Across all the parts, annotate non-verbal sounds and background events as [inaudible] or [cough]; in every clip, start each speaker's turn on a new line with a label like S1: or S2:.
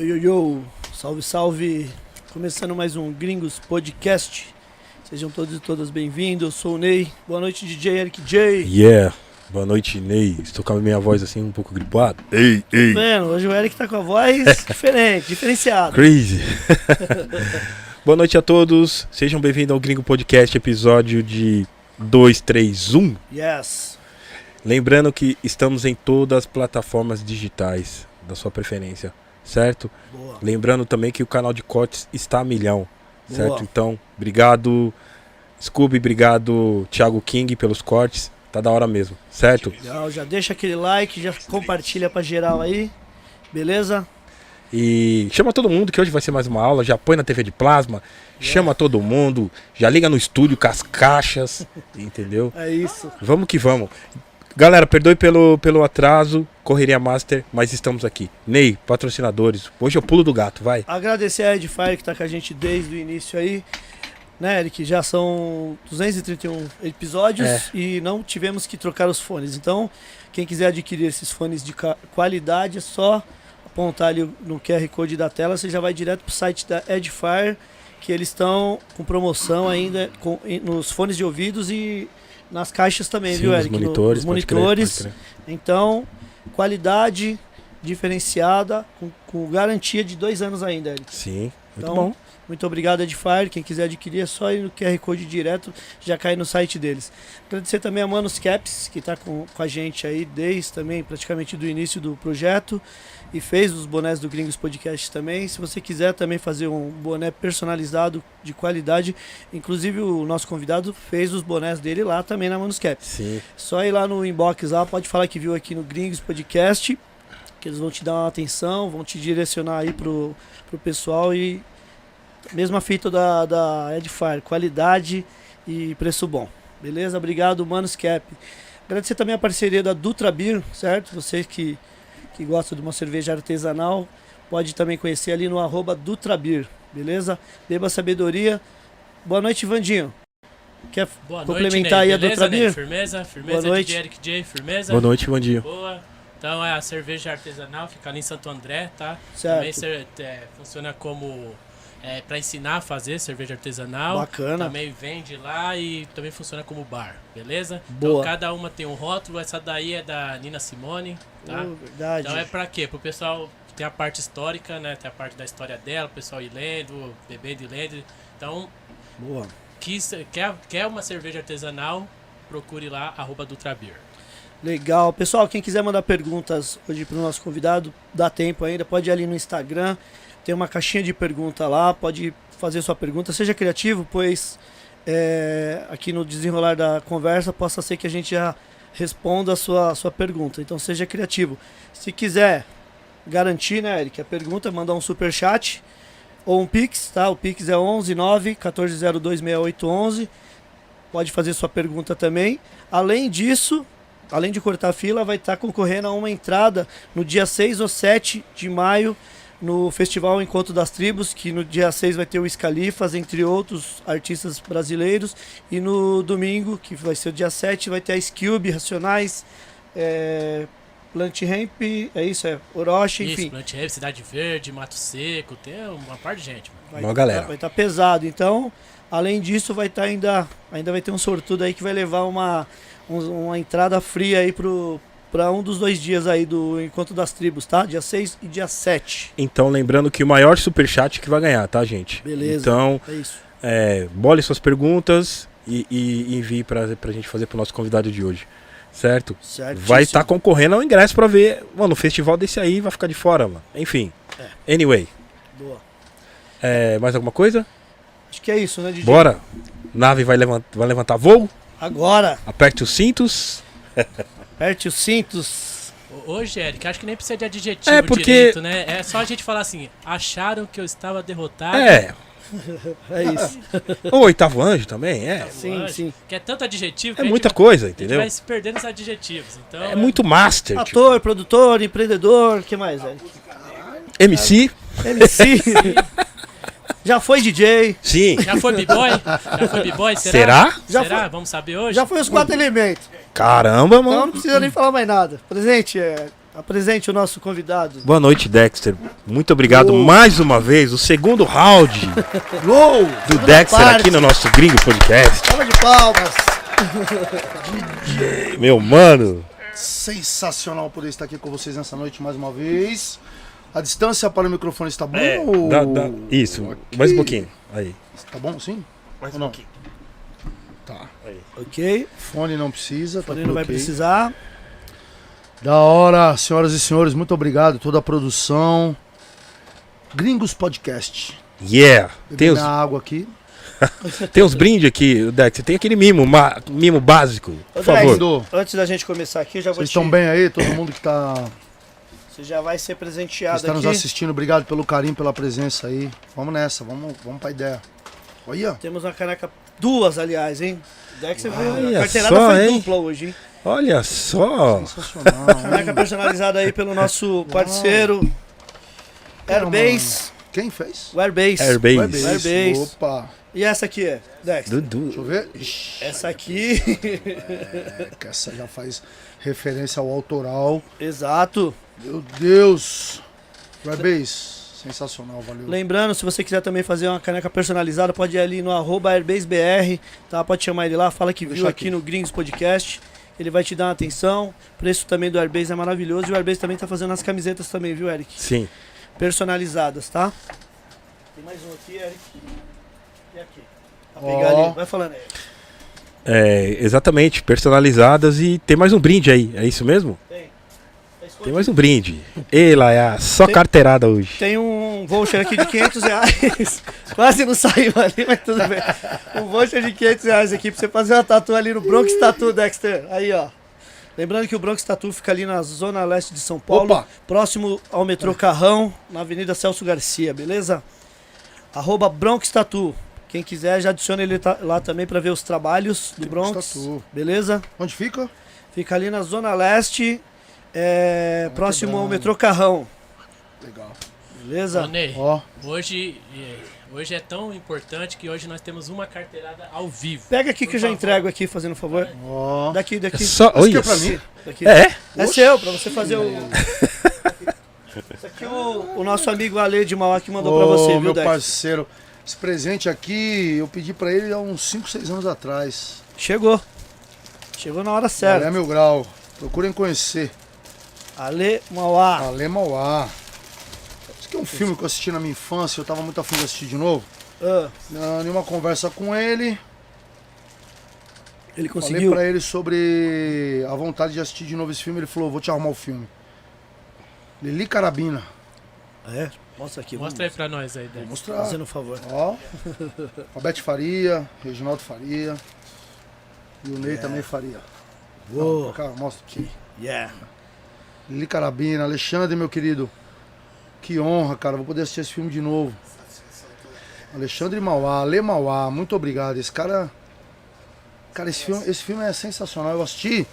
S1: Yo, yo, yo. Salve, salve. Começando mais um Gringos Podcast. Sejam todos e todas bem-vindos. Eu sou o Ney. Boa noite, DJ Eric J.
S2: Yeah. Boa noite, Ney. Estou com a minha voz assim um pouco gripada. Ei, ei.
S1: Vendo, hoje o Eric tá com a voz [laughs] diferente, diferenciada.
S2: Crazy. [laughs] Boa noite a todos. Sejam bem-vindos ao Gringo Podcast, episódio de 231.
S1: Yes.
S2: Lembrando que estamos em todas as plataformas digitais da sua preferência, certo?
S1: Boa.
S2: Lembrando também que o canal de cortes está a milhão, certo?
S1: Boa.
S2: Então, obrigado, Scooby, obrigado, Thiago King, pelos cortes. Tá da hora mesmo, certo?
S1: Legal, já deixa aquele like, já compartilha pra geral aí. Beleza?
S2: E chama todo mundo que hoje vai ser mais uma aula. Já põe na TV de plasma, chama todo mundo, já liga no estúdio com as caixas, [laughs] entendeu?
S1: É isso.
S2: Vamos que vamos. Galera, perdoe pelo, pelo atraso, correria master, mas estamos aqui. Ney, patrocinadores. Hoje eu pulo do gato, vai.
S1: Agradecer a Edfire que tá com a gente desde o início aí. Né, Eric? Já são 231 episódios
S2: É.
S1: e não tivemos que trocar os fones. Então, quem quiser adquirir esses fones de qualidade, é só apontar ali no QR Code da tela, você já vai direto pro site da Edfire, que eles estão com promoção ainda com- nos fones de ouvidos e nas caixas também,
S2: Sim,
S1: viu,
S2: os
S1: Eric? No-
S2: monitores,
S1: Os
S2: pode crer,
S1: monitores.
S2: pode crer.
S1: Então, qualidade diferenciada, com, com garantia de dois anos ainda, Eric.
S2: Sim, muito
S1: Então,
S2: bom.
S1: Muito obrigado, Edfire. Quem quiser adquirir é só ir no QR Code direto, já cai no site deles. Agradecer também a Manos Caps, que está com, com a gente aí desde também praticamente do início do projeto e fez os bonés do Gringos Podcast também. Se você quiser também fazer um boné personalizado de qualidade, inclusive o nosso convidado fez os bonés dele lá também na Manos Caps.
S2: Sim.
S1: Só ir lá no inbox lá, pode falar que viu aqui no Gringos Podcast, que eles vão te dar uma atenção, vão te direcionar aí pro, pro pessoal e mesma fita da, da Edfire, qualidade e preço bom. Beleza? Obrigado, Manos Cap. Agradecer também a parceria da Dutra Beer, certo? Você que, que gosta de uma cerveja artesanal, pode também conhecer ali no arroba Dutra Beer, beleza? Beba sabedoria. Boa noite, Vandinho. Quer
S3: Boa
S1: complementar
S3: noite,
S1: aí a
S3: Ney.
S1: Dutra
S3: Beleza, Ney?
S1: Beer?
S3: Firmeza, firmeza
S1: Boa noite.
S3: de Eric J, firmeza.
S2: Boa noite, dia.
S3: Boa. Então é a cerveja artesanal, fica ali em Santo André, tá?
S1: Certo.
S3: Também é, funciona como é, para ensinar a fazer cerveja artesanal.
S1: Bacana.
S3: Também vende lá e também funciona como bar, beleza?
S1: Boa.
S3: Então cada uma tem um rótulo, essa daí é da Nina Simone, tá?
S1: Oh, verdade.
S3: Então é pra quê? Pro pessoal ter a parte histórica, né? Ter a parte da história dela, o pessoal ir lendo, bebendo e lendo. Então
S1: Boa.
S3: quis, quer, quer uma cerveja artesanal, procure lá, arroba Dutrabir.
S1: Legal. Pessoal, quem quiser mandar perguntas hoje para o nosso convidado, dá tempo ainda, pode ir ali no Instagram, tem uma caixinha de pergunta lá, pode fazer sua pergunta, seja criativo, pois é, aqui no desenrolar da conversa possa ser que a gente já responda a sua, a sua pergunta. Então seja criativo. Se quiser garantir, né, Eric, a pergunta, mandar um super chat ou um Pix, tá? O Pix é 11 9 1402 6811. Pode fazer sua pergunta também. Além disso, além de cortar a fila, vai estar concorrendo a uma entrada no dia 6 ou 7 de maio no Festival Encontro das Tribos, que no dia 6 vai ter o Scalifas, entre outros artistas brasileiros, e no domingo, que vai ser o dia 7, vai ter a Skilby, Racionais, é, Plant Ramp, é isso, é Orochi,
S3: Isso,
S1: enfim.
S3: Plant Rave, Cidade Verde, Mato Seco, tem uma parte de gente, mano.
S1: Vai
S2: Uma galera.
S1: Vai estar pesado. Então, além disso, vai estar ainda. Ainda vai ter um sortudo aí que vai levar uma, um- uma entrada fria aí pro. Pra um dos dois dias aí do Encontro das Tribos, tá? Dia 6 e dia 7.
S2: Então, lembrando que o maior superchat que vai ganhar, tá, gente?
S1: Beleza.
S2: Então,
S1: É isso.
S2: é, bole suas perguntas e, e envie pra, pra gente fazer pro nosso convidado de hoje. Certo?
S1: Certo.
S2: Vai estar concorrendo ao ingresso pra ver. Mano, o festival desse aí vai ficar de fora, mano. Enfim. Anyway,
S1: Boa.
S2: é, mais alguma coisa?
S1: Acho que é isso, né, DJ?
S2: Bora! Nave vai levantar, vai levantar voo.
S1: Agora,
S2: Aperte os cintos. [laughs]
S1: aperte os cintos.
S3: Ô, Hoje, Eric, acho que nem precisa de adjetivo
S2: É, porque-
S3: direito, né? É só a gente falar assim, acharam que eu estava derrotado.
S2: É. [laughs]
S1: É isso.
S2: O oitavo anjo também, é.
S1: sim,
S3: Anjo,
S1: sim.
S3: Que é tanto adjetivo que
S2: É
S3: a gente
S2: muita
S3: vai-
S2: coisa,
S3: A gente
S2: entendeu?
S3: vai se perdendo nos adjetivos. Então,
S2: É muito master. Tipo.
S1: Ator, produtor, empreendedor, o que mais, Eric?
S2: MC?
S1: MC. [laughs] Já foi DJ.
S2: Sim.
S3: Já foi b-boy? Já foi b-boy? Será?
S2: Será?
S1: Já
S3: Será?
S1: foi-
S3: Vamos saber hoje?
S1: Já foi os quatro elementos.
S2: Caramba,
S1: Então não
S2: mano.
S1: precisa nem falar mais nada. Presente, é, Apresente o nosso convidado.
S2: Boa noite, Dexter. Muito obrigado
S1: Uou.
S2: mais uma vez. O segundo round [laughs]
S1: Uou!
S2: do Dexter aqui no nosso Gringo Podcast.
S1: Salva de palmas. [laughs]
S2: Meu mano.
S4: Sensacional poder estar aqui com vocês nessa noite mais uma vez. A distância para o microfone está bom?
S2: É,
S4: ou-
S2: dá- dá- isso,
S4: Ok.
S2: mais um pouquinho. Aí.
S4: Tá bom sim?
S2: Mais
S4: um Ou não? Tá.
S1: Ok,
S4: Fone não precisa. Tá
S1: porém
S4: tudo
S1: não vai
S4: ok.
S1: precisar.
S4: Da hora, senhoras e senhores, muito obrigado. Toda a produção. Gringos Podcast.
S2: Yeah. Tem os,
S4: água aqui. [laughs]
S2: tem os brindes aqui, Dexter. Tem aquele mimo, ma- mimo básico. Por
S1: Ô,
S2: favor.
S1: Dex,
S4: Dô.
S1: Antes da gente começar aqui, eu já vou
S4: Vocês
S1: te...
S4: estão bem aí? Todo mundo que tá,
S1: Você já vai ser
S4: que
S1: presenteado
S4: está nos
S1: aqui.
S4: assistindo, obrigado pelo carinho, pela presença aí. Vamos nessa, vamos, vamos pra ideia. Olha.
S1: Temos uma caneca, duas aliás, hein? Dex, você viu?
S2: Olha
S1: A carteirada
S2: só,
S1: foi
S2: hein?
S1: dupla hoje, hein?
S2: Olha só.
S4: Sensacional.
S1: Caneca personalizada aí pelo nosso parceiro Airbase.
S4: Quem fez?
S1: O Airbase.
S2: Airbase.
S1: Airbase.
S4: Opa.
S1: E essa aqui é, Dex?
S4: Deixa
S2: Dudu.
S4: eu ver. Ixi,
S1: Essa aqui.
S4: é que essa já faz referência ao autoral.
S1: Exato.
S4: Meu Deus. Airbase. Sensacional, valeu.
S1: Lembrando, se você quiser também fazer uma caneca personalizada, pode ir ali no arroba AirbaseBR, tá? Pode chamar ele lá, fala que viu aqui
S4: aqui.
S1: no Gringos Podcast. Ele vai te dar uma atenção. O preço também do Airbase é maravilhoso. E o Airbase também tá fazendo as camisetas também, viu, Eric?
S2: Sim.
S1: Personalizadas, tá? Tem mais um aqui, Eric. E aqui. Pra
S4: Ó.
S1: pegar ali. Vai falando aí.
S2: É, exatamente, personalizadas e tem mais um brinde aí, é isso mesmo?
S1: Tem.
S2: Mais um brinde. Ei, Laia, só
S1: Tem-
S2: carteirada hoje.
S1: Tem um voucher aqui de 500 reais. [laughs] Quase não saiu ali, mas tudo bem. Um voucher de 500 reais aqui pra você fazer uma tatu ali no Bronx Tattoo, Dexter. Aí, ó. Lembrando que o Bronx Tattoo fica ali na zona leste de São Paulo,
S4: Opa!
S1: próximo ao metrô Carrão, na Avenida Celso Garcia, beleza? Arroba Bronx Tattoo. Quem quiser já adiciona ele lá também pra ver os trabalhos do
S4: Bronx
S1: Bronx.
S4: Tattoo.
S1: Beleza?
S4: Onde fica?
S1: Fica ali na zona leste, é, próximo ao metrô Carrão.
S4: Legal.
S1: Beleza?
S3: Ô, Ney,
S4: Ó,
S3: hoje, é, hoje é tão importante que hoje nós temos uma carteirada ao vivo.
S1: Pega aqui que eu já
S3: favor.
S1: entrego aqui, fazendo um favor.
S4: ó.
S1: Daqui,
S2: É
S1: daqui.
S2: só,
S4: Isso aqui
S2: olha
S4: é pra
S2: isso.
S4: mim.
S1: daqui.
S2: É?
S1: É seu, pra você fazer o. Isso aqui o, o nosso amigo Ale de Mauá que mandou pra
S4: Ô,
S1: você, viu,
S4: meu
S1: Dex?
S4: parceiro. Esse presente aqui, eu pedi pra ele há uns 5, 6 anos atrás.
S1: Chegou. Chegou na hora certa.
S4: É meu grau. Procurem conhecer.
S1: Ale Mauá.
S4: Ale Mauá. Isso aqui é um filme que eu assisti na minha infância, eu tava muito afim de assistir de novo.
S1: Ah,
S4: Na- Em uma conversa com ele,
S1: ele
S4: falei
S1: conseguiu.
S4: pra ele sobre a vontade de assistir de novo esse filme. Ele falou: vou te arrumar o filme. Lili Carabina.
S1: É, mostra aqui.
S3: Mostra aí pra nós aí, Dex.
S4: mostrar.
S1: Fazendo um favor.
S4: Ó. Roberto Faria, Reginaldo Faria. E o Ney também Faria.
S1: Uou.
S4: Não, cá, mostra aqui.
S1: Yeah.
S4: Lili Carabina, Alexandre, meu querido. Que honra, cara. Vou poder assistir esse filme de novo. Alexandre Mauá, Ale Mauá, muito obrigado. Esse cara. Cara, esse filme, esse filme é sensacional. Eu assisti.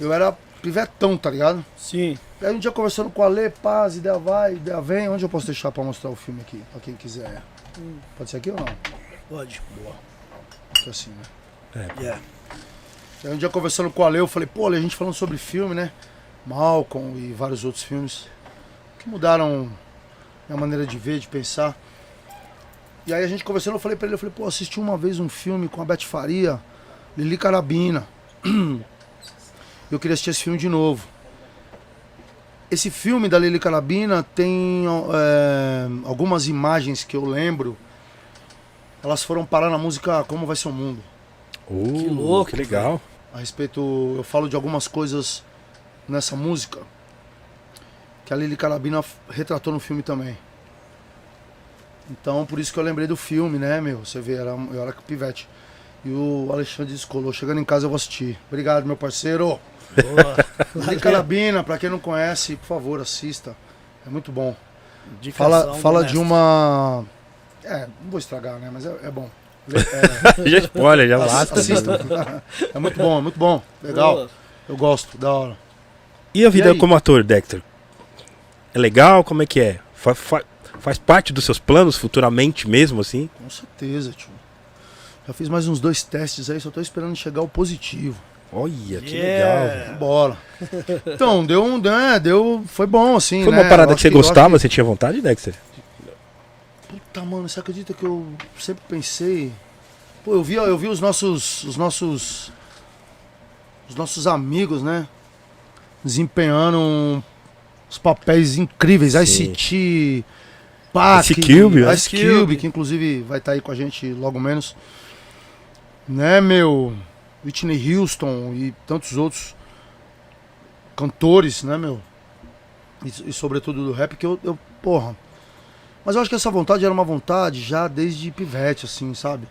S4: Eu era pivetão, tá ligado?
S1: Sim.
S4: Aí um dia conversando com a Ale, paz, ideia vai, ideia vem. Onde eu posso deixar pra mostrar o filme aqui? Pra quem quiser. Pode ser aqui ou não?
S1: Pode.
S4: Aqui assim, né?
S1: Yeah.
S4: Aí um dia conversando com a Ale, eu falei, pô, Ale, a gente falando sobre filme, né? Malcolm e vários outros filmes que mudaram minha maneira de ver, de pensar. E aí a gente conversando, eu falei pra ele, eu falei, pô, assisti uma vez um filme com a Beth Faria, Lili Carabina. [clears throat] Eu queria assistir esse filme de novo. Esse filme da Lili Carabina tem é, algumas imagens que eu lembro. Elas foram parar na música Como Vai Ser o Mundo.
S2: Uh,
S1: Que louco,
S2: Que legal.
S4: A respeito, eu falo de algumas coisas nessa música que a Lili Carabina retratou no filme também. Então, por isso que eu lembrei do filme, né, meu? Você vê, era, eu era pivete. E o Alexandre descolou. Chegando em casa eu vou assistir. Obrigado, meu parceiro.
S1: Boa. [laughs]
S4: Lili Carabina, pra quem não conhece, por favor, assista. É muito bom.
S1: Indicação
S4: Fala, fala
S1: mestre.
S4: de uma. É, não vou estragar, né? Mas é, é bom. É, [laughs]
S2: já spoiler, já basta.
S4: Assistam. [laughs] É muito bom, é muito bom. Legal.
S1: Boa.
S4: Eu gosto, da hora.
S2: E a vida
S4: E
S2: como ator, Dexter? É legal? Como é que é? Fa- fa- faz parte dos seus planos futuramente mesmo, assim?
S4: Com certeza, tio. Já fiz mais uns dois testes aí, só tô esperando chegar o positivo.
S2: Olha, que
S1: Yeah.
S2: legal.
S4: Bora. Então, deu um. né, deu. Foi bom, assim.
S2: Foi
S4: né?
S2: uma parada que você
S4: acho
S2: gostava, você tinha vontade, Dexter?
S4: Puta, mano, você acredita que eu sempre pensei. Pô, eu vi, eu vi os nossos. Os nossos. Os nossos amigos, né? Desempenhando um- os papéis incríveis.
S2: Sim.
S4: ICT, Pac,
S2: Ice Cube?
S4: Ice Cube, que inclusive vai estar aí com a gente logo menos. Né, meu? Whitney Houston e tantos outros cantores, né, meu? E, e sobretudo do rap, que eu, eu, porra. Mas eu acho que essa vontade era uma vontade já desde pivete, assim, sabe?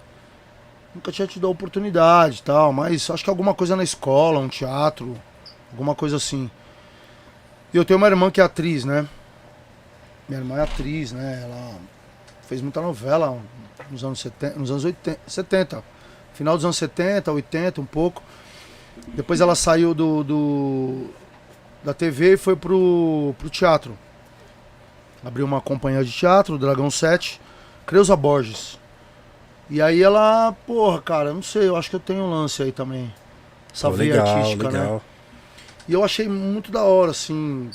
S4: Nunca tinha tido a oportunidade e tal, mas acho que alguma coisa na escola, um teatro, alguma coisa assim. E eu tenho uma irmã que é atriz, né? Minha irmã é atriz, né? Ela fez muita novela nos anos 70, nos anos 80, 70. Final dos anos 70, 80, um pouco. Depois ela saiu do, do da TV e foi pro, pro teatro. Abriu uma companhia de teatro, Dragão 7, Creuza Borges. E aí ela, porra, cara, não sei, eu acho que eu tenho um lance aí também. Essa
S2: Pô,
S4: veia artística, né? E eu achei muito da hora, assim,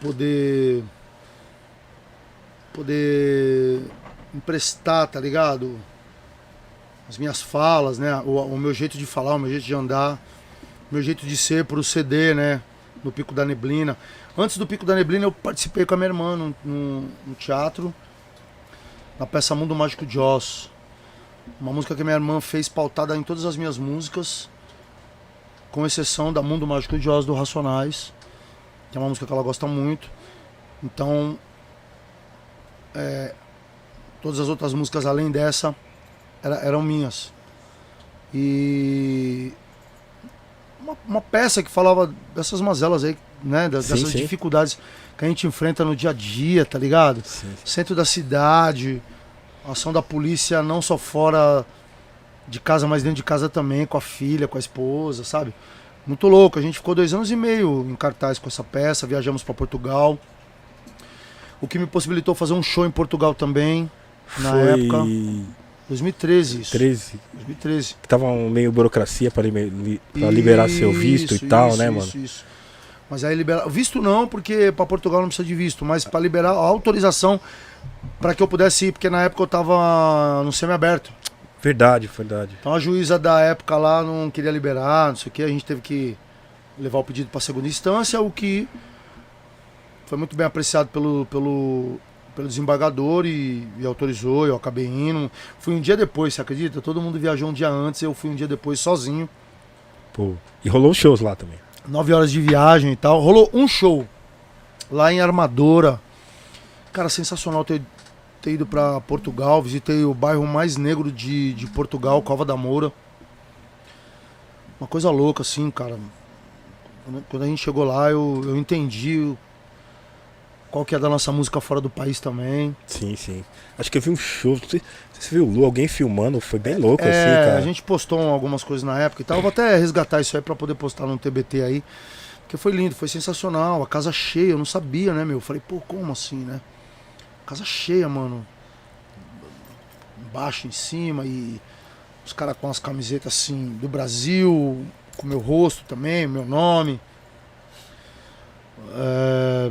S4: poder. poder emprestar, tá ligado? As minhas falas, né? O, o meu jeito de falar, o meu jeito de andar, o meu jeito de ser pro CD, né? No Pico da Neblina. Antes do Pico da Neblina, eu participei com a minha irmã no, teatro, na peça Mundo Mágico de Oz. Uma música que minha irmã fez pautada em todas as minhas músicas com exceção da Mundo Mágico de Oz do Racionais, que é uma música que ela gosta muito. Então, é, todas as outras músicas além dessa era- eram minhas. E uma, uma peça que falava dessas mazelas aí, né, das-
S2: Sim,
S4: dessas
S2: sim.
S4: dificuldades que a gente enfrenta no dia a dia, tá ligado?
S2: Sim,
S4: centro da cidade, ação da polícia não só fora de casa, mas dentro de casa também, com a filha, com a esposa, sabe? Muito louco. A gente ficou dois anos e meio em cartaz com essa peça, viajamos para Portugal. O que me possibilitou fazer um show em Portugal também, na
S2: Foi
S4: época. 2013, isso.
S2: 13,
S4: 2013.
S2: que tava um meio burocracia pra, liber- li- liberar seu visto
S4: Isso,
S2: e tal,
S4: isso,
S2: né,
S4: isso,
S2: mano?
S4: Isso. Mas aí liberar. Visto não, porque para Portugal não precisa de visto, mas para liberar a autorização para que eu pudesse ir, porque na época eu tava no semiaberto.
S2: Verdade, verdade.
S4: Então a juíza da época lá não queria liberar, não sei o que, a gente teve que levar o pedido para segunda instância, o que foi muito bem apreciado pelo, pelo, pelo desembargador e, e autorizou, eu acabei indo. Fui um dia depois, você acredita? Todo mundo viajou um dia antes, eu fui um dia depois sozinho.
S2: Pô. E rolou shows lá também.
S4: nove horas de viagem e tal. Rolou um show lá em Armadora. Cara, sensacional ter, ter ido pra Portugal. Visitei o bairro mais negro de, de Portugal, Cova da Moura. Uma coisa louca, assim, cara. Quando- a gente chegou lá, eu, eu entendi qual que é da nossa música fora do país também.
S2: Sim, sim. Acho que eu vi um show. Você viu Lu, alguém filmando, foi bem louco,
S4: É,
S2: assim, cara.
S4: a gente postou algumas coisas na época e tal. Eu vou até resgatar isso aí pra poder postar no TBT aí. Porque foi lindo, foi sensacional. A casa cheia, eu não sabia, né, meu? Eu falei, pô, como assim, né? Casa cheia, mano. Embaixo, em cima e os caras com as camisetas assim do Brasil, com meu rosto também, meu nome. É,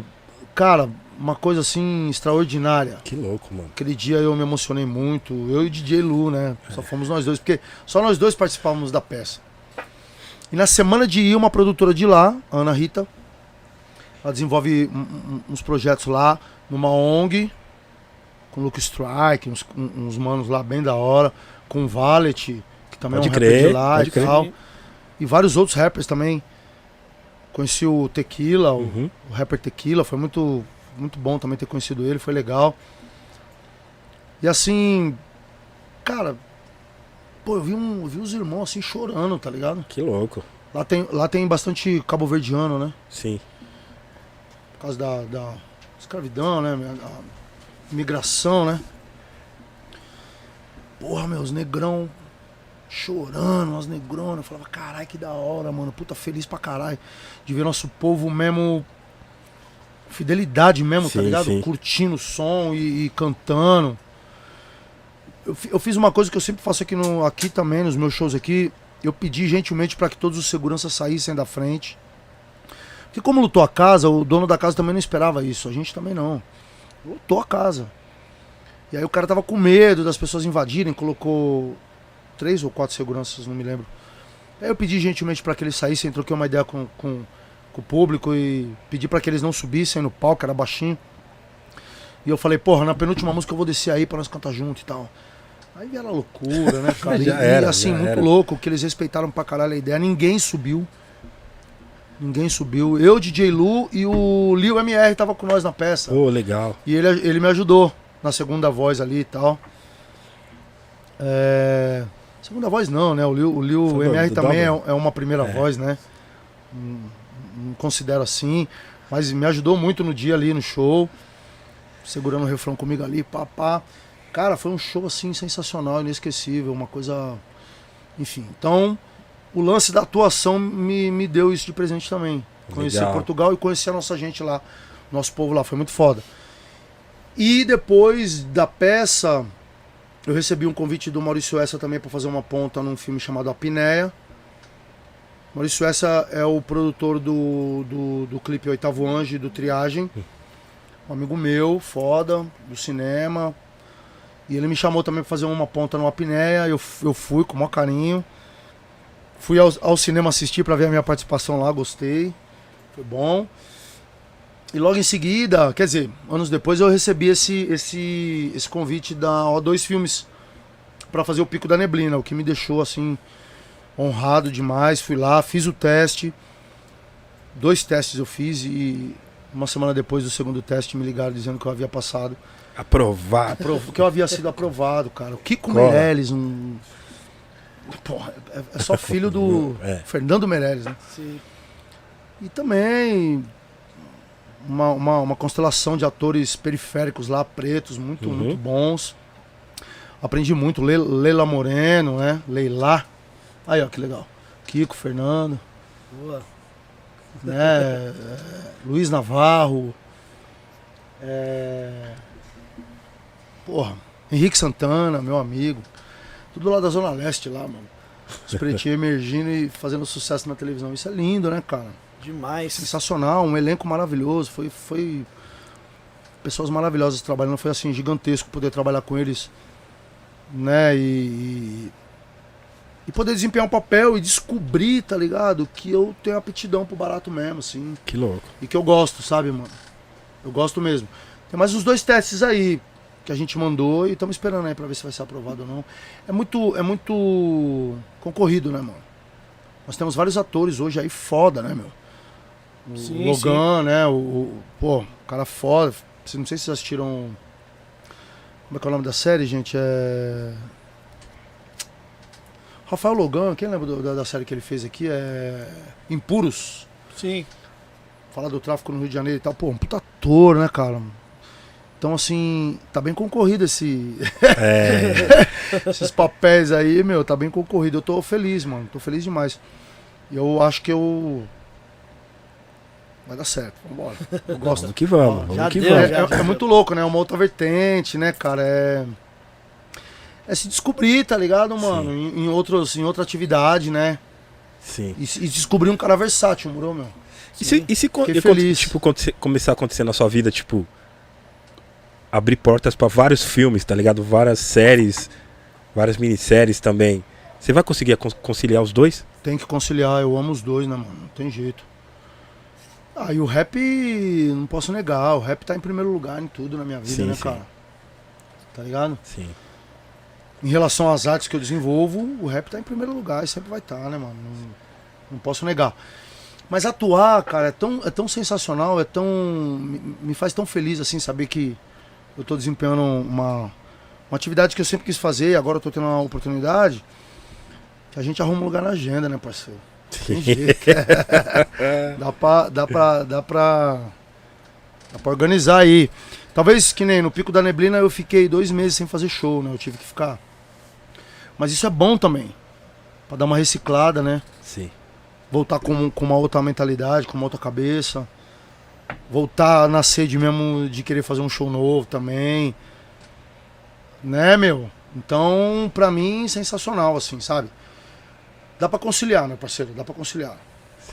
S4: cara, uma coisa assim extraordinária.
S2: Que louco, mano.
S4: Aquele dia eu me emocionei muito. Eu e o DJ Lu, né? Só fomos nós dois, porque só nós dois participávamos da peça. E na semana de ir, uma produtora de lá, a Ana Rita, ela desenvolve uns projetos lá, numa ONG, com o Luke Strike, uns, uns manos lá bem da hora, com o Valet, que também
S2: Pode
S4: é um rapper
S2: crer,
S4: de lá e
S2: crer.
S4: tal. E vários outros rappers também. Conheci o Tequila, o,
S2: Uhum.
S4: o rapper Tequila, foi muito, muito bom também ter conhecido ele, foi legal. E assim, cara, pô, eu vi, um, eu vi os irmãos assim chorando, tá ligado?
S2: Que louco.
S4: Lá tem, lá tem bastante cabo-verdiano, né?
S2: Sim.
S4: Por causa da, da escravidão, né? Da imigração, né? Porra, meus negrão chorando, umas negronas. Eu falava, caralho, que da hora, mano. Puta, feliz pra caralho. De ver nosso povo mesmo. Fidelidade mesmo, tá
S2: Sim,
S4: ligado?
S2: sim.
S4: Curtindo o som e, e cantando. Eu, eu fiz uma coisa que eu sempre faço aqui, no, aqui também, nos meus shows aqui. eu pedi gentilmente para que todos os seguranças saíssem da frente. Porque como lutou a casa, o dono da casa também não esperava isso. A gente também não. Lutou a casa. E aí o cara tava com medo das pessoas invadirem, colocou três ou quatro seguranças, não me lembro. Aí eu pedi gentilmente para que eles saíssem, troquei uma ideia com, com, com o público e pedi para que eles não subissem no palco, era baixinho. E eu falei, porra, na penúltima música eu vou descer aí pra nós cantar junto e tal. Aí era loucura, né, [laughs] cara? E,
S2: era,
S4: e assim, muito
S2: era.
S4: louco, que eles respeitaram pra caralho a ideia. Ninguém subiu. Ninguém subiu. Eu, DJ Lu e o Lil MR tava com nós na peça.
S2: Pô, legal.
S4: E ele, ele me ajudou na segunda voz ali e tal. É... Segunda voz não, né? O Lil, o Lil
S2: Foi do-
S4: MR
S2: do
S4: também é, é uma primeira voz, né? Não, não considero assim. Mas me ajudou muito no dia ali no show. Segurando o refrão comigo ali, pá, pá. Cara, foi um show assim sensacional, inesquecível, uma coisa. Enfim. Então, o lance da atuação me, me deu isso de presente também. Conhecer
S2: Legal.
S4: Portugal e conhecer a nossa gente lá, nosso povo lá, foi muito foda. E depois da peça, eu recebi um convite do Maurício Essa também para fazer uma ponta num filme chamado Apneia. Maurício Essa é o produtor do, do, do clipe Oitavo Anjo e do Triagem. Um amigo meu, foda, do cinema. E ele me chamou também para fazer uma ponta no Apneia. Eu, eu fui com o maior carinho. Fui ao, ao cinema assistir para ver a minha participação lá, gostei. Foi bom. E logo em seguida, quer dizer, anos depois eu recebi esse, esse, esse convite da O2 Filmes para fazer o Pico da Neblina, o que me deixou assim honrado demais. Fui lá, fiz o teste. Dois testes eu fiz e uma semana depois do segundo teste me ligaram dizendo que eu havia passado.
S2: Aprovado.
S4: Aprov- que eu havia sido aprovado, cara. O Kiko
S2: Cola.
S4: Meirelles, um. Porra, é, é só filho do [laughs]
S2: É.
S4: Fernando Meirelles, né?
S1: Sim.
S4: E também uma, uma, uma constelação de atores periféricos lá, pretos, muito,
S2: Uhum.
S4: muito bons. Aprendi muito. Le- Leila Moreno, né? Leila. Aí, ó, que legal. Kiko, Fernando,
S1: Boa.
S4: né? [laughs] é, Luiz Navarro. É... Porra, Henrique Santana, meu amigo. Tudo lá da Zona Leste lá, mano. Os pretinhos [laughs] emergindo e fazendo sucesso na televisão. Isso é lindo, né, cara?
S1: Demais.
S4: sensacional, um elenco maravilhoso, foi, foi pessoas maravilhosas trabalhando, foi assim gigantesco poder trabalhar com eles, né, e, e poder desempenhar um papel e descobrir, tá ligado, que eu tenho aptidão pro barato mesmo, assim,
S2: Que louco.
S4: e que eu gosto, sabe, mano, eu gosto mesmo. Tem mais uns dois testes aí que a gente mandou e estamos esperando aí pra ver se vai ser aprovado ou não. É muito, é muito concorrido, né, mano? Nós temos vários atores hoje aí foda, né, meu? O
S1: Sim,
S4: Logan, né? O, o- pô, o cara foda. Não sei se vocês assistiram. Como é que é o nome da série, gente? É. Rafael Logan, quem lembra do- da, da série que ele fez aqui? É. Impuros.
S1: Sim.
S4: Falar do tráfico no Rio de Janeiro e tal. Pô, um puta ator, né, cara? Então, assim, tá bem concorrido esse,
S2: É. [laughs]
S4: esses papéis aí, meu, tá bem concorrido. Eu tô feliz, mano. Tô feliz demais. E eu acho que eu. Vai dar certo. Vambora. Eu gosto.
S2: Vamos que vamos. Vamos
S1: já
S2: que
S1: deu,
S2: vamos.
S4: É, é- é muito louco, né? É uma outra vertente, né, cara? É. É se descobrir, tá ligado, mano? Em, em, outros, em outra atividade, né?
S2: Sim.
S4: E, se- e descobrir um cara versátil, moro, meu?
S2: E se, e se e
S4: feliz.
S2: tipo, acontecer- começar a acontecer na sua vida, tipo, abrir portas pra vários filmes, tá ligado? Várias séries, várias minisséries também. Você vai conseguir con- conciliar os dois?
S4: Tem que conciliar, eu amo os dois, né, mano? Não tem jeito. Ah, e o rap, não posso negar, o rap tá em primeiro lugar em tudo na minha vida,
S2: Sim,
S4: né,
S2: sim.
S4: cara? Tá ligado?
S2: Sim.
S4: Em relação às artes que eu desenvolvo, o rap tá em primeiro lugar e sempre vai estar, né, mano? Não, não posso negar. Mas atuar, cara, é tão, é tão sensacional, é tão. Me, me faz tão feliz assim saber que eu tô desempenhando uma, uma atividade que eu sempre quis fazer e agora eu tô tendo uma oportunidade. Que a gente arruma um lugar na agenda, né, parceiro? Tem jeito. [laughs] dá pra. Dá pra. Dá pra. Dá pra organizar aí. Talvez que nem no Pico da Neblina eu fiquei dois meses sem fazer show, né? Eu tive que ficar. Mas isso é bom também. Pra dar uma reciclada, né?
S2: Sim.
S4: Voltar com, com uma outra mentalidade, com uma outra cabeça. Voltar na sede mesmo de querer fazer um show novo também. Né, meu? Então, pra mim, sensacional, assim, sabe? dá pra conciliar, né, parceiro? Dá pra conciliar.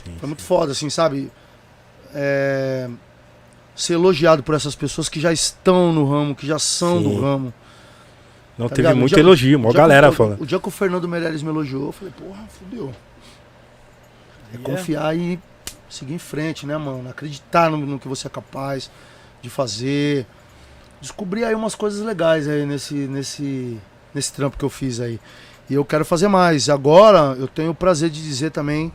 S2: Sim,
S4: Foi muito foda, assim, sabe? É, Ser elogiado por essas pessoas que já estão no ramo, que já são
S2: Sim.
S4: do ramo.
S2: Não
S4: Tá
S2: teve
S4: ligado?
S2: Muito
S4: dia-
S2: elogio,
S4: que
S2: galera
S4: o-
S2: falando.
S4: O dia que o Fernando Meirelles me elogiou, eu falei, porra, fudeu. É confiar e seguir em frente, né, mano? Acreditar no, no que você é capaz de fazer. Descobri aí umas coisas legais aí nesse, nesse, nesse trampo que eu fiz aí. E eu quero fazer mais. Agora eu tenho o prazer de dizer também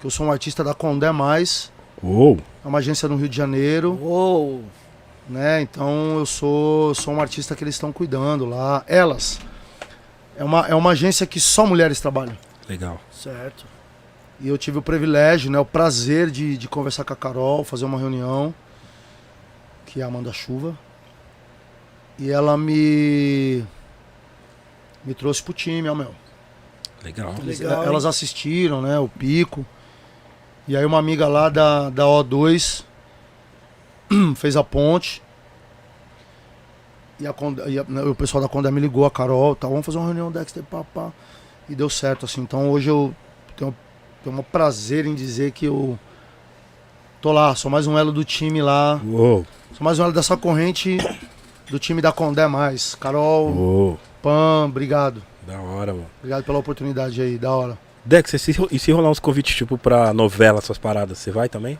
S4: que eu sou um artista da Condé Mais.
S2: Uou,
S4: É uma agência no Rio de Janeiro,
S1: Uou!
S4: né? Então eu sou, sou um artista que eles estão cuidando lá. Elas. É uma, é uma agência que só mulheres trabalham.
S2: legal.
S1: Certo.
S4: E eu tive o privilégio, né, o prazer de, de conversar com a Carol, fazer uma reunião, que é a Amanda Chuva. E ela me me trouxe pro time, ó, meu.
S2: Legal.
S1: Legal, hein?
S4: elas assistiram, né, o Pico. E aí uma amiga lá da, da O2 [clears throat] fez a ponte. E, a, e a- né, o pessoal da Conda me ligou, a Carol, tá, vamos fazer uma reunião Dexter, papá. E deu certo, assim. Então hoje eu tenho, tenho um prazer em dizer que eu tô lá, sou mais um elo do time lá.
S2: Uou,
S4: Sou mais um elo dessa corrente do time da Condé mais. Carol,
S2: uou.
S4: Pam, obrigado.
S2: Da hora, mano.
S4: Obrigado pela oportunidade aí, da hora.
S2: Dex, e se, e se rolar uns convites, tipo, pra novela, essas paradas, você vai também?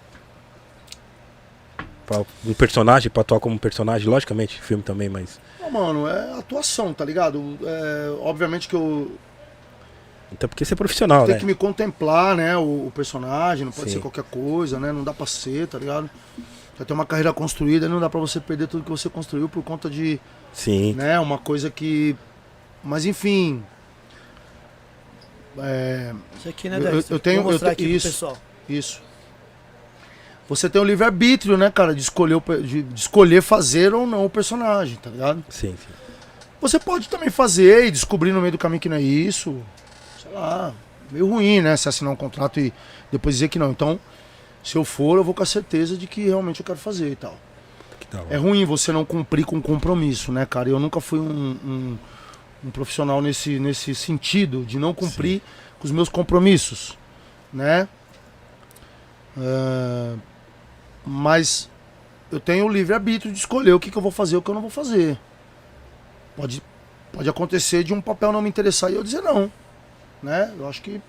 S2: Pra um personagem, pra atuar como um personagem, logicamente, filme também, mas.
S4: Não, mano, é atuação, tá ligado? É, obviamente que eu
S2: Até porque você é profissional,
S4: tenho
S2: né?
S4: que me contemplar, né? O, o personagem, não pode
S2: Sim.
S4: ser qualquer coisa, né? Não dá pra ser, tá ligado? Já tem uma carreira construída e não dá pra você perder tudo que você construiu por conta de,
S2: Sim.
S4: né? Uma coisa que. Mas enfim. É,
S1: Isso aqui, né,
S4: Eu-
S1: Dex?
S4: eu tenho-
S1: Vou mostrar
S4: eu te-
S1: aqui pro
S4: isso.
S1: pessoal.
S4: isso. Você tem o livre-arbítrio, né, cara? De escolher, de, de escolher fazer ou não o personagem, tá ligado?
S2: Sim, sim.
S4: Você pode também fazer e descobrir no meio do caminho que não é isso. Sei lá, meio ruim, né? Se assinar um contrato e depois dizer que não. Então, se eu for, eu vou com a certeza de que realmente eu quero fazer e tal. É ruim você não cumprir com compromisso, né, cara? Eu nunca fui um, um, um profissional nesse, nesse sentido, de não cumprir com os meus compromissos, né? É, mas eu tenho o livre-arbítrio de escolher o que, que eu vou fazer e o que eu não vou fazer. Pode, pode acontecer de um papel não me interessar e eu dizer não, né? Eu acho que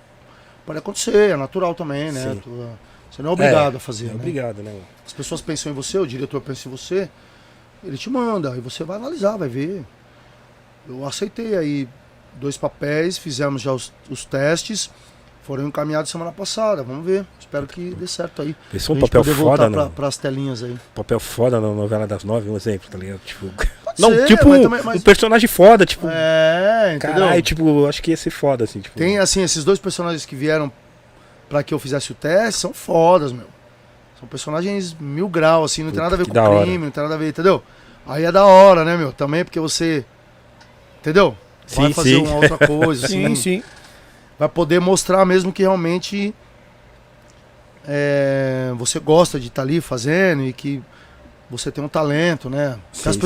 S4: pode acontecer, é natural também, né?
S2: Sim.
S4: Você não é obrigado
S2: É,
S4: a fazer,
S2: É
S4: né?
S2: obrigado, né?
S4: As pessoas pensam em você, o diretor pensa em você, ele te manda, aí você vai analisar, vai ver. Eu aceitei aí dois papéis, fizemos já os, os testes, foram encaminhados semana passada, vamos ver. Espero que dê certo aí.
S2: Pensou um
S4: Pra gente
S2: papel
S4: poder
S2: foda,
S4: voltar
S2: né?
S4: pra, pras telinhas aí.
S2: Papel foda na novela das nove, um exemplo, tá ligado? Tipo. [laughs] Não,
S4: ser,
S2: tipo,
S4: mas
S2: um,
S4: também- mas-
S2: um personagem foda, tipo.
S4: É, entendeu?
S2: Caralho, tipo, acho que ia ser foda, assim, tipo.
S4: Tem assim, esses dois personagens que vieram pra que eu fizesse o teste são fodas, meu. São personagens mil grau, assim, não tem
S2: Puta,
S4: nada a ver com
S2: da hora.
S4: crime, não tem nada a ver, entendeu? Aí é da hora, né, meu? Também porque você. Entendeu? Vai
S2: Sim,
S4: fazer
S2: sim.
S4: uma outra coisa, [laughs] assim.
S1: Sim, sim.
S4: Vai poder mostrar mesmo que realmente é, você gosta de estar ali fazendo e que você tem um talento, né?
S2: Sim,
S4: as
S2: sim.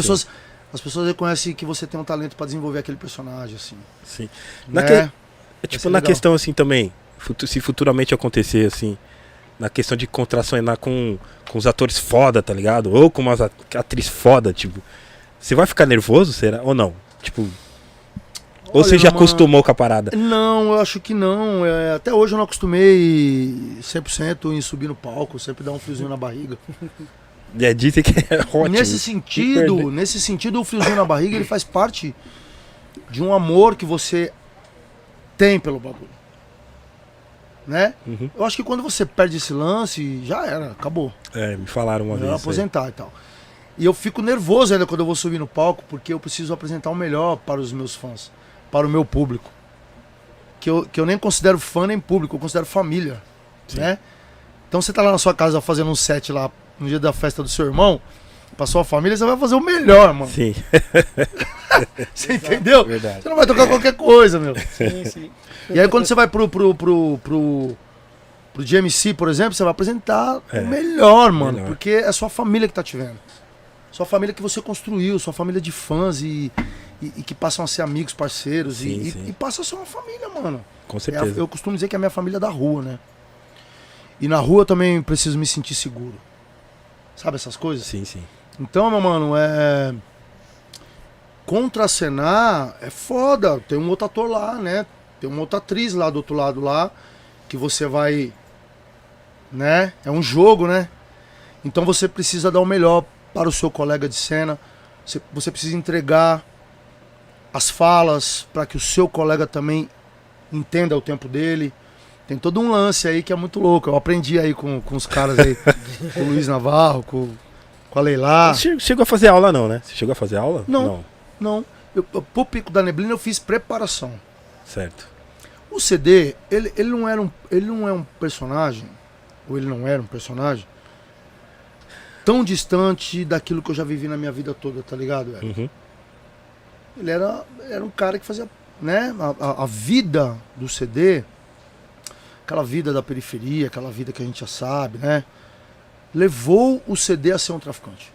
S4: As pessoas reconhecem que você tem um talento pra desenvolver aquele personagem, assim.
S2: Sim.
S4: Né?
S2: Naque- É, tipo, na
S4: legal.
S2: questão assim também, se futuramente acontecer assim, na questão de contracionar com, com os atores foda, tá ligado? Ou com umas at- atriz foda, tipo, você vai ficar nervoso, será? Ou não? Tipo, ou
S4: Olha,
S2: você já
S4: numa-
S2: acostumou com a parada?
S4: Não, eu acho que não. É, até hoje eu não acostumei 100% em subir no palco, sempre dá um friozinho na barriga. [laughs]
S2: É, dizem que é ótimo.
S4: nesse sentido, nesse sentido, o friozinho na barriga ele faz parte de um amor que você tem pelo bagulho. Né?
S2: Uhum.
S4: Eu acho que quando você perde esse lance, já era, acabou.
S2: É, me falaram uma
S4: Eu
S2: vez. aí.
S4: aposentar e tal. E eu fico nervoso ainda quando eu vou subir no palco, porque eu preciso apresentar o melhor para os meus fãs, para o meu público. Que eu, que eu nem considero fã nem público, eu considero família.
S2: Sim.
S4: Né? Então você tá lá na sua casa fazendo um set lá no dia da festa do seu irmão, pra sua família, você vai fazer o melhor, mano.
S2: Sim, [laughs]
S4: Você entendeu?
S2: verdade.
S4: Você não vai tocar qualquer coisa, meu.
S1: Sim, sim.
S4: E aí quando você vai pro, pro, pro, pro, pro GMC, por exemplo, você vai apresentar
S2: É.
S4: o melhor, mano.
S2: Melhor.
S4: Porque é sua família que tá te vendo. Sua família que você construiu, sua família de fãs e, e, e que passam a ser amigos, parceiros.
S2: Sim,
S4: e,
S2: sim.
S4: e passa a ser uma família, mano.
S2: Com
S4: É a-
S2: certeza.
S4: eu costumo dizer que é a minha família da rua, né? E na rua eu também preciso me sentir seguro. Sabe essas coisas?
S2: Sim, sim.
S4: Então, meu mano, é. Contracenar é foda. Tem um outro ator lá, né? Tem uma outra atriz lá do outro lado lá. Que você vai. Né? É um jogo, né? Então você precisa dar o melhor para o seu colega de cena. Você, você precisa entregar as falas para que o seu colega também entenda o tempo dele. Tem todo um lance aí que é muito louco. Eu aprendi aí com, com os caras aí, [laughs] com o Luiz Navarro, com, com a Leila.
S2: Você chegou a fazer aula, não, né? Você chegou a fazer aula?
S4: Não. Não, eu, eu, pro Pico da Neblina eu fiz preparação.
S2: Certo.
S4: O CD, ele, ele, não era um, ele não é um personagem, ou ele não era um personagem, tão distante daquilo que eu já vivi na minha vida toda, tá ligado?
S2: Uhum.
S4: Ele era, era um cara que fazia, né, a, a- a vida do CD, aquela vida da periferia, aquela vida que a gente já sabe, né, levou o CD a ser um traficante.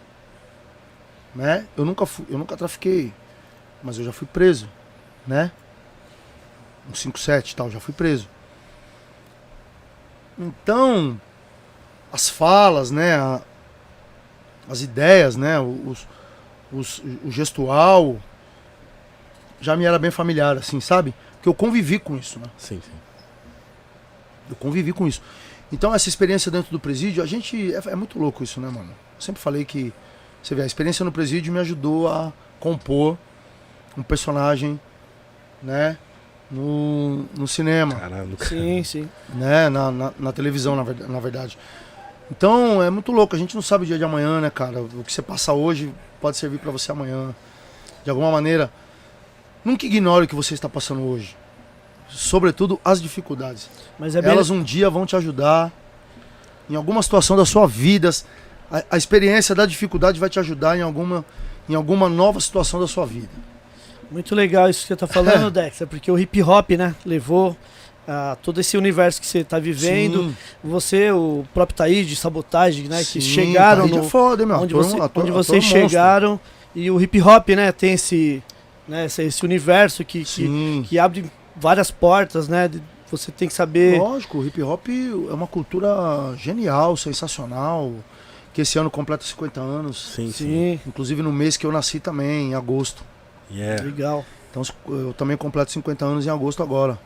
S4: Né? Eu nunca fui, eu nunca trafiquei, mas eu já fui preso, né? Um 57 e tal, já fui preso. Então, as falas, né, a- as ideias, né, os, os, o gestual, já me era bem familiar, assim, sabe? Porque eu convivi com isso, né?
S2: Sim, sim.
S4: Eu convivi com isso. Então, essa experiência dentro do presídio, a gente. É, é muito louco isso, né, mano? Eu sempre falei que. Você vê, a experiência no presídio me ajudou a compor um personagem, né? No, no cinema,
S2: Caralho,
S1: Sim, sim.
S4: né? Na, na, na televisão, na, ver- na verdade. Então, é muito louco. A gente não sabe o dia de amanhã, né, cara? O que você passa hoje pode servir pra você amanhã. De alguma maneira. Nunca ignore o que você está passando hoje. Sobretudo as dificuldades.
S1: Mas é bem.
S4: Elas um dia vão te ajudar em alguma situação da sua vida. A, a experiência da dificuldade vai te ajudar em alguma, em alguma nova situação da sua vida.
S1: Muito legal isso que você tá falando, Dexter, porque o hip hop, né, levou a todo esse universo que você tá vivendo.
S4: Sim,
S1: Você, o próprio Thaís de sabotagem, né, que
S4: sim,
S1: chegaram
S4: Taíde
S1: no,
S4: é foda, meu?
S1: onde, você,
S4: ator-
S1: onde vocês
S4: monstro.
S1: chegaram e o hip hop, né, tem esse, né, esse, esse universo que, que, que abre várias portas, né? Você tem que saber.
S4: Lógico, o hip hop é uma cultura genial, sensacional. Que esse ano completa 50 anos.
S2: Sim, sim.
S1: Sim,
S4: Inclusive no mês que eu nasci também, em agosto.
S2: Yeah.
S1: legal.
S4: Então eu também completo 50 anos em agosto agora.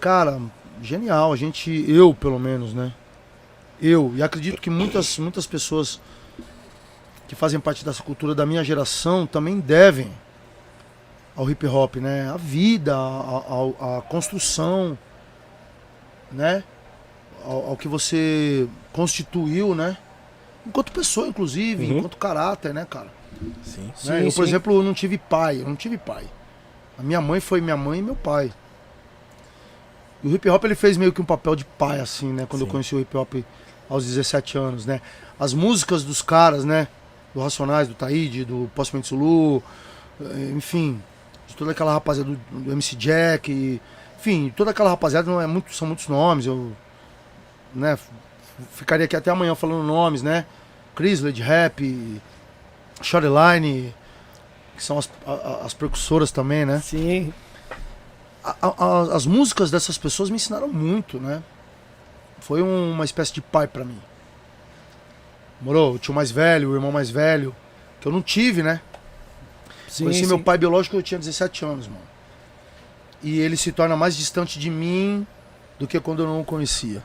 S4: Cara, genial. A gente, eu pelo menos, né? Eu, e acredito que muitas, muitas pessoas que fazem parte dessa cultura da minha geração também devem ao hip hop, né? A vida, a, a- a construção, né? Ao, ao que você constituiu, né? Enquanto pessoa, inclusive,
S2: Uhum.
S4: enquanto caráter, né, cara?
S2: Sim.
S1: Sim,
S4: né? Eu, por
S1: sim.
S4: exemplo, eu não tive pai, eu não tive pai. A minha mãe foi minha mãe e meu pai. E o hip hop ele fez meio que um papel de pai, assim, né? Quando eu
S2: Sim.
S4: conheci o hip hop aos 17 anos, né? As músicas dos caras, né? Do Racionais, do Taíde, do Possivelmente Zulu, eh, enfim, de toda aquela rapaziada do, do MC Jack, e- enfim, toda aquela rapaziada não é muito, são muitos nomes, eu né, ficaria aqui até amanhã falando nomes, né? Chrysley de rap, Shoreline, que são as, a- a- as percussoras também, né?
S1: Sim,
S4: A- a- as músicas dessas pessoas me ensinaram muito, né? Foi um- uma espécie de pai pra mim. Morou? O tio mais velho, o irmão mais velho, que eu não tive, né?
S1: Sim.
S4: Conheci
S1: sim.
S4: meu pai biológico eu tinha 17 anos, mano. E ele se torna mais distante de mim do que quando eu não o conhecia.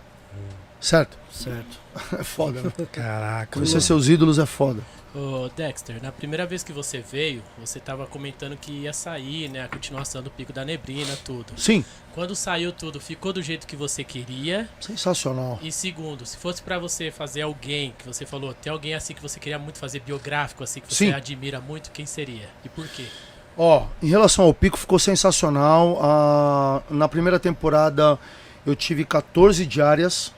S4: Certo?
S1: Certo. [laughs]
S4: É foda, né?
S2: Caraca.
S4: Conhecer
S2: mano.
S4: seus ídolos é foda.
S3: Ô, Dexter, na primeira vez que você veio, você tava comentando que ia sair, né? A continuação do Pico da Neblina, tudo.
S4: Sim,
S3: Quando saiu tudo, ficou do jeito que você queria?
S4: sensacional.
S3: E segundo, se fosse pra você fazer alguém que você falou, tem alguém assim que você queria muito fazer biográfico, assim, que você
S4: Sim.
S3: admira muito, quem seria? E por quê?
S4: Ó, em relação ao pico, ficou sensacional. Ah, na primeira temporada eu tive 14 diárias.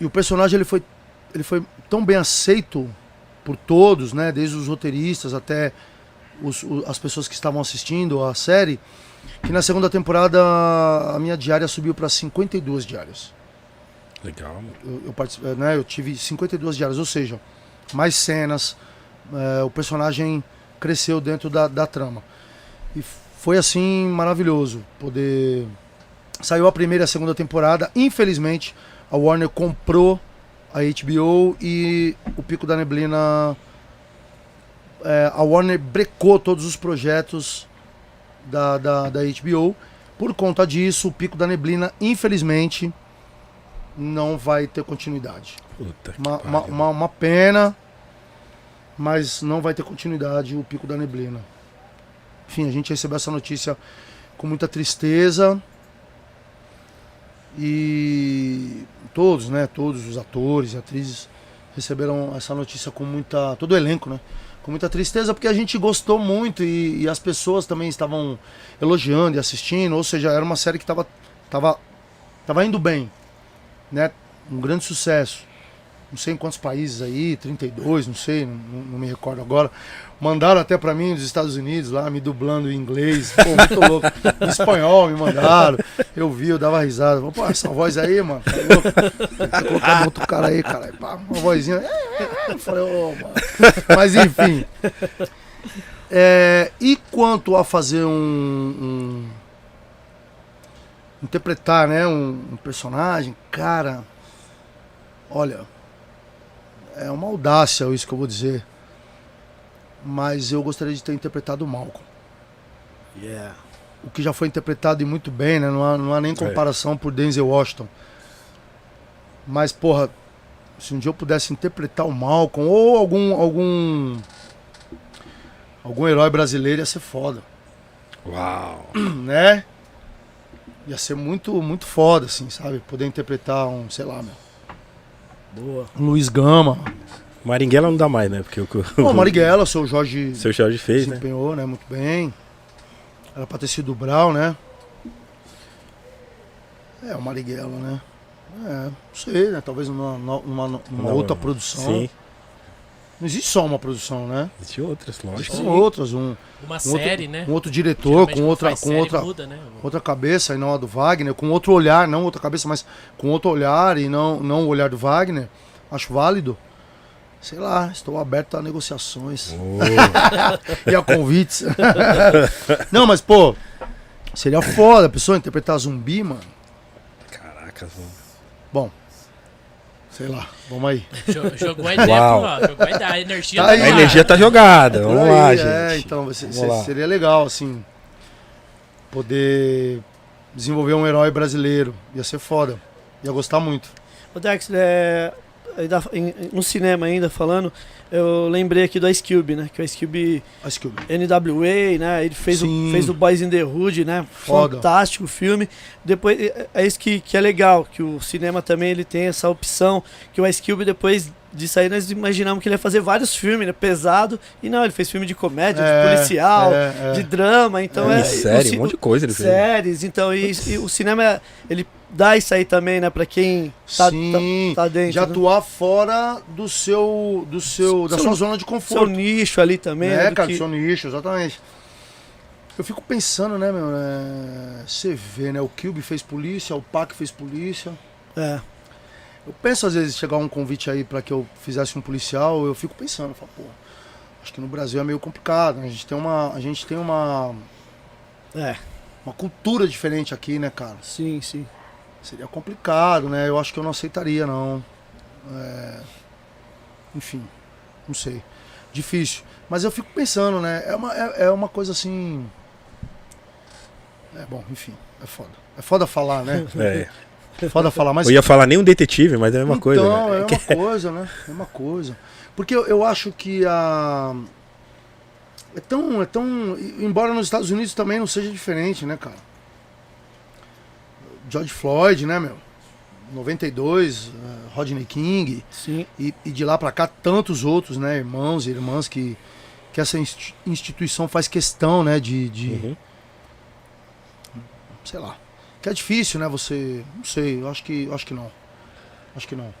S4: E o personagem ele foi, ele foi tão bem aceito por todos, né? Desde os roteiristas até os- as pessoas que estavam assistindo a série, que na segunda temporada a minha diária subiu para 52 diárias
S2: Legal,
S4: eu, eu, participei, né, eu tive 52 diárias, ou seja, mais cenas. é, o personagem cresceu dentro da, da trama. E foi assim maravilhoso poder. Saiu a primeira e a segunda temporada. Infelizmente, a Warner comprou a HBO e o Pico da Neblina. é, a Warner brecou todos os projetos da, da, da HBO. Por conta disso, o Pico da Neblina, infelizmente, não vai ter continuidade.
S2: Puta que
S4: Uma, uma, uma, uma pena, mas não vai ter continuidade o Pico da Neblina. Enfim, a gente recebeu essa notícia com muita tristeza. E todos, né? Todos os atores e atrizes receberam essa notícia com muita. Todo o elenco, né? Com muita tristeza, porque a gente gostou muito e, e as pessoas também estavam elogiando e assistindo. Ou seja, era uma série que estava tava, tava indo bem, né? Um grande sucesso não sei em quantos países aí, 32, não sei, não, não me recordo agora. Mandaram até pra mim dos Estados Unidos lá, me dublando em inglês, pô, muito louco. Em espanhol me mandaram. Eu vi, eu dava risada. Pô, essa voz aí, mano, tá louco? Colocar um outro cara aí, cara. Pá, uma vozinha. é, é, é. Eu falei, ô, mano. Mas enfim. É, e quanto a fazer um. um- interpretar, né, um, um personagem, cara. Olha, é uma audácia isso que eu vou dizer. Mas eu gostaria de ter interpretado o Malcolm.
S1: Yeah.
S4: O que já foi interpretado e muito bem, né? Não há, não há nem comparação por Denzel Washington. Mas, porra, se um dia eu pudesse interpretar o Malcolm ou algum. algum. algum herói brasileiro ia ser foda.
S2: Uau. [clears throat]
S4: né? Ia ser muito, muito foda, assim, sabe? Poder interpretar um, sei lá, meu.
S1: Boa.
S4: Um Luiz Gama.
S2: Maringuela não dá mais, né? Porque o,
S4: Marighella, o seu Jorge
S2: seu Jorge fez, né?
S4: desempenhou, né? Muito bem. Era pra ter sido o Brau, né? É, o Marighella, né? É, não sei, né? Talvez numa, numa, numa
S2: Não,
S4: outra produção.
S2: Sim,
S4: Não existe só uma produção, né?
S2: existem outras, lógico.
S4: Existem outras. Um,
S3: Uma
S4: um
S3: série,
S4: outro,
S3: né?
S4: um outro diretor,
S3: Geralmente
S4: com outra, com
S3: série,
S4: outra,
S3: muda, né?
S4: outra cabeça e não a do Wagner, com outro olhar, não outra cabeça, mas com outro olhar e não, não o olhar do Wagner, acho válido. Sei lá, estou aberto a negociações
S2: Ô, [laughs]
S4: e a convites. [laughs] não, mas pô, seria foda a pessoa interpretar zumbi, mano.
S2: Caraca,
S4: Bom, sei lá, vamos aí.
S3: Jo- Jogou a ideia,
S2: Uau.
S3: pro- jogou a ideia, a energia
S4: Tá
S3: tá
S4: aí.
S2: a energia tá jogada. Vamos
S4: Por
S2: lá,
S4: aí,
S2: gente.
S4: É, então você-
S2: lá.
S4: seria legal, assim, poder desenvolver um herói brasileiro. Ia ser foda. Ia gostar muito.
S1: Ô Dex, é, no cinema ainda falando, eu lembrei aqui do Ice Cube, né? Que o Ice Cube
S4: que eu-
S1: NWA, né? Ele fez o, fez o Boys in the Hood, né?
S4: Foda.
S1: Fantástico filme. Depois, é- é isso que, que é legal, que o cinema também ele tem essa opção, que o Ice Cube depois disso aí nós imaginamos que ele ia fazer vários filmes, né? Pesado, e não, ele fez filme de comédia,
S4: É,
S1: de policial,
S4: é, é.
S1: de drama, então é...
S2: Série,
S1: o
S2: um monte de coisa ele fez.
S1: séries, então e, e o cinema ele dá isso aí também, né, Pra quem tá,
S4: Sim,
S1: tá, tá dentro,
S4: de
S1: né?
S4: atuar fora do seu, do seu, da
S1: Seu-
S4: sua zona de
S1: seu
S4: conforto.
S1: nicho ali também, né,
S4: É,
S1: do
S4: cara,
S1: que-
S4: do seu nicho, exatamente. Eu fico pensando, né, meu, é, você vê, né, o Cube fez polícia, o Pac fez polícia.
S1: é,
S4: Eu penso às vezes chegar um convite aí pra que eu fizesse um policial, eu fico pensando, eu falo, pô, acho que no Brasil é meio complicado, né? A gente tem uma, a gente tem uma,
S1: é,
S4: uma cultura diferente aqui, né, cara?
S1: sim, sim.
S4: Seria complicado, né? Eu acho que eu não aceitaria, não. É, Enfim, não sei. Difícil. Mas eu fico pensando, né? É uma, é, é uma coisa assim. É bom, enfim, é foda. É foda falar, né?
S2: É. [laughs] [laughs]
S4: Foda falar, mas.
S2: Eu ia falar nem um detetive, mas é a mesma coisa.
S4: Então,
S2: né?
S4: é uma coisa, né? É uma [laughs] coisa. Porque eu, eu acho que a. É tão, é tão. Embora nos Estados Unidos também não seja diferente, né, cara? George Floyd, né, meu? 92, eh, Rodney King,
S1: Sim,
S4: e, e de lá pra cá tantos outros, né, irmãos e irmãs que, que essa insti- instituição faz questão, né, de, de
S2: Uhum.
S4: sei lá, que é difícil, né, você, não sei, eu acho que, eu acho que não, acho que não,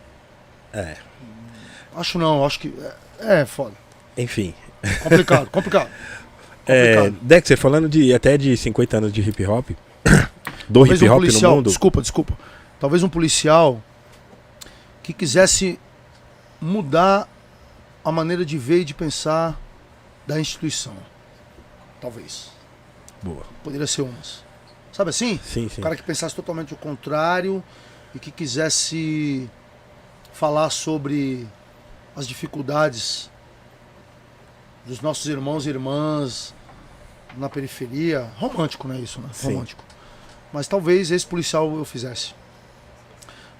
S2: É.
S4: acho não, acho que, é, é foda,
S2: Enfim.
S4: complicado, [laughs] complicado,
S2: É,
S4: complicado.
S2: Dexter, falando de até de 50 anos de hip hop, [coughs] do
S4: Talvez
S2: hip
S4: um
S2: hop no
S4: policial,
S2: mundo.
S4: desculpa, desculpa, talvez um policial que quisesse mudar a maneira de ver e de pensar da instituição. Talvez.
S2: Boa.
S4: Poderia ser umas. Sabe assim?
S2: Sim, sim.
S4: O cara que pensasse totalmente o contrário e que quisesse falar sobre as dificuldades dos nossos irmãos e irmãs na periferia. Romântico, não é isso, né?
S2: Sim.
S4: Romântico. Mas talvez esse policial eu fizesse.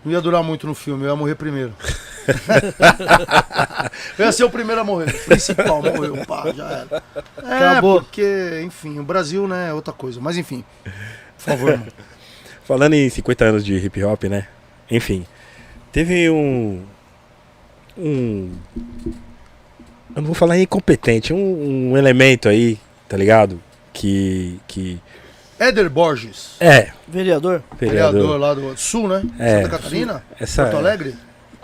S4: Não ia durar muito no filme, eu ia morrer primeiro. [laughs] eu ia ser o primeiro a morrer. O principal morreu, pá, já era. É,
S1: Acabou.
S4: porque, enfim, o Brasil, né, é outra coisa. Mas enfim, por favor. [laughs]
S2: Falando em 50 anos de hip hop, né? Enfim, teve um. Um. Eu não vou falar incompetente, um, um elemento aí, tá ligado? Que. que
S4: Éder Borges,
S2: é,
S1: Vereador?
S2: vereador.
S4: vereador lá do Sul, né?
S2: É.
S4: Santa Catarina?
S2: Essa,
S4: Porto Alegre?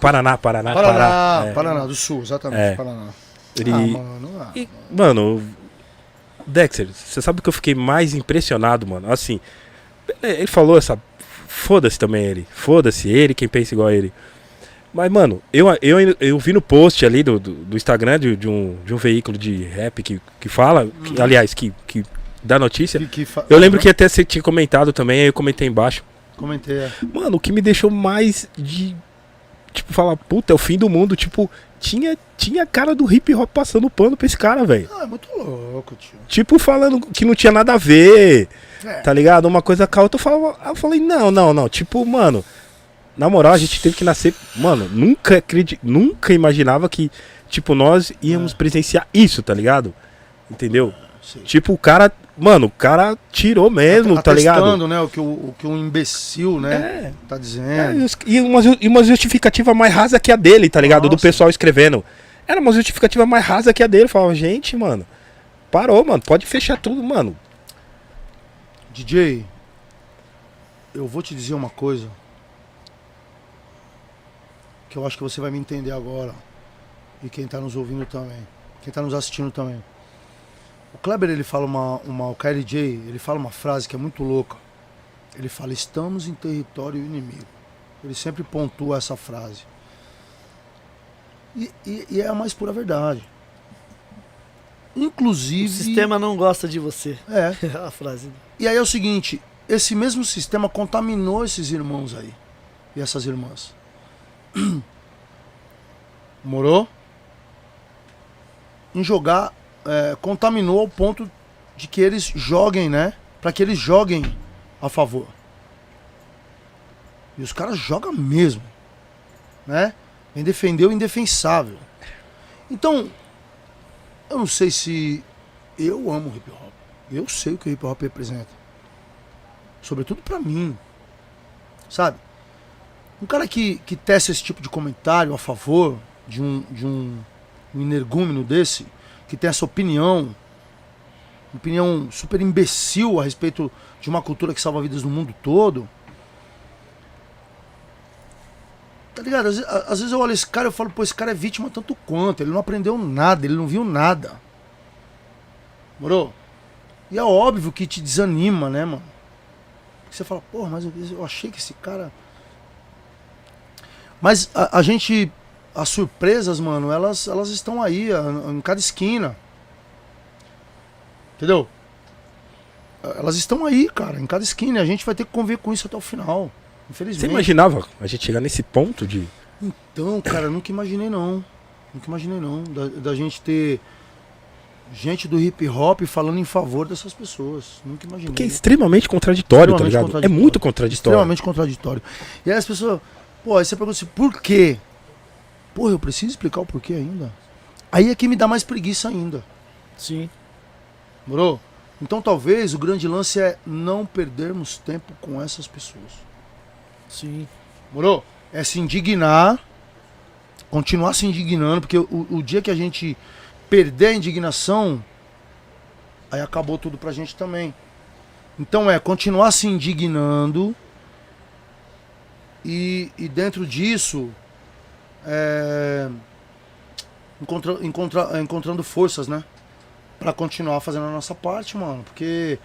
S2: Paraná, Paraná,
S4: Paraná,
S2: Pará, é.
S4: Paraná, do Sul, exatamente,
S2: É.
S4: Paraná.
S2: Ele,
S4: Ah, mano, ah.
S2: E, mano, Dexter, você sabe que eu fiquei mais impressionado, mano? Assim, ele falou essa. Foda-se também ele. Foda-se ele, quem pensa igual a ele. Mas, mano, eu, eu, eu vi no post ali do, do, do Instagram de, de um, de um veículo de rap que, que fala, que, aliás, que, que dá notícia.
S4: Que- que fa-
S2: Eu lembro que até você tinha comentado também, aí eu comentei embaixo.
S4: Comentei, é.
S2: Mano, o que me deixou mais de. Tipo, falar, puta, é o fim do mundo. Tipo, tinha, tinha cara do hip hop passando pano pra esse cara, velho.
S4: Ah, é muito louco, tio.
S2: Tipo, falando que não tinha nada a ver,
S4: É.
S2: tá ligado? Uma coisa com a outra. Eu, falava, eu falei, não, não, não. Tipo, mano, na moral, a gente teve que nascer. Mano, nunca, acredi... nunca imaginava que, tipo, nós íamos
S4: É.
S2: presenciar isso, tá ligado? Entendeu?
S4: Sei.
S2: Tipo, o cara. Mano, o cara tirou mesmo, tá ligado?
S4: Atestando, né, o que o, o que um imbecil, né,
S2: É.
S4: tá
S2: É,
S4: dizendo.
S2: e os- e uma, e uma justificativa mais rasa que a dele, tá ligado? Do
S4: Nossa.
S2: pessoal escrevendo. Era uma justificativa mais rasa que a dele. Eu falava, gente, mano, parou, mano, pode fechar tudo, mano.
S4: DJ, eu vou te dizer uma coisa que eu acho que você vai me entender agora e quem tá nos ouvindo também, quem tá nos assistindo também. O Kleber ele fala uma, uma o KLJ, ele fala uma frase que é muito louca. Ele fala: "Estamos em território inimigo". Ele sempre pontua essa frase. E, e- e é a mais pura verdade.
S1: O
S4: Inclusive,
S1: sistema não gosta de você.
S4: é, [laughs]
S1: a frase.
S4: e aí é o seguinte, esse mesmo sistema contaminou esses irmãos aí. E essas irmãs. [clears throat] Morou? Em jogar, é, contaminou ao ponto de que eles joguem, né? Pra que eles joguem a favor. E os caras jogam mesmo. Né? Vem defender o indefensável. Então, eu não sei se eu amo hip hop. Eu sei o que o hip hop representa. Sobretudo pra mim. Sabe? Um cara que, que tece esse tipo de comentário a favor de um, de um, um energúmeno desse, que tem essa opinião, opinião super imbecil a respeito de uma cultura que salva vidas no mundo todo. Tá ligado? Às, às vezes eu olho esse cara e falo, pô, esse cara é vítima tanto quanto. Ele não aprendeu nada, ele não viu nada. Morou? E é óbvio que te desanima, né, mano? Você fala, porra, mas eu, eu achei que esse cara. Mas a, a gente. As surpresas, mano, elas, elas estão aí, em cada esquina. Entendeu? Elas estão aí, cara, em cada esquina. E a gente vai ter que conviver com isso até o final.
S2: Você
S4: Infelizmente.
S2: imaginava a gente chegar nesse ponto de.
S4: Então, cara, nunca imaginei não. Nunca imaginei não. Da, da gente ter gente do hip hop falando em favor dessas pessoas. Nunca imaginei.
S2: Porque é extremamente contraditório, tá
S4: Extremamente
S2: ligado?
S4: contraditório.
S2: É muito contraditório.
S4: extremamente contraditório. E aí as pessoas, pô, aí você pergunta assim, por quê? Porra, eu preciso explicar o porquê ainda? Aí é que me dá mais preguiça ainda.
S1: Sim.
S4: Morou? Então talvez o grande lance é não perdermos tempo com essas pessoas.
S1: Sim.
S4: Morou? É se indignar, continuar se indignando, porque o, o dia que a gente perder a indignação, aí acabou tudo pra gente também. Então é continuar se indignando e, e dentro disso é, encontra, encontra, encontrando forças, né? Pra continuar fazendo a nossa parte, mano. Porque.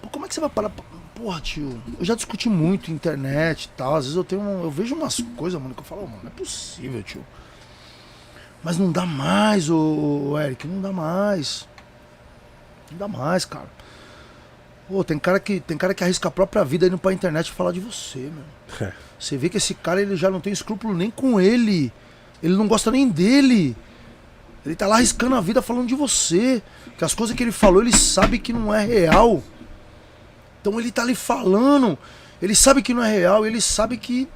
S4: pô, como é que você vai parar. Porra, tio, eu já discuti muito internet e tal. Às vezes eu tenho. eu vejo umas coisas, mano, que eu falo, "Oh, mano, não é possível, tio. Mas não dá mais, ô, Eric, não dá mais. Não dá mais, cara. Pô, tem cara que, tem cara que arrisca a própria vida indo pra internet falar de você, meu. [laughs] Você vê que esse cara ele já não tem escrúpulo nem com ele. Ele não gosta nem dele. Ele tá lá arriscando a vida falando de você. Que as coisas que ele falou, ele sabe que não é real. Então ele tá ali falando. Ele sabe que não é real. Ele sabe que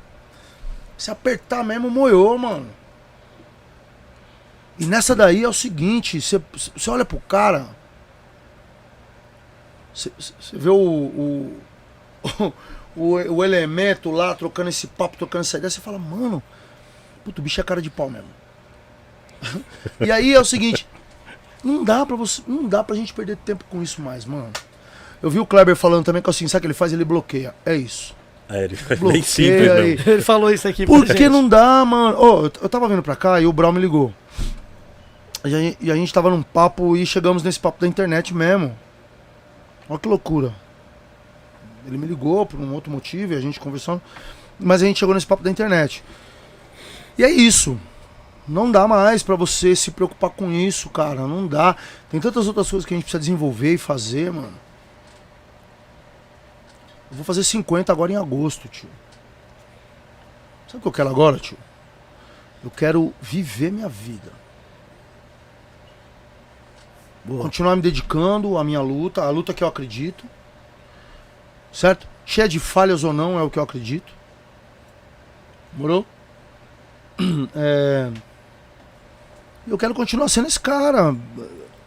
S4: se apertar mesmo, moiou, mano. E nessa daí é o seguinte: você você olha pro cara. Você você vê o, o, [laughs] o, o elemento lá trocando esse papo, trocando essa ideia. Você fala, mano, puto, o bicho é cara de pau mesmo. [laughs] e aí é o seguinte: não dá pra você, não dá pra gente perder tempo com isso mais, mano. Eu vi o Kleber falando também que assim, sabe o que ele faz? Ele bloqueia. É isso.
S2: É, ele foi
S4: Bloqueia
S2: bem simples,
S4: aí.
S1: Ele falou isso aqui
S4: Por
S1: pra
S4: que
S1: gente.
S4: não dá, mano? Ô, eu, eu tava vindo pra cá e o Brau me ligou. E a, gente- e a gente tava num papo e chegamos nesse papo da internet mesmo. Olha que loucura. Ele me ligou por um outro motivo e a gente conversando. Mas a gente chegou nesse papo da internet. E é isso. Não dá mais pra você se preocupar com isso, cara. Não dá. Tem tantas outras coisas que a gente precisa desenvolver e fazer, mano. Eu vou fazer 50 agora em agosto, tio. Sabe o que eu quero agora, tio? Eu quero viver minha vida. Continuar me dedicando à minha luta, à luta que eu acredito. Certo? Cheia de falhas ou não, é o que eu acredito. Morou? [clears throat] É... Eu quero continuar sendo esse cara.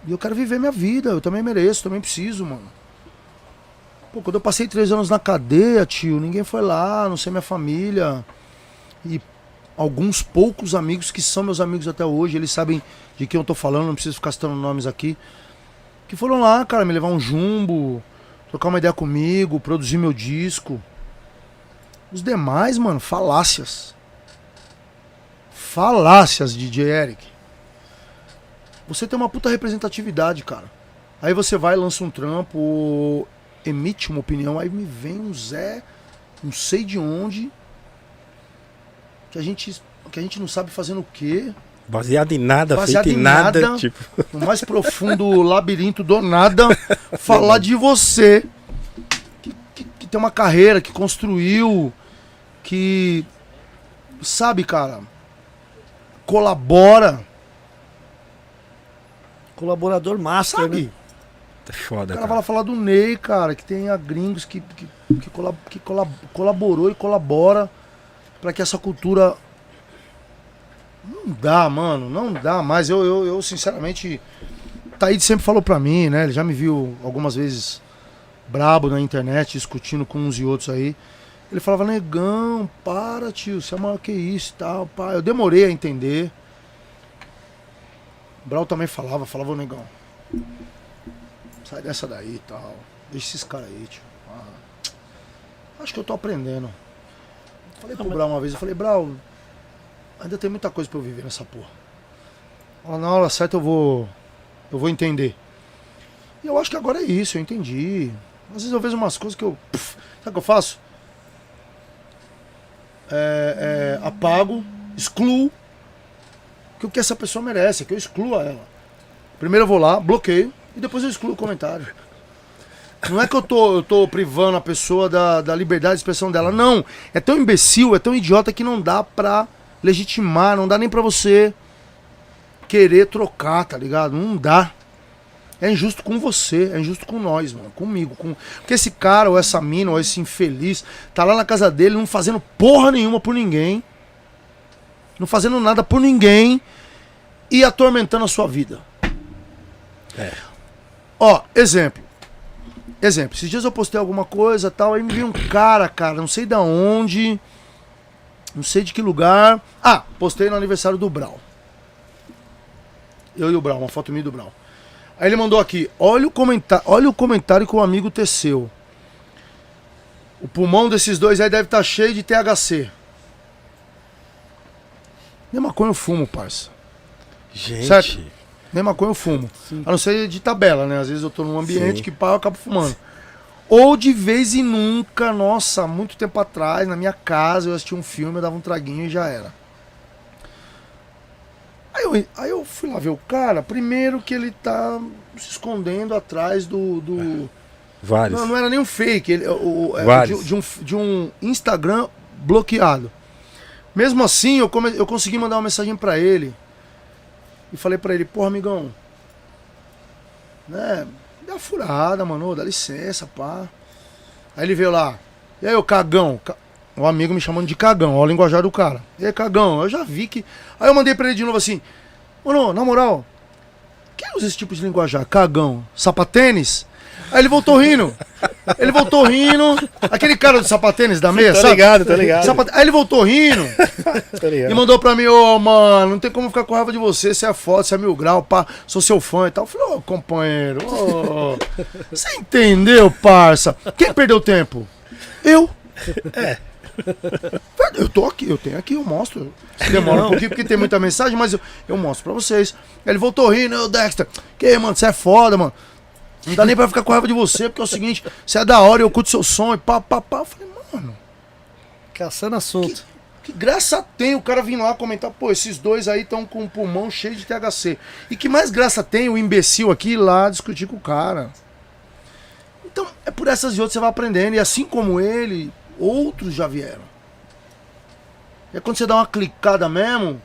S4: Eu quero viver minha vida. Eu também mereço, também preciso, mano. Pô, quando eu passei três anos na cadeia, tio, ninguém foi lá, não sei minha família. E alguns poucos amigos que são meus amigos até hoje, eles sabem de quem eu tô falando, não preciso ficar citando nomes aqui. Que foram lá, cara, me levar um jumbo, trocar uma ideia comigo, produzir meu disco. Os demais, mano, falácias. Falácias, DJ Eric. Você tem uma puta representatividade, cara. Aí você vai, lança um trampo, emite uma opinião, aí me vem um Zé, não sei de onde, que a gente, que a gente não sabe fazendo o quê,
S2: Baseado em nada,
S4: Baseado
S2: feito em
S4: em
S2: nada.
S4: nada.
S2: Tipo,
S4: no mais profundo [laughs] labirinto do nada, falar de você, que, que- que tem uma carreira, que construiu, que, sabe, cara, colabora,
S1: Colaborador master,
S4: sabe?
S1: né?
S2: tá foda,
S4: O cara
S2: cara.
S4: vai lá falar do Ney, cara, que tem a Gringos, que, que, que, colab- que colab- colaborou e colabora pra que essa cultura. Não dá, mano, não dá mais. Eu, eu, eu sinceramente. Taíde sempre falou pra mim, né? Ele já me viu algumas vezes brabo na internet, discutindo com uns e outros aí. Ele falava, negão, para, tio, você é maior que isso e tal, pá. Eu demorei a entender. Brau também falava, falava, ô negão. Sai dessa daí e tal. Deixa esses caras aí, tio. Ah, acho que eu tô aprendendo. Falei pro Brau uma vez, eu falei, Brau, ainda tem muita coisa pra eu viver nessa porra. Na hora certa eu vou. Eu vou entender. E eu acho que agora é isso, eu entendi. Às vezes eu vejo umas coisas que eu. sabe o que eu faço? É, é, apago, excluo. Que o que essa pessoa merece, que eu exclua ela. Primeiro eu vou lá, bloqueio e depois eu excluo o comentário. Não é que eu tô, eu tô privando a pessoa da, da liberdade de expressão dela. Não. É tão imbecil, é tão idiota que não dá pra legitimar, não dá nem pra você querer trocar, tá ligado? Não dá. É injusto com você, é injusto com nós, mano, comigo. Com... Porque esse cara, ou essa mina, ou esse infeliz, tá lá na casa dele não fazendo porra nenhuma por ninguém. Não fazendo nada por ninguém e atormentando a sua vida.
S2: É.
S4: Ó, exemplo. Exemplo, esses dias eu postei alguma coisa tal, aí me veio um cara, cara, não sei da onde, não sei de que lugar. Ah, postei no aniversário do Brau. Eu e o Brau, uma foto minha do Brau. Aí ele mandou aqui, olha o, comentário, olha o comentário que o amigo teceu. O pulmão desses dois aí deve estar cheio de THC. Nem maconha eu fumo, parça.
S2: Gente,
S4: Certo. Nem maconha eu fumo. A não ser de tabela, né? Às vezes eu tô num ambiente
S2: Sim.
S4: que pá, eu acabo fumando. Ou de vez em nunca, nossa, muito tempo atrás, na minha casa, eu assistia um filme, eu dava um traguinho e já era. Aí eu, aí eu fui lá ver o cara, primeiro que ele tá se escondendo atrás do. do...
S2: Vários.
S4: Não, não era nem um fake, ele, o, é,
S2: Vários.
S4: de, de um, de um Instagram bloqueado. Mesmo assim, eu, come, eu consegui mandar uma mensagem pra ele. E falei pra ele, porra, amigão. Né? Furada, mano. Dá licença, pá. Aí ele veio lá. E aí, ô cagão? Ca- O amigo me chamando de cagão, ó, o linguajar do cara. E aí, cagão? Eu já vi que. Aí eu mandei pra ele de novo assim: Mano, na moral, quem usa esse tipo de linguajar? Cagão? Sapatênis? Aí ele voltou rindo. Ele voltou rindo. Aquele cara do sapatênis da
S2: Tô
S4: sabe?
S2: ligado, tô ligado.
S4: Sapate- Aí ele voltou rindo [laughs]
S2: Tá ligado?
S4: e mandou pra mim: Ô, mano, não tem como ficar com raiva de você. Você é foda, você é mil grau, pá, sou seu fã e tal. Eu falei: Ô, companheiro, ô, [laughs] você entendeu, parça? Quem perdeu tempo? Eu. É. Eu tô aqui, eu tenho aqui, eu mostro. Demora um pouquinho porque tem muita mensagem, mas eu, eu mostro pra vocês. Ele voltou rindo, ô Dexter, que mano, você é foda, mano. Não dá nem pra ficar com raiva de você, porque é o seguinte, você é da hora, eu curto seu som e pá, pá, pá. Eu falei, mano,
S1: Caçando assunto.
S4: que graça tem o cara vir lá comentar, pô, esses dois aí estão com o pulmão cheio de THC. E que mais graça tem o imbecil aqui ir lá discutir com o cara. Então, é por essas e outras você vai aprendendo. E assim como ele, outros já vieram. E aí quando você dá uma clicada mesmo,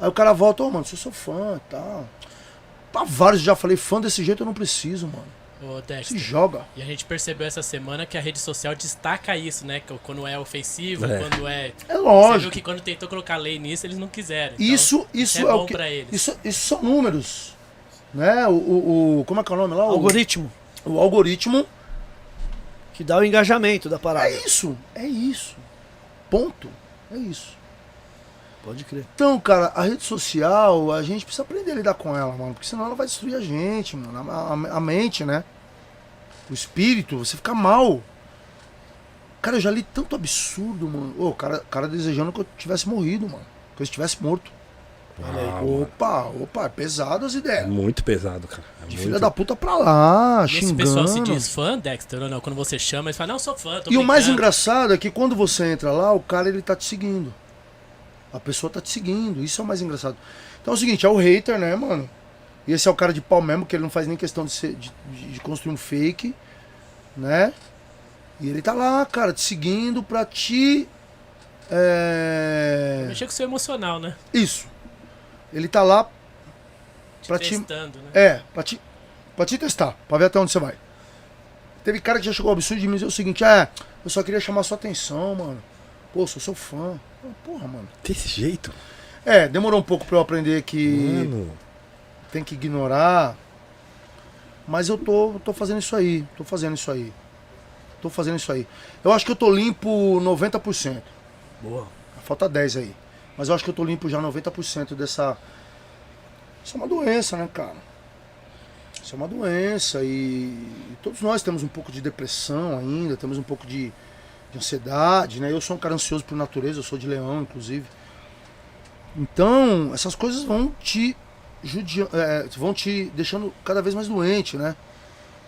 S4: aí o cara volta, ô mano, sou seu fã e tal. Pra vários já falei, fã desse jeito eu não preciso, mano.
S3: Ô,
S4: Se
S3: Dexter.
S4: joga.
S3: E a gente percebeu essa semana que a rede social destaca isso, né? Que Quando é ofensivo,
S2: É.
S3: quando é.
S4: É
S3: Você viu
S4: lógico.
S3: que quando tentou colocar lei nisso, eles não quiseram. Então,
S4: Isso, isso
S3: é,
S4: é,
S3: bom
S4: o que.
S3: pra eles.
S4: Isso, isso são números. Né? O, o, o- Como é que é o nome lá? O-
S1: Algoritmo.
S4: O, algoritmo.
S1: Que dá o engajamento da parada.
S4: É isso. É isso. Ponto. É isso.
S1: Pode crer.
S4: Então, cara, a rede social, a gente precisa aprender a lidar com ela, mano. Porque senão ela vai destruir a gente, mano. A, a- a mente, né? O espírito, você fica mal. Cara, eu já li tanto absurdo, mano. Ô, o cara, cara desejando que eu tivesse morrido, mano. Que eu estivesse morto.
S2: Ah.
S4: Opa, opa, é pesado as
S2: É
S4: ideias.
S2: muito pesado, cara. É
S4: De
S2: muito-
S4: filha da puta pra lá,
S3: E esse
S4: xingando.
S3: pessoal se diz fã, Dexter, ou não? Quando você chama, eles falam, não, sou fã, tô
S4: E o mais
S3: brincando."
S4: engraçado é que quando você entra lá, o cara ele tá te seguindo. A pessoa tá te seguindo. Isso é o mais engraçado. Então é o seguinte, é o hater, né, mano? E esse é o cara de pau mesmo, que ele não faz nem questão de, ser, de, de- construir um fake, né? E ele tá lá, cara, te seguindo pra te. É...
S3: Mexer com o seu emocional, né?
S4: Isso. Ele tá lá
S3: Te
S4: Pra te-
S3: testando, né?
S4: É, pra te, pra te testar, pra ver até onde você vai. Teve cara que já chegou ao absurdo de me dizer o seguinte, é, eu só queria chamar sua atenção, mano. Pô, sou seu fã. Porra, mano.
S2: Desse jeito?
S4: É, demorou um pouco pra eu aprender que
S2: Mano.
S4: tem que ignorar. Mas eu tô, tô fazendo isso aí. Tô fazendo isso aí. Tô fazendo isso aí. Eu acho que eu tô limpo 90%.
S1: Boa.
S4: Falta 10 aí. Mas eu acho que eu tô limpo já 90% dessa. Isso é uma doença, né, cara? Isso é uma doença e todos nós temos um pouco de depressão ainda, temos um pouco de, de ansiedade, né? Eu sou um cara ansioso por natureza, eu sou de leão, inclusive. Então, essas coisas vão te judia é, vão te deixando cada vez mais doente, né?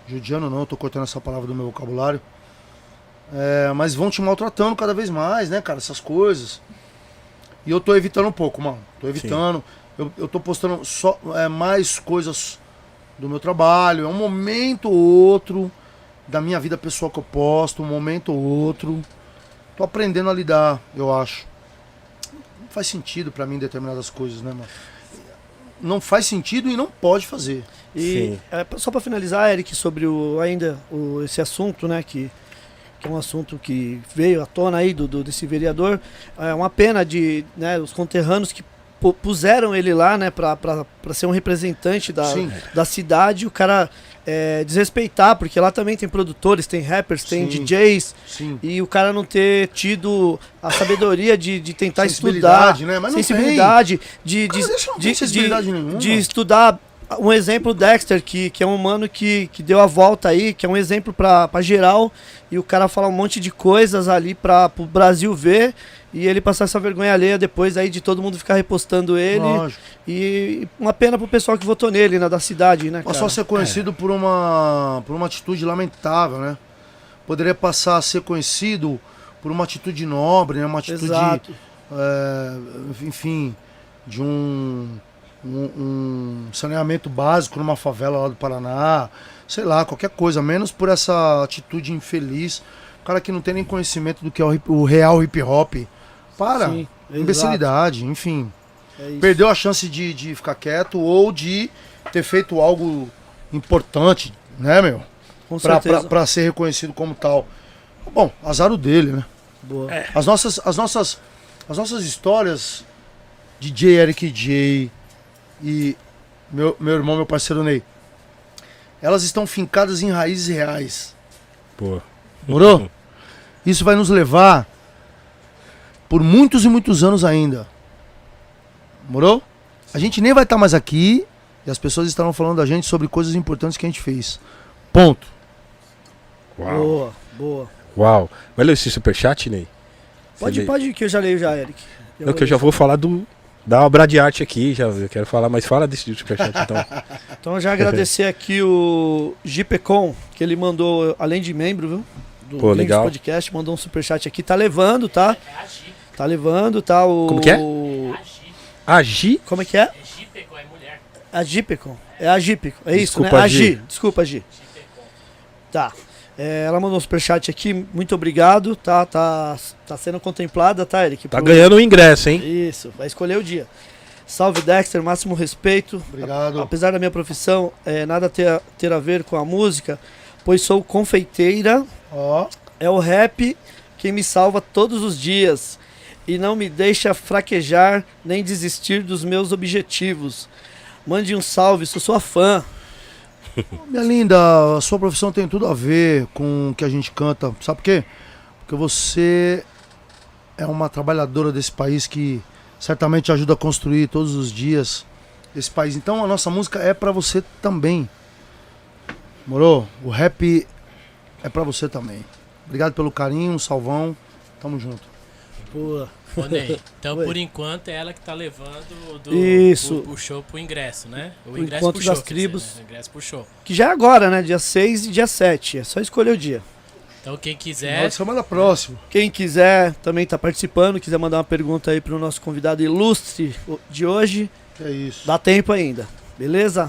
S4: Judiando não, eu tô cortando essa palavra do meu vocabulário. É, mas vão te maltratando cada vez mais, né, cara? Essas coisas. E eu tô evitando um pouco, mano. Tô evitando. Eu, eu tô postando só é, mais coisas do meu trabalho. É um momento ou outro da minha vida pessoal que eu posto, um momento ou outro. Tô aprendendo a lidar, eu acho. Não faz sentido pra mim determinadas coisas, né, mano? Não faz sentido e não pode fazer.
S1: E é, só para finalizar, Eric, sobre o, ainda o, esse assunto, né, que, que é um assunto que veio à tona aí do, do- desse vereador, é uma pena de, né, os conterrâneos que pu- puseram ele lá, né, para ser um representante da,
S4: Sim.
S1: da cidade, o cara é, desrespeitar, porque lá também tem produtores, tem rappers, tem
S4: Sim.
S1: DJs,
S4: Sim.
S1: e o cara não ter tido a sabedoria de, de tentar estudar,
S4: Sensibilidade, né? Mas não
S1: sensibilidade, de, de,
S4: Cara,
S1: de, de- de estudar um exemplo Dexter, que, que é um mano que, que deu a volta aí, que é um exemplo pra, pra geral, e o cara fala um monte de coisas ali pra, pro Brasil ver, e ele passar essa vergonha alheia depois aí de todo mundo ficar repostando ele.
S4: Lógico.
S1: E uma pena pro pessoal que votou nele, né, da cidade, né, cara?
S4: Passou a ser conhecido por, uma, por uma atitude lamentável, né? Poderia passar a ser conhecido por uma atitude nobre, né? Uma atitude,
S1: Exato.
S4: é, enfim, de um, um, um saneamento básico numa favela lá do Paraná, sei lá, qualquer coisa, menos por essa atitude infeliz. O cara que não tem nem conhecimento do que é o, hip- o real hip hop. Para,
S1: Sim, exato.
S4: imbecilidade, enfim.
S1: É.
S4: Perdeu a chance de, de ficar quieto ou de ter feito algo importante, né, meu?
S1: Com
S4: Pra, pra, pra ser reconhecido como tal. Bom, azar o dele, né?
S1: Boa.
S4: As nossas, as nossas, as nossas histórias de J. Eric J. e meu, meu irmão, meu parceiro Ney, elas estão fincadas em raízes reais.
S2: Pô.
S4: Morou? Isso vai nos levar por muitos e muitos anos ainda. Morou? A gente nem vai estar mais aqui e as pessoas estarão falando da gente sobre coisas importantes que a gente fez. Ponto.
S2: Uau.
S1: Boa, boa.
S2: Uau. Vai ler esse superchat, Ney?
S1: Pode, pode que eu já leio já, Eric.
S2: Não, que eu já vou falar do. Da obra de arte aqui, já eu quero falar, mas fala desse superchat então. [laughs]
S1: Então já agradecer aqui o Gipecon, que ele mandou, além de membro, viu? Do
S2: Pô, legal.
S1: Podcast, mandou um superchat aqui. Tá levando, tá?
S3: É a Gi.
S1: Tá levando, tá? O...
S2: Como que é?
S3: A Gi.
S2: Agi?
S1: Como é que é?
S3: É Gipecon, é mulher.
S1: A Gipecon. É a Gipecon. É isso,
S2: Desculpa,
S1: né? A. Desculpa, Gi.
S3: Gipecon.
S1: Tá. É, ela mandou um superchat aqui. Muito obrigado. Tá, tá, tá sendo contemplada, tá, Eric?
S2: Tá
S1: Pro-
S2: ganhando o ingresso, hein?
S1: Isso, vai escolher o dia. Salve Dexter, máximo respeito.
S4: Obrigado.
S1: Apesar da minha profissão é, nada ter a, ter a ver com a música, pois sou confeiteira,
S4: Ó,
S1: é o rap que me salva todos os dias e não me deixa fraquejar nem desistir dos meus objetivos. Mande um salve, sou sua fã. [laughs]
S4: minha linda, a sua profissão tem tudo a ver com o que a gente canta. Sabe por quê? Porque você é uma trabalhadora desse país que certamente ajuda a construir todos os dias esse país. Então a nossa música é pra você também. Morou? O rap é pra você também. Obrigado pelo carinho, um salvão. Tamo junto.
S1: Boa.
S3: Ô, Ney, [laughs] então
S1: Oi.
S3: por enquanto é ela que tá levando do,
S1: Isso.
S3: O, o show pro ingresso, né? O ingresso
S1: encontro
S3: pro show,
S1: das
S3: dizer,
S1: tribos.
S3: né? O ingresso pro show.
S1: Que já é agora, né? Dia 6 e dia 7. É só escolher o dia.
S3: Então quem quiser,
S4: de semana próximo.
S1: Quem quiser também tá participando, quiser mandar uma pergunta aí pro nosso convidado ilustre de hoje,
S4: é isso.
S1: dá tempo ainda. Beleza?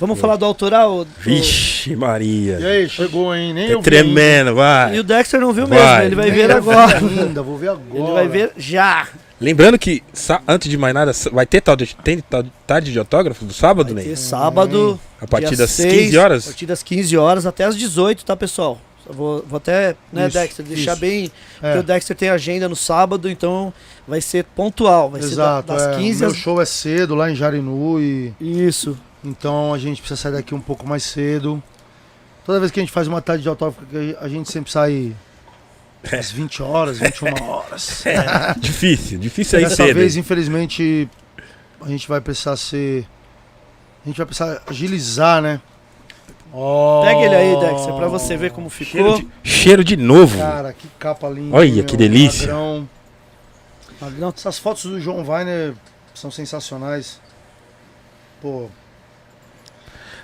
S1: Vamos falar do autoral? Do-
S2: Vixe, Maria.
S4: E aí, chegou, hein? Nem
S2: É
S4: eu vi
S2: tremendo,
S1: E
S2: vai.
S1: o Dexter não viu
S2: Vai.
S1: mesmo, ele vai ver agora.
S4: Ainda, vou ver agora. [laughs]
S1: Ele vai ver já.
S2: Lembrando que, antes de mais nada, vai ter tal de, tem tal de tarde de autógrafo do sábado,
S1: Vai ter
S2: Ney?
S1: sábado,
S2: A partir das
S1: 6,
S2: 15
S1: a
S2: horas?
S1: partir das 15 horas até as 18, tá, pessoal? Vou, vou até, né,
S4: Isso,
S1: Dexter, deixar
S4: isso.
S1: bem.
S4: É.
S1: Porque o Dexter tem agenda no sábado, então vai ser pontual. Vai
S4: Exato,
S1: ser da- das
S4: é,
S1: 15
S4: meu
S1: às.
S4: show é cedo lá em Jarinu e
S1: Isso.
S4: então a gente precisa sair daqui um pouco mais cedo. Toda vez que a gente faz uma tarde de autógrafo, a gente sempre sai às 20 horas, 21 [laughs] horas.
S2: Difícil, difícil aí
S4: Dessa
S2: cedo.
S4: vez, infelizmente, a gente vai precisar ser. A gente vai precisar agilizar, né? Ó,
S1: Pega ele aí, Dexter, pra você ver como ficou.
S2: Cheiro de, cheiro de novo.
S4: Cara, que capa linda.
S2: Olha,
S4: hein,
S2: que
S4: meu?
S2: delícia.
S4: Padrão.
S1: Magrão,
S4: Essas fotos do João Weiner são sensacionais. Pô,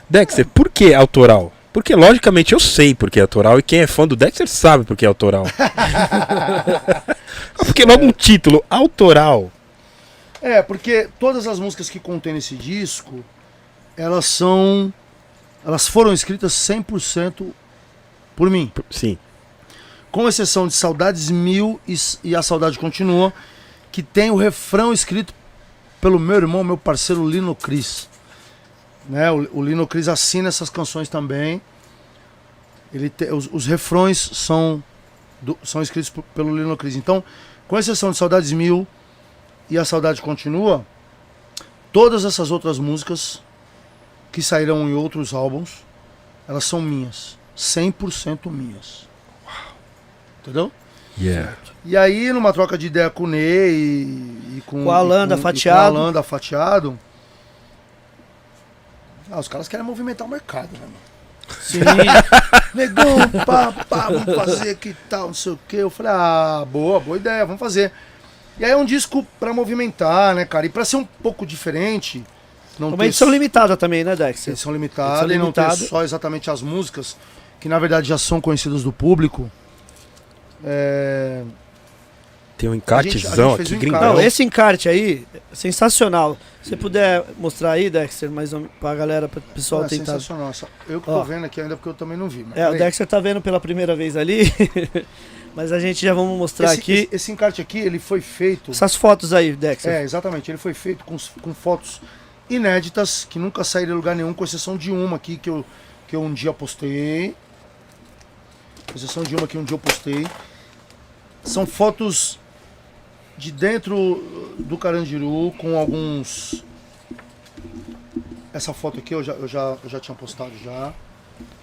S2: Dexter, por que autoral? Porque, logicamente, eu sei porque é autoral e quem é fã do Dexter sabe porque é autoral. [laughs] porque logo um título, autoral.
S4: É, porque todas as músicas que contém nesse disco, elas são. Elas foram escritas 100% por mim.
S2: Sim.
S4: Com exceção de Saudades Mil e, e A Saudade Continua, que tem o refrão escrito pelo meu irmão, meu parceiro Lino Cris. Né? O, o Lino Cris assina essas canções também. Ele te- os, os refrões são, do- são escritos pelo Lino Cris. Então, com exceção de Saudades Mil e A Saudade Continua, todas essas outras músicas que sairão em outros álbuns, elas são minhas. 100% minhas. Entendeu?
S2: Yeah.
S4: E aí, numa troca de ideia com o Ney e, e com,
S1: Com o Alan
S4: e com- e
S1: Fatiado.
S4: Com o Alan da Fatiado. Ah, os caras querem movimentar o mercado, né, mano?
S1: Sim. [laughs]
S4: Negão, pá, pá, vamos fazer aqui e tal, não sei o quê. Eu falei, ah, boa, boa ideia, vamos fazer. E aí é um disco pra movimentar, né, cara? E pra ser um pouco diferente. Não
S1: Uma
S4: ter
S1: edição limitada também, né, Dexter?
S4: edição limitada
S1: Edição
S4: e não ter
S1: limitada.
S4: só exatamente as músicas, que na verdade já são conhecidas do público. É,
S2: Tem um encartezão aqui,
S4: um
S2: gringão.
S4: encarte.
S1: Não, esse encarte aí, sensacional. Se puder mostrar aí, Dexter, mais um, pra galera, para o pessoal
S4: é
S1: tentar.
S4: sensacional. Só- Eu que
S1: Ó.
S4: tô vendo aqui ainda porque eu também não vi. mas
S1: É, o. Dexter tá vendo pela primeira vez ali, [laughs] mas a gente já vamos mostrar
S4: esse,
S1: aqui
S4: esse, esse encarte aqui, ele foi feito.
S1: essas fotos aí, Dexter.
S4: É, exatamente. Ele foi feito com, com fotos inéditas, que nunca saíram em lugar nenhum, com exceção de uma aqui que eu, que eu um dia postei. Com exceção de uma que um dia eu postei. São fotos de dentro do Carandiru, com alguns. Essa foto aqui eu já, eu já, eu já tinha postado já.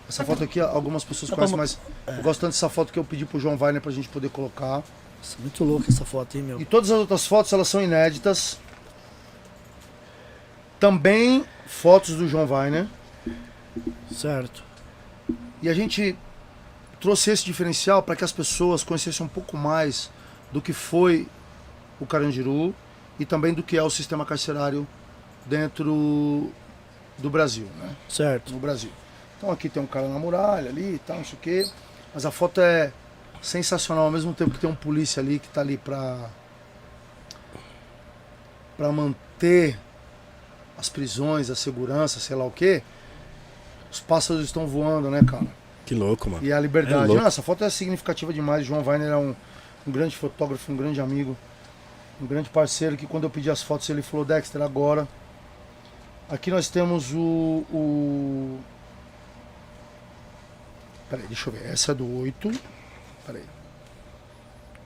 S4: Essa foto aqui algumas pessoas
S1: Tá
S4: conhecem,
S1: bom.
S4: mas eu gosto tanto dessa foto que eu pedi pro João Weiner pra gente poder colocar.
S1: Nossa, muito louca essa foto, hein, meu?
S4: E todas as outras fotos elas são inéditas. Também fotos do João Weiner.
S1: Certo.
S4: E a gente trouxe esse diferencial para que as pessoas conhecessem um pouco mais do que foi o Carandiru e também do que é o sistema carcerário dentro do Brasil, né?
S1: Certo.
S4: No Brasil. Então aqui tem um cara na muralha ali e tal, não sei o quê. Mas a foto é sensacional ao mesmo tempo que tem um polícia ali que tá ali pra para manter as prisões, a segurança, sei lá o quê. Os pássaros estão voando, né, cara?
S2: Que louco, mano.
S4: E a
S2: É
S4: liberdade.
S2: louco.
S4: Não, essa foto é significativa demais. João Weiner é um, um grande fotógrafo, um grande amigo, um grande parceiro que quando eu pedi as fotos ele falou, Dexter, agora. Aqui nós temos o. o... Peraí, deixa eu ver. Essa é do 8. Peraí.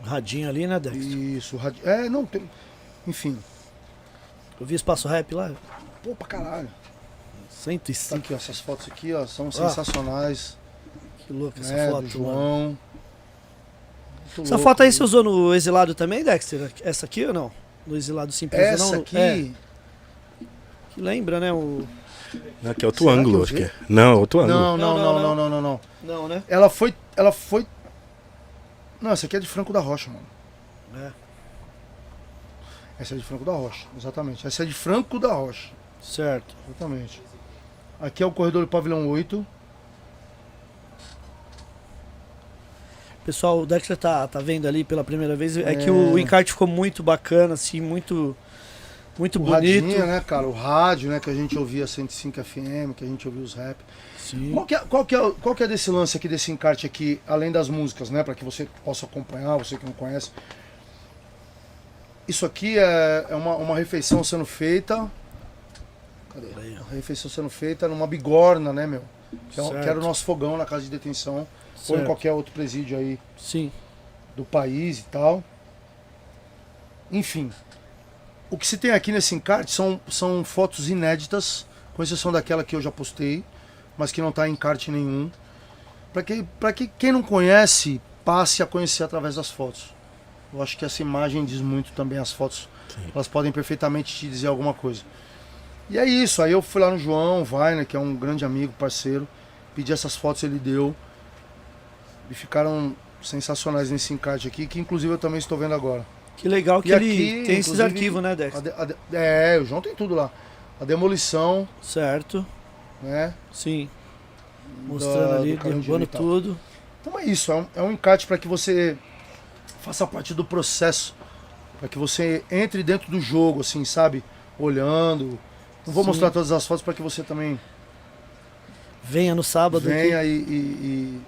S1: Radinho ali, né, Dexter?
S4: Isso, radi... É, não, tem. Enfim.
S1: Eu vi espaço rap lá.
S4: Pô, pra caralho. Tá
S1: 105.
S4: aqui, ó, essas fotos aqui, ó, são sensacionais.
S1: Que louca essa
S4: né,
S1: foto,
S4: do
S1: mano.
S4: Muito
S1: Essa
S4: louco,
S1: foto aí
S4: viu?
S1: você usou no exilado também, Dexter? Essa aqui ou não? No exilado simples
S4: Essa
S1: não?
S4: aqui.
S1: É, que lembra, né? O...
S2: Não, Aqui é outro
S4: Será que
S2: ângulo,
S4: eu
S2: acho que é. Não, outro ângulo.
S4: Não, não,
S1: Não,
S4: não,
S1: não,
S4: não, não, não, não.
S1: Não, né?
S4: Ela foi. Ela foi. Não, essa aqui é de Franco da Rocha, mano.
S1: É.
S4: Essa é de Franco da Rocha, exatamente. Essa é de Franco da Rocha,
S1: Certo.
S4: exatamente. Aqui é o corredor do pavilhão 8.
S1: Pessoal, o Dexter tá, tá vendo ali pela primeira vez. É,
S4: É.
S1: que o encarte ficou muito bacana, assim, muito, muito
S4: O
S1: bonito.
S4: radinho, né, cara? O rádio, né, que a gente ouvia 105 FM, que a gente ouvia os rap.
S1: Sim.
S4: Qual que, é, qual, que é, qual que é desse lance aqui, desse encarte aqui, além das músicas, né? Pra que você possa acompanhar, você que não conhece. Isso aqui é, é uma, uma refeição sendo feita. Cadê? Uma refeição sendo feita numa bigorna, né, meu? Que, é, o- que era o nosso fogão na casa de detenção. Ou em qualquer outro presídio aí
S1: Sim.
S4: do país e tal. Enfim. O que se tem aqui nesse encarte são, são fotos inéditas, com exceção daquela que eu já postei, mas que não está em encarte nenhum. Para que, pra que quem não conhece passe a conhecer através das fotos. Eu acho que essa imagem diz muito também, as fotos.
S2: Sim.
S4: Elas podem perfeitamente te dizer alguma coisa. E é isso, aí eu fui lá no João Weiner, que é um grande amigo, parceiro, pedi essas fotos, ele deu. E ficaram sensacionais nesse encarte aqui, que inclusive eu também estou vendo agora.
S1: Que legal que
S4: E
S1: ele
S4: aqui,
S1: tem esses arquivos, né,
S4: A
S1: Dexter?
S4: de- a é, o João tem tudo lá. A demolição,
S1: Certo.
S4: né?
S1: Sim. Mostrando
S4: da-
S1: ali, derrubando tudo.
S4: Então é isso, é um, é um encarte para que você faça parte do processo, para que você entre dentro do jogo, assim, sabe? Olhando. Não vou
S1: Sim.
S4: mostrar todas as fotos para que você também
S1: Venha no sábado.
S4: venha e, e, e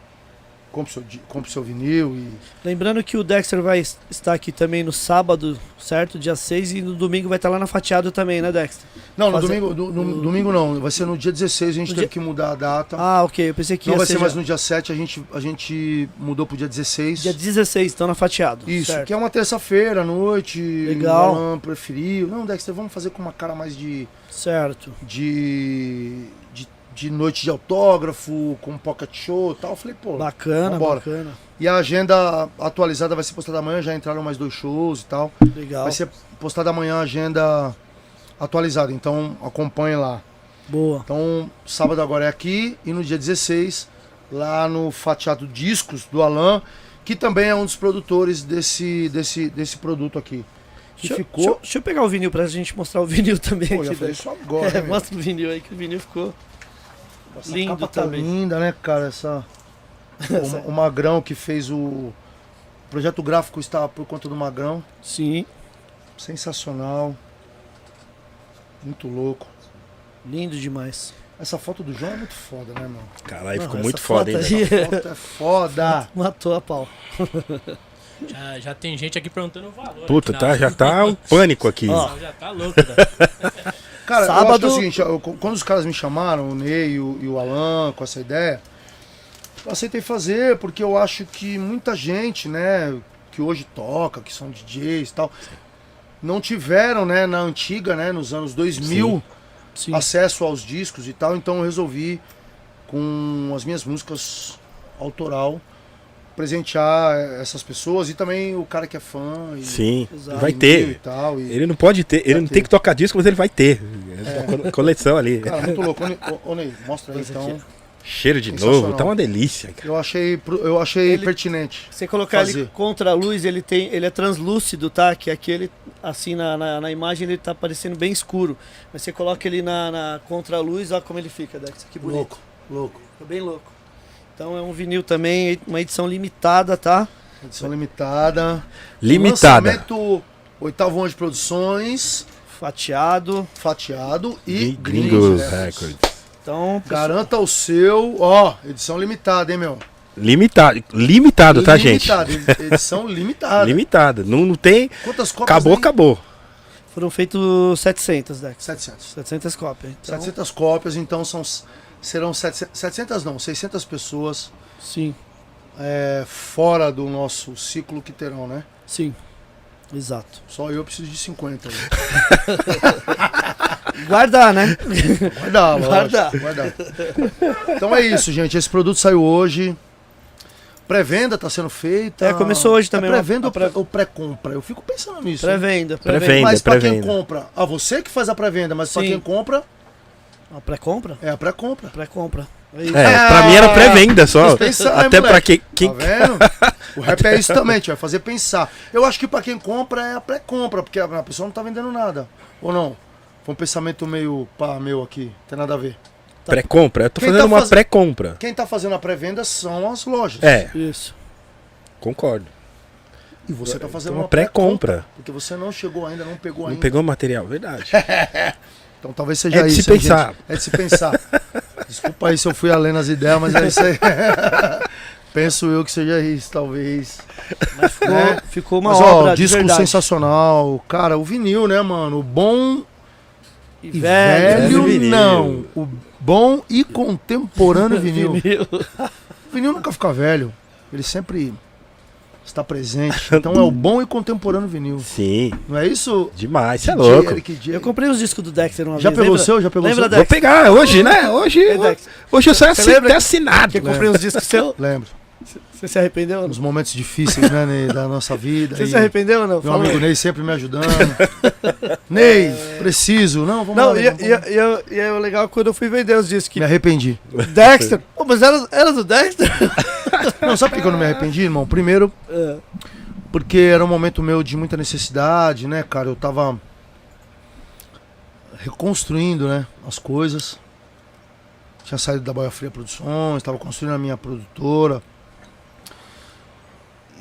S4: compre, seu, compre seu vinil e
S1: Lembrando que o Dexter vai es- estar aqui também no sábado, certo? Dia 6 e no domingo vai estar lá na Fatiado também, né, Dexter?
S4: Não, no
S1: Fazer-
S4: domingo, do- no,
S1: no-
S4: domingo não, vai ser no dia 16, a gente
S1: No
S4: teve
S1: dia-
S4: que mudar a data.
S1: Ah, ok. Eu pensei que
S4: não vai ser mais no dia 7, a gente, a gente mudou pro dia 16.
S1: dia 16, então na Fatiado.
S4: Isso,
S1: certo.
S4: que é uma terça-feira à noite.
S1: Legal.
S4: O Alan preferiu. Não, Dexter, vamos fazer com uma cara mais de,
S1: Certo.
S4: de, de, noite de autógrafo, com pocket show e tal. Eu falei, pô.
S1: Bacana,
S4: Vambora.
S1: bacana.
S4: E a agenda atualizada vai ser postada amanhã, já entraram mais dois shows e tal.
S1: Legal.
S4: Vai ser postada amanhã a agenda atualizada, então acompanhe lá.
S1: Boa.
S4: Então, sábado agora é aqui e no dia 16, lá no Fatiado Discos do Alan, que também é um dos produtores desse, desse, desse produto aqui. Que
S1: Deixa, eu-
S4: ficou.
S1: deixa eu- deixa eu pegar o vinil pra gente mostrar o [laughs] vinil também
S4: Pô,
S1: aqui.
S4: já falei isso agora.
S1: É, mostra o vinil aí, que o vinil ficou.
S4: Essa
S1: lindo
S4: capa tá
S1: também.
S4: linda, né, cara? Essa. [laughs] O, o Magrão que fez o, O projeto gráfico está por conta do Magrão.
S1: Sim.
S4: Sensacional. Muito louco.
S1: Lindo demais.
S4: Essa foto do João é muito foda, né, mano?
S2: Caralho, ficou muito foda, hein?
S1: aí-
S4: Essa foto é foda. [laughs]
S1: Matou a pau. [laughs]
S3: Já, já tem gente aqui perguntando o valor.
S2: Puta,
S3: aqui
S2: tá, já tá um pânico aqui.
S3: Pessoal já tá louco, velho.
S4: Cara, eu acho
S1: Sábado-
S4: que é o seguinte, eu- quando os caras me chamaram, o Ney e o, e o Alan, com essa ideia, eu aceitei fazer, porque eu acho que muita gente, né, que hoje toca, que são DJs e tal, não tiveram, né, na antiga, né, nos anos 2000,
S1: Sim.
S4: acesso aos discos e tal, então eu resolvi, com as minhas músicas autoral, presentear essas pessoas e também o cara que é fã. E,
S2: Sim,
S1: Exato.
S2: vai
S4: e
S2: ter.
S4: tal. E,
S2: Ele não pode ter, ele não
S4: ter.
S2: tem que tocar disco, mas ele vai ter. É. uma coleção ali.
S4: Cara, muito louco. Ô, Ney, mostra aí então.
S2: Cheiro de novo, tá uma delícia, cara.
S4: Eu achei, eu achei
S1: Ele-
S4: pertinente.
S1: Você colocar ele
S4: Fazer.
S1: contra a luz, ele tem, ele é translúcido, tá? Que aqui ele, assim, na, na, na imagem ele tá parecendo bem escuro. Mas você coloca ele na, na contra a luz, olha como ele fica, Dex. Que bonito.
S4: Louco, louco.
S1: Fica bem louco. Então é um vinil também, uma edição limitada, tá?
S4: Edição limitada.
S2: Limitada.
S4: Lançamento oitavo ano de produções,
S1: Fatiado.
S4: fatiado e
S2: Gringos
S4: Records.
S2: Records.
S1: Então,
S4: Garanta o seu, ó, edição limitada, hein, meu?
S2: Limitado, limitado, tá, gente?
S4: Limitada, ed- [laughs] edição limitada.
S2: Limitado. Não, não tem.
S4: Quantas cópias?
S2: Acabou, acabou.
S1: foram feitos 700, Dex.
S4: 700.
S1: 700 cópias. Então,
S4: 700 cópias, então são, serão 700, 700 não, 600 pessoas
S1: Sim,
S4: é, fora do nosso ciclo que terão, né?
S1: sim. Exato.
S4: Só eu preciso de 50. Né? [laughs]
S1: Guardar, né?
S4: Guardar,
S1: Guardar.
S4: lógico, guardar. Então é isso, gente. Esse produto saiu hoje. Pré-venda tá sendo feita.
S1: É, começou hoje também,
S4: É pré-venda
S1: pré-
S4: ou pré-compra? Eu fico pensando nisso.
S1: Pré-venda.
S2: Pré-venda.
S4: Mas pra quem compra, a você que faz a pré-venda, mas pra
S1: Sim.
S4: quem compra,
S1: Ah, Pré-compra?
S4: é a pré-compra.
S1: Pré-compra. É.
S2: É, pra mim era pré-venda só.
S4: Hein,
S2: Até pra
S4: moleque?
S2: quem. quem...
S4: Tá vendo? O rap é isso [laughs] também, a gente vai fazer pensar. Eu acho que pra quem compra é a pré-compra, porque a pessoa não tá vendendo nada. Ou não? Foi um pensamento meio pá, meu aqui, não tem nada a ver.
S2: Pré-compra? Eu tô
S4: Quem
S2: fazendo
S4: tá
S2: uma
S4: faz-
S2: pré-compra.
S4: Quem tá fazendo a pré-venda são as lojas.
S2: É,
S1: Isso.
S2: concordo.
S4: E você tá fazendo
S2: Uma
S4: uma pré-compra.
S2: pré-compra.
S4: Porque você não chegou ainda, não pegou
S2: Não
S4: ainda.
S2: pegou material, verdade. [laughs]
S4: Então talvez seja
S2: É de
S4: isso.
S2: se pensar.
S4: gente? É de se pensar. [laughs] Desculpa aí se eu fui além nas ideias, mas é isso aí. [laughs] Penso eu que seja isso, talvez.
S1: Mas ficou,
S4: É.
S1: ficou uma
S4: mas
S1: obra
S4: ó, disco
S1: verdade.
S4: sensacional. Cara, o vinil, né, mano? O bom
S1: E
S4: e
S1: velho,
S4: velho, não. O bom e contemporâneo [laughs] vinil.
S1: vinil.
S4: O vinil nunca fica velho. Ele sempre está presente. Então é o [laughs] bom e contemporâneo vinil.
S2: Sim,
S4: Não é isso?
S2: demais, você é louco.
S4: Eric.
S1: Eu comprei os discos do Dexter uma
S4: Já
S1: vez.
S4: pegou o
S1: lembra?
S4: seu? Já pegou
S1: Lembra
S4: o seu?
S2: Vou pegar hoje, né? Hoje,
S1: Dex,
S2: hoje eu saio até assinado.
S1: que eu comprei uns discos seu?
S4: Lembro.
S1: Você se arrependeu ou
S4: Nos momentos difíceis, né, Ney, da nossa vida.
S1: Você
S4: E
S1: se arrependeu ou não?
S4: Meu
S1: Fala
S4: amigo
S1: aí.
S4: Ney sempre me ajudando. Ney, preciso. Não, vamos
S1: Não,
S4: lá.
S1: e,
S4: vamos
S1: e, e, e é o legal quando eu fui vender os discos. Que
S4: Me arrependi.
S1: Dexter. Pô, mas era, era do Dexter? [laughs]
S4: Não, sabe por que eu não me arrependi, irmão? Primeiro,
S1: É.
S4: porque era um momento meu de muita necessidade, né, cara? Eu tava reconstruindo, né, as coisas. Tinha saído da Boia Fria Produções, tava construindo a minha produtora.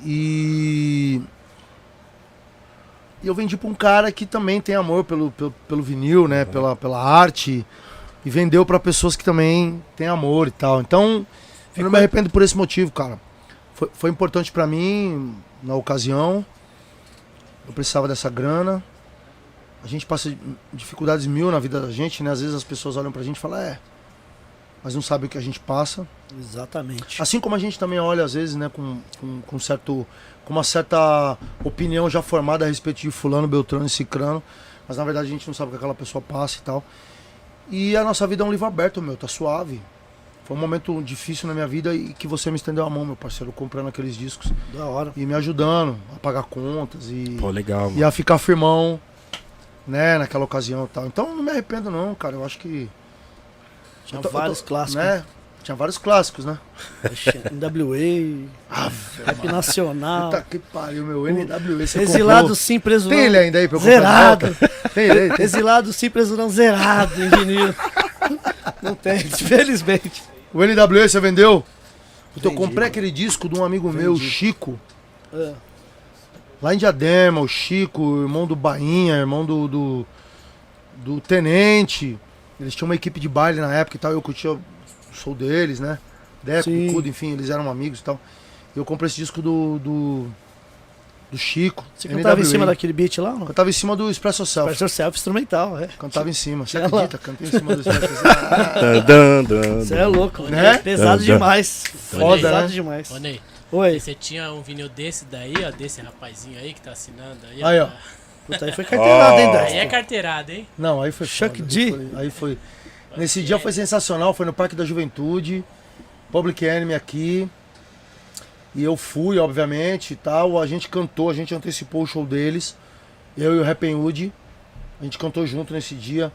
S4: E e eu vendi pra um cara que também tem amor pelo, pelo, pelo vinil, né? Pela, pela arte. E vendeu pra pessoas que também têm amor e tal. Então, eu não me arrependo por esse motivo, cara. Foi, foi importante pra mim na ocasião. Eu precisava dessa grana. A gente passa dificuldades mil na vida da gente, né? Às vezes as pessoas olham pra gente e falam, é, mas não sabem o que a gente passa.
S1: Exatamente.
S4: Assim como a gente também olha, às vezes, né, com, com, com certo, com uma certa opinião já formada a respeito de fulano, beltrano e cicrano, mas na verdade a gente não sabe o que aquela pessoa passa e tal. E a nossa vida é um livro aberto, meu, tá suave. Foi um momento difícil na minha vida e que você me estendeu a mão, meu parceiro, comprando aqueles discos
S1: Da hora.
S4: e me ajudando a pagar contas e,
S2: Pô, legal,
S4: e
S2: mano.
S4: a ficar firmão, né, naquela ocasião e tal. Então não me arrependo não, cara, eu acho que...
S1: Tinha
S4: eu tô-
S1: vários clássicos.
S4: Né? Tinha vários clássicos, né? [laughs]
S1: NWA, Rap Nacional.
S4: Puta que pariu, meu NWA. você
S1: Exilado
S4: comprou?
S1: sim, preso
S4: Tem
S1: não.
S4: ele ainda aí pra eu
S1: Zerado.
S4: Tem ele aí? Tem.
S1: Exilado sim, preso não. Zerado vinil. [laughs] Não tem, infelizmente.
S4: O NWA você vendeu? Então, eu comprei aquele disco de um amigo meu,
S1: Vendi.
S4: Chico.
S1: Ah,
S4: Lá em Diadema, o Chico, irmão do Bainha, irmão do, do, do Tenente. Eles tinham uma equipe de baile na época e tal. Eu curtia o show deles, né? Deco,
S1: Sim.
S4: Cudo, enfim, eles eram amigos e tal. E eu comprei esse disco do. do, do Chico.
S1: Você cantava em
S4: NWA.
S1: cima daquele beat lá? Não?
S4: Cantava em cima do Express Yourself.
S1: Press yourself instrumental, é.
S4: Cantava em cima. Você acredita? Cantei em cima do Express Yourself.
S1: Você [laughs] é louco,
S4: Né?
S1: Pesado
S2: Dan, dan.
S1: demais.
S4: Foda,
S1: Pesado
S4: né?
S1: demais.
S3: Ô, Ney,
S1: Oi.
S3: você tinha um vinil desse daí, ó, desse rapazinho aí que tá assinando aí.
S4: Aí, ó.
S1: Puta, aí foi [laughs] carteirada, hein,
S2: Oh.
S1: Dexter?
S3: Aí é carteirada, hein?
S4: Não, aí foi
S1: Chuck
S4: foda,
S1: D.
S4: Aí foi, aí foi- Nesse dia foi sensacional, foi no Parque da Juventude, Public Enemy aqui. E eu fui, obviamente, e tal. A gente cantou, a gente antecipou o show deles. Eu e o Hood. A gente cantou junto nesse dia.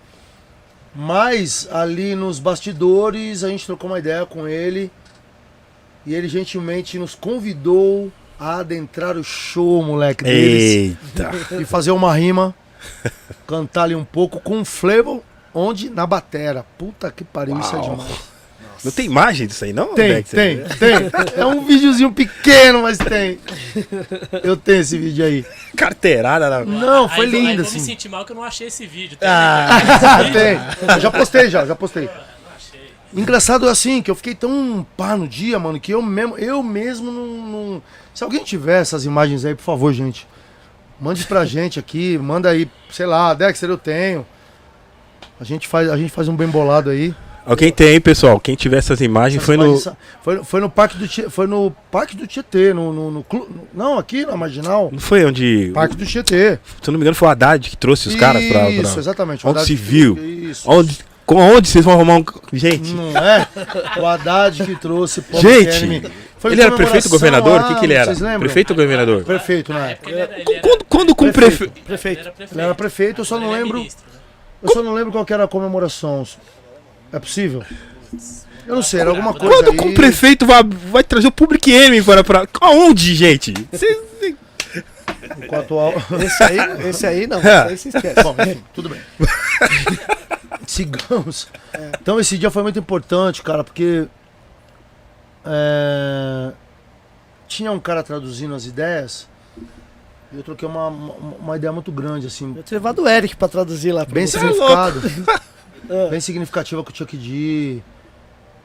S4: Mas ali nos bastidores a gente trocou uma ideia com ele. E ele gentilmente nos convidou a adentrar o show, moleque, deles
S2: Eita.
S4: e fazer uma rima, [laughs] cantar ali um pouco com um flavor, onde? Na batera. Puta que pariu, isso é
S2: Uau.
S4: demais.
S2: Não tem imagem disso aí, não?
S4: Tem, tem, tem. É um videozinho pequeno, mas tem. Eu tenho esse vídeo aí.
S2: Carteirada na.
S4: Não, foi
S3: aí, vou- aí
S4: lindo,
S3: vou me
S4: assim.
S3: sentir mal que eu não achei esse vídeo. Tem
S4: Ah, [laughs] tem. Eu já postei já, já postei.
S3: Não achei.
S4: Engraçado assim, que eu fiquei tão pá no dia, mano, que eu mesmo, eu mesmo não, não- Se alguém tiver essas imagens aí, por favor, gente. Mande pra [laughs] gente aqui, manda aí, sei lá, Dexter, eu tenho. A gente faz, a gente faz um bem bolado aí.
S2: Alguém tem aí, pessoal? Quem tiver essas imagens
S4: Essas
S2: foi no.
S4: imagens sa- foi, foi no Parque do Tietê, foi no Parque do Tietê, no, no, no clu- não, aqui na Marginal.
S2: Não foi onde.
S4: Parque do Tietê.
S2: Se eu não me engano, foi o Haddad que trouxe os caras pra.
S4: Isso,
S2: pra...
S4: exatamente. o
S2: Onde se viu?
S4: Isso.
S2: Onde, com onde vocês vão arrumar um. Gente,
S4: Não é? O Haddad que trouxe Public
S2: Gente.
S4: Foi
S2: ele era prefeito ou governador? O que, que ele era?
S4: Vocês lembram?
S2: Prefeito ou governador?
S4: Prefeito,
S3: ele era, ele era,
S2: Quando, quando com o
S4: Prefeito.
S2: prefeito.
S3: ele
S1: Prefeito.
S3: era prefeito.
S4: Ele era prefeito, eu só não
S3: ele
S4: lembro.
S3: ministro, né?
S4: Eu só não lembro qual que era a comemoração. É possível? Eu não sei, era alguma coisa
S2: Quando o prefeito vai, vai trazer o Public Enemy para. pra... Aonde, gente? Vocês-
S4: Enquanto ao... [laughs]
S1: Esse aí, esse aí não. Esse aí você esquece.
S4: Bom, enfim, tudo bem. [laughs] Sigamos. Então esse dia foi muito importante, cara, porque é, tinha um cara traduzindo as ideias eu troquei uma, uma, uma ideia muito grande, assim,
S1: Eu tinha levado o Eric pra traduzir lá. pra
S4: bem
S1: você.
S4: significado,
S1: Ah, [laughs]
S4: bem significativa com o Chuck D.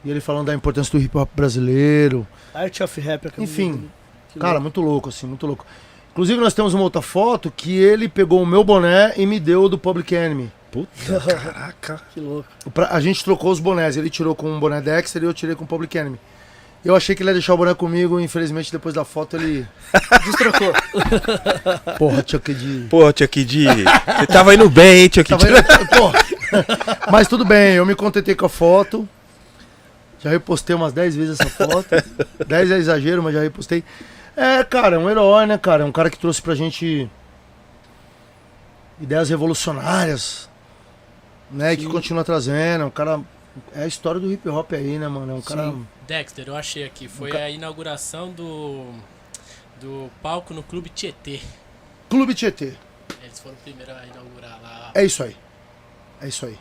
S4: E ele falando da importância do hip hop brasileiro.
S1: Art of Rap. aquele-
S4: Enfim,
S1: que
S4: Cara,
S1: louco.
S4: muito louco, assim, muito louco. Inclusive, nós temos uma outra foto que ele pegou o meu boné e me deu o do Public Enemy.
S2: Puta, [laughs] caraca.
S1: que louco.
S4: Pra- a gente trocou os bonés. Ele tirou com o boné Dexter e eu tirei com o Public Enemy. Eu achei que ele ia deixar o boné comigo, infelizmente, depois da foto ele. [laughs]
S1: Destrocou.
S4: Porra, Chuck D.
S2: Pô, Chuck D, você tava indo bem, hein, Chuck D?
S4: indo- [laughs] Porra. Mas tudo bem, eu me contentei com a foto. Já repostei umas 10 vezes essa foto. 10 é exagero, mas já repostei. É, cara, é um herói, né, cara? É um cara que trouxe pra gente ideias revolucionárias, né? E que
S1: Sim.
S4: continua trazendo. É um cara. É a história do hip hop aí, né, mano? É um cara.
S1: Sim.
S3: Dexter, eu achei aqui. Foi
S4: Nunca-
S3: a inauguração do, do palco no Clube Tietê.
S4: Clube Tietê.
S3: Eles foram o primeiro a inaugurar lá.
S4: É isso aí. É isso aí.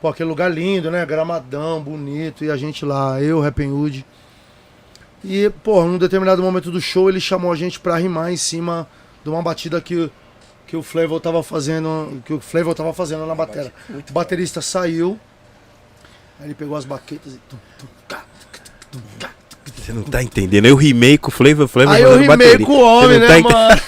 S4: Pô, aquele lugar lindo, né? Gramadão, bonito. E a gente lá, eu, Rap Hood. E, pô, num determinado momento do show, ele chamou a gente pra rimar em cima de uma batida que, que o Flavor tava fazendo. Que o Flavor tava fazendo na bateria. O baterista saiu. Aí ele pegou as baquetas e.
S2: Você não tá entendendo. Eu rimei com o Flavor Flavor
S4: Aí eu rimei
S2: bateria.
S4: com o homem,
S2: não
S4: né,
S2: tá ente-
S4: mano?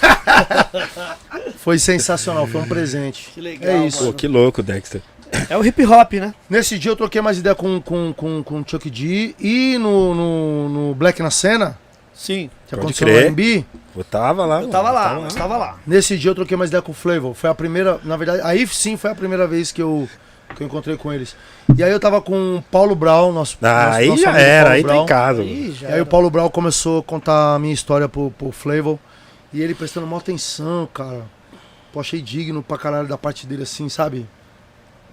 S4: [laughs] Foi sensacional, foi um presente.
S1: Que legal,
S4: É isso.
S2: Pô, que louco, Dexter.
S1: É o hip hop, né?
S4: Nesse dia eu troquei mais ideia com, com, com, com o Chuck D e no, no, no Black na Cena,
S1: Sim.
S4: que
S2: Pode
S4: aconteceu
S2: crer.
S4: no R&B.
S2: Eu tava lá.
S1: Eu tava
S2: mano,
S1: lá, eu tava lá.
S4: Nesse dia eu troquei mais ideia com o Flavor. Foi a primeira, na verdade, aí sim foi a primeira vez que eu, que eu encontrei com eles. E aí eu tava com o Paulo Brown, nosso,
S2: Ah,
S4: nosso,
S2: aí
S4: nosso
S2: já era,
S4: Paulo
S2: aí
S4: Brown.
S2: em casa. mano.
S1: Ih, já
S4: E aí o. Paulo Brown começou a contar a minha história pro, pro Flavor. E ele prestando maior atenção, cara. Pô, achei digno pra caralho da parte dele, assim, sabe?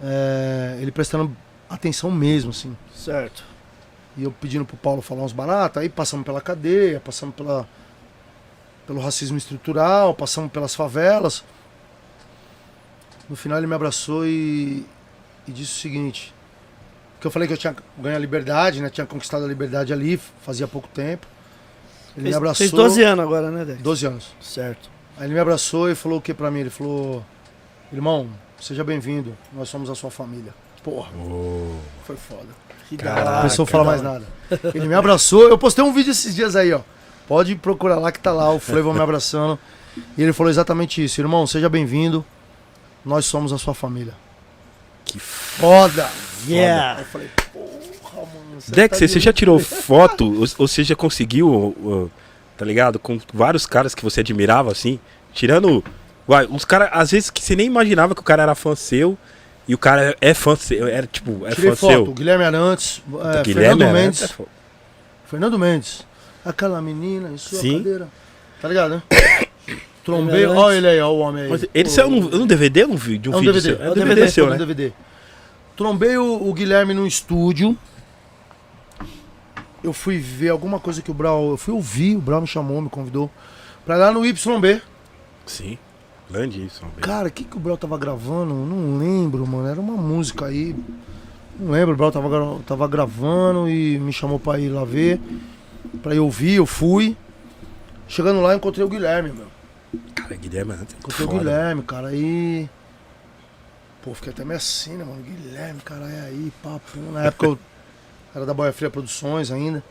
S4: É, ele prestando atenção mesmo, assim.
S1: Certo.
S4: E eu pedindo pro Paulo falar uns baratos, aí passamos pela cadeia, passamos pela, pelo racismo estrutural, passamos pelas favelas. No final ele me abraçou e, e disse o seguinte, que eu falei que eu tinha ganho a liberdade, né? Tinha conquistado a liberdade ali, fazia pouco tempo. Ele me
S1: Fez,
S4: abraçou.
S1: fez 12 anos agora, né, Dex?
S4: 12 anos.
S1: Certo.
S4: Aí ele me abraçou e falou o que pra mim? Ele falou: Irmão, seja bem-vindo. Nós somos a sua família. Porra,
S2: Ô,
S4: foi foda.
S1: Que
S2: Caraca.
S4: Não precisou
S2: que
S4: falar mais nada. Ele me abraçou. Eu postei um vídeo esses dias aí, ó. Pode procurar lá que tá lá o Flavor me abraçando. E ele falou exatamente isso. Irmão, seja bem-vindo. Nós somos a sua família.
S2: Que.
S4: Foda!
S1: Yeah.
S4: Eu falei, porra, mano. você
S2: Dex,
S4: tá
S2: você já tirou foto, ou, ou você já conseguiu, uh, tá ligado? Com vários caras que você admirava, assim, tirando. Uai, uns caras, às vezes, que você nem imaginava que o cara era fã seu, e o cara é fã seu, era tipo, é
S4: Tirei
S2: fã
S4: foto.
S2: seu.
S4: Guilherme Arantes, é,
S2: Guilherme
S4: Fernando
S2: Arantes
S4: Mendes.
S2: é fo-
S4: Fernando Mendes. Aquela menina em sua
S2: Sim.
S4: cadeira. Tá ligado, né? Trombei.
S1: Guilherme
S4: Olha ele aí, ó, o homem aí.
S2: Mas ele saiu num, num DVD ou num vídeo? Um
S4: É um
S2: vídeo
S4: DVD.
S2: seu? É um DVD, seu,
S4: é um
S2: né?
S4: DVD. Trombei o, o Guilherme no estúdio. Eu fui ver alguma coisa que o Brau. Eu fui ouvir, o Brau me chamou, me convidou. Pra ir lá no YB.
S2: Sim. Grande ver.
S4: Cara, o que, que o Brau tava gravando? Não lembro, mano. Era uma música aí. Não lembro, o Brau tava, tava gravando e me chamou pra ir lá ver. Pra eu ouvir, eu fui. Chegando lá, encontrei o Guilherme, meu.
S2: Cara, Guilherme é
S4: Encontrei o. Guilherme, cara, aí. Pô, fiquei até meio assim, né, mano? Guilherme, cara, é aí, papo. Na [laughs] época eu era da Boia Fria Produções ainda.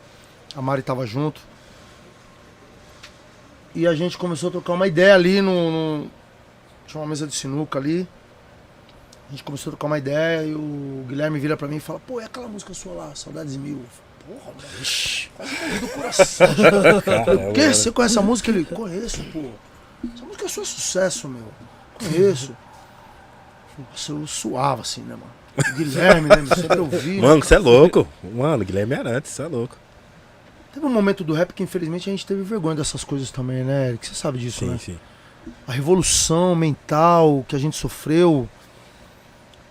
S4: A Mari tava junto. E a gente começou a trocar uma ideia ali no. no- Tinha uma mesa de sinuca ali. A gente começou a trocar uma ideia e o Guilherme vira pra mim e fala, pô, é aquela música sua lá, Saudades Mil. Falei, Porra, mano, quase morri do coração. [laughs]
S2: Caramba,
S4: O quê? Você conhece a música? Ele, conheço, pô. Essa música é sua sucesso, meu. Conheço. Nossa, eu suava assim, né, mano? O Guilherme, né? Eu sempre ouvi.
S2: Mano, você é louco. Mano, Guilherme Arantes, você é louco.
S4: Teve um momento do rap que infelizmente a gente teve vergonha dessas coisas também, né, Eric? Você sabe disso,
S2: Sim,
S4: né?
S2: sim.
S4: A revolução mental que a gente sofreu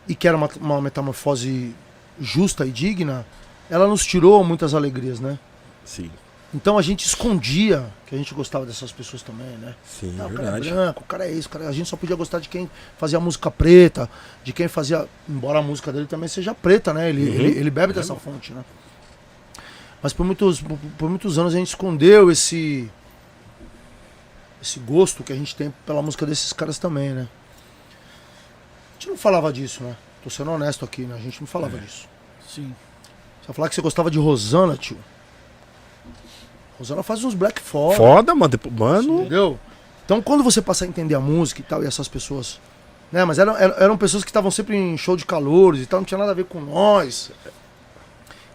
S4: e que era uma, uma metamorfose justa e digna, ela nos tirou muitas alegrias, né?
S2: Sim,
S4: Então a gente escondia que a gente gostava dessas pessoas também, né?
S2: sim,
S4: Ah, o cara é
S2: verdade.
S4: branco, o cara é isso, o cara... a gente só podia gostar de quem fazia música preta, de quem fazia. Embora a música dele também seja preta, né? Ele,
S2: Uhum.
S4: ele, ele bebe dessa fonte, né? Mas por muitos, por, por muitos anos a gente escondeu esse. esse gosto que a gente tem pela música desses caras também, né? A gente não falava disso, né? Tô sendo honesto aqui, né? A gente não falava
S2: É.
S4: disso.
S1: Sim.
S4: Você vai falar que você gostava de Rosana, tio. Rosana faz uns black foda.
S2: Foda, mano. Mano,
S4: Entendeu? Então quando você passa a entender a música e tal, e essas pessoas. Né, mas eram, eram, pessoas que estavam sempre em show de calores e tal, não tinha nada a ver com nós.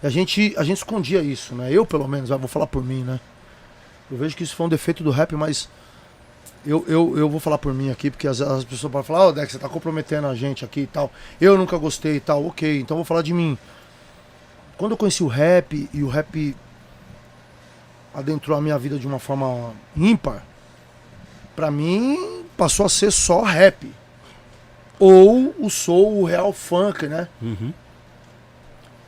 S4: E a gente, a gente escondia isso, né? Eu, pelo menos, ah, vou falar por mim, né? Eu vejo que isso foi um defeito do rap, mas eu, eu, eu vou falar por mim aqui, porque as, as pessoas podem falar, ó, Dex, você tá comprometendo a gente aqui e tal. Eu nunca gostei e tal, ok, então vou falar de mim. Quando eu conheci o rap e o rap adentrou a minha vida de uma forma ímpar, pra mim passou a ser só rap. Ou o soul, o real funk, né?
S2: Uhum.